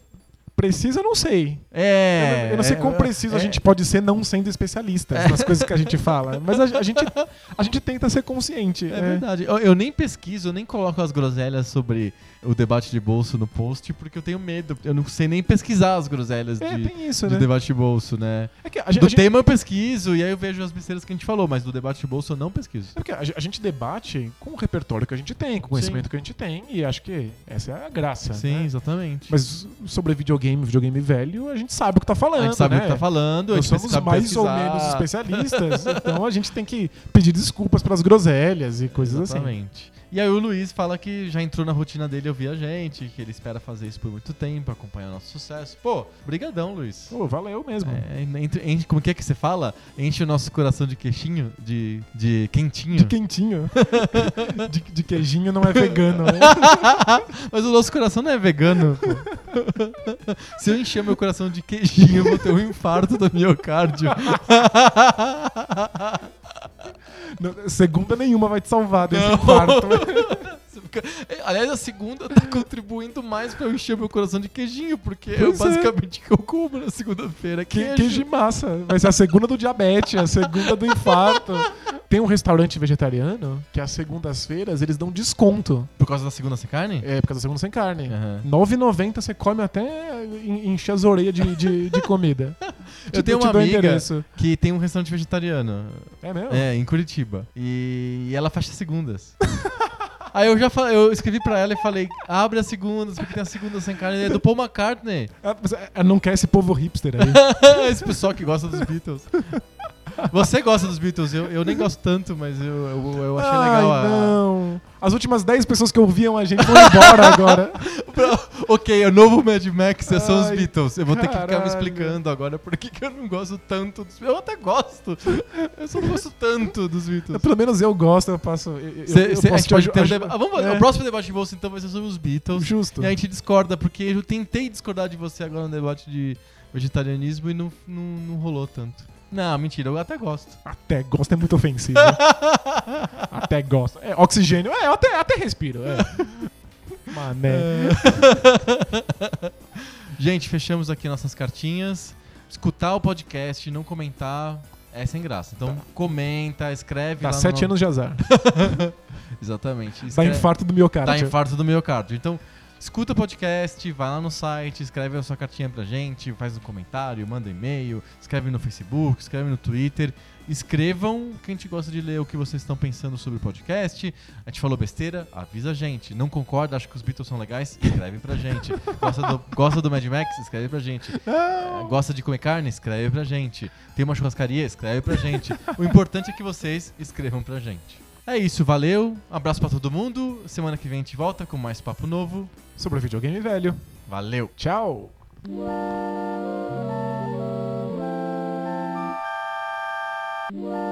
Precisa, eu não sei. É. eu, não, eu não sei é, quão preciso a é. gente pode ser não sendo especialistas nas coisas que a gente fala. Mas a, a gente, a gente tenta ser consciente. É verdade. Eu, eu nem pesquiso, eu nem coloco as groselhas sobre o debate de bolso no post, porque eu tenho medo. Eu não sei nem pesquisar as groselhas É, de, isso, de né? debate de bolso, né? É que a, Do a tema eu pesquiso, e aí eu vejo as besteiras que a gente falou, mas do debate de bolso eu não pesquiso. é porque a, gente- a gente debate com o repertório que a gente tem, com o conhecimento que a gente tem, e acho que essa é a graça. Sim, né? exatamente. Mas sobre videogame, videogame velho, a gente sabe o que tá falando. a gente sabe né? o que tá falando, Nós somos mais ou pesquisar. menos especialistas, então a gente tem que pedir desculpas pelas groselhas e coisas assim. Exatamente. E aí o Luiz fala que já entrou na rotina dele ouvir a gente, que ele espera fazer isso por muito tempo, acompanhar o nosso sucesso. Pô, brigadão, Luiz. Pô, valeu mesmo. É, entre- enche- como que é que você fala? Enche o nosso coração de queixinho, de, de quentinho. De quentinho. [LAUGHS] de, de queijinho não é vegano, né? [LAUGHS] Mas o nosso coração não é vegano. pô. Se eu encher meu coração de queijinho, eu vou ter um infarto do miocárdio. [LAUGHS] Segunda nenhuma vai te salvar desse Não. [LAUGHS] fica- É, Aliás, a segunda tá [LAUGHS] contribuindo mais pra eu encher meu coração de queijinho, porque é Pois é. basicamente que eu como na segunda-feira. Que, Queijo. queijo de massa. Vai ser a segunda do diabetes, a segunda do infarto. [LAUGHS] Tem um restaurante vegetariano que às segundas-feiras eles dão desconto. Por causa da segunda sem carne? É, por causa da segunda sem carne. R$ 9,90 você come até en- encher as orelhas de, de, de comida. [LAUGHS] Eu tenho te uma amiga endereço. que tem um restaurante vegetariano. É mesmo? É, em Curitiba. E, e ela fecha segundas. Aí eu já falei, eu escrevi pra ela e falei, abre as segundas, porque tem a segunda sem carne. É do Paul McCartney. Ah, é, Não quer esse povo hipster aí. [LAUGHS] Esse pessoal que gosta dos Beatles. Você gosta dos Beatles, eu, eu nem gosto tanto, mas eu, eu, eu achei Ai, legal a. não. As últimas 10 pessoas que ouviam a gente foram embora agora. [LAUGHS] ok, o novo Mad Max são os Beatles. Eu vou ter que ficar me caralho. explicando agora por que, eu não gosto tanto dos Eu até gosto. Eu só não gosto tanto dos Beatles. Pelo menos eu gosto, eu passo. Eu, eu- Cê- eu cê- a posso te deba- Ah, vamos É. O próximo debate de bolsa então vai ser sobre os Beatles. Justo. E a gente discorda, porque eu tentei discordar de você agora no debate de vegetarianismo e não, não, não rolou tanto. Não, mentira, eu até gosto. Até gosto é muito ofensivo. [LAUGHS] até gosto. É, oxigênio. É, eu até, até respiro. É. [LAUGHS] Mané. [LAUGHS] Gente, fechamos aqui nossas cartinhas. Escutar o podcast, não comentar, é sem graça. Então comenta, escreve Dá lá no- 7 anos de azar. Exatamente. Dá Escreve- infarto do miocárdio. Dá infarto do miocárdio. Então, escuta o podcast, vai lá no site, escreve a sua cartinha pra gente, faz um comentário, manda um e-mail, escreve no Facebook, escreve no Twitter. Escrevam que a gente gosta de ler o que vocês estão pensando sobre o podcast. A gente falou besteira? Avisa a gente. Não concorda? Acha que os Beatles são legais? Escreve pra gente. Gosta do, [LAUGHS] gosta do Mad Max? Escreve pra gente. É, Gosta de comer carne? Escreve pra gente. Tem uma churrascaria? Escreve pra gente. O importante é que vocês escrevam pra gente. É isso, valeu. Abraço pra todo mundo. Semana que vem a gente volta com mais papo novo. Sobre videogame velho. Valeu. Tchau. Thank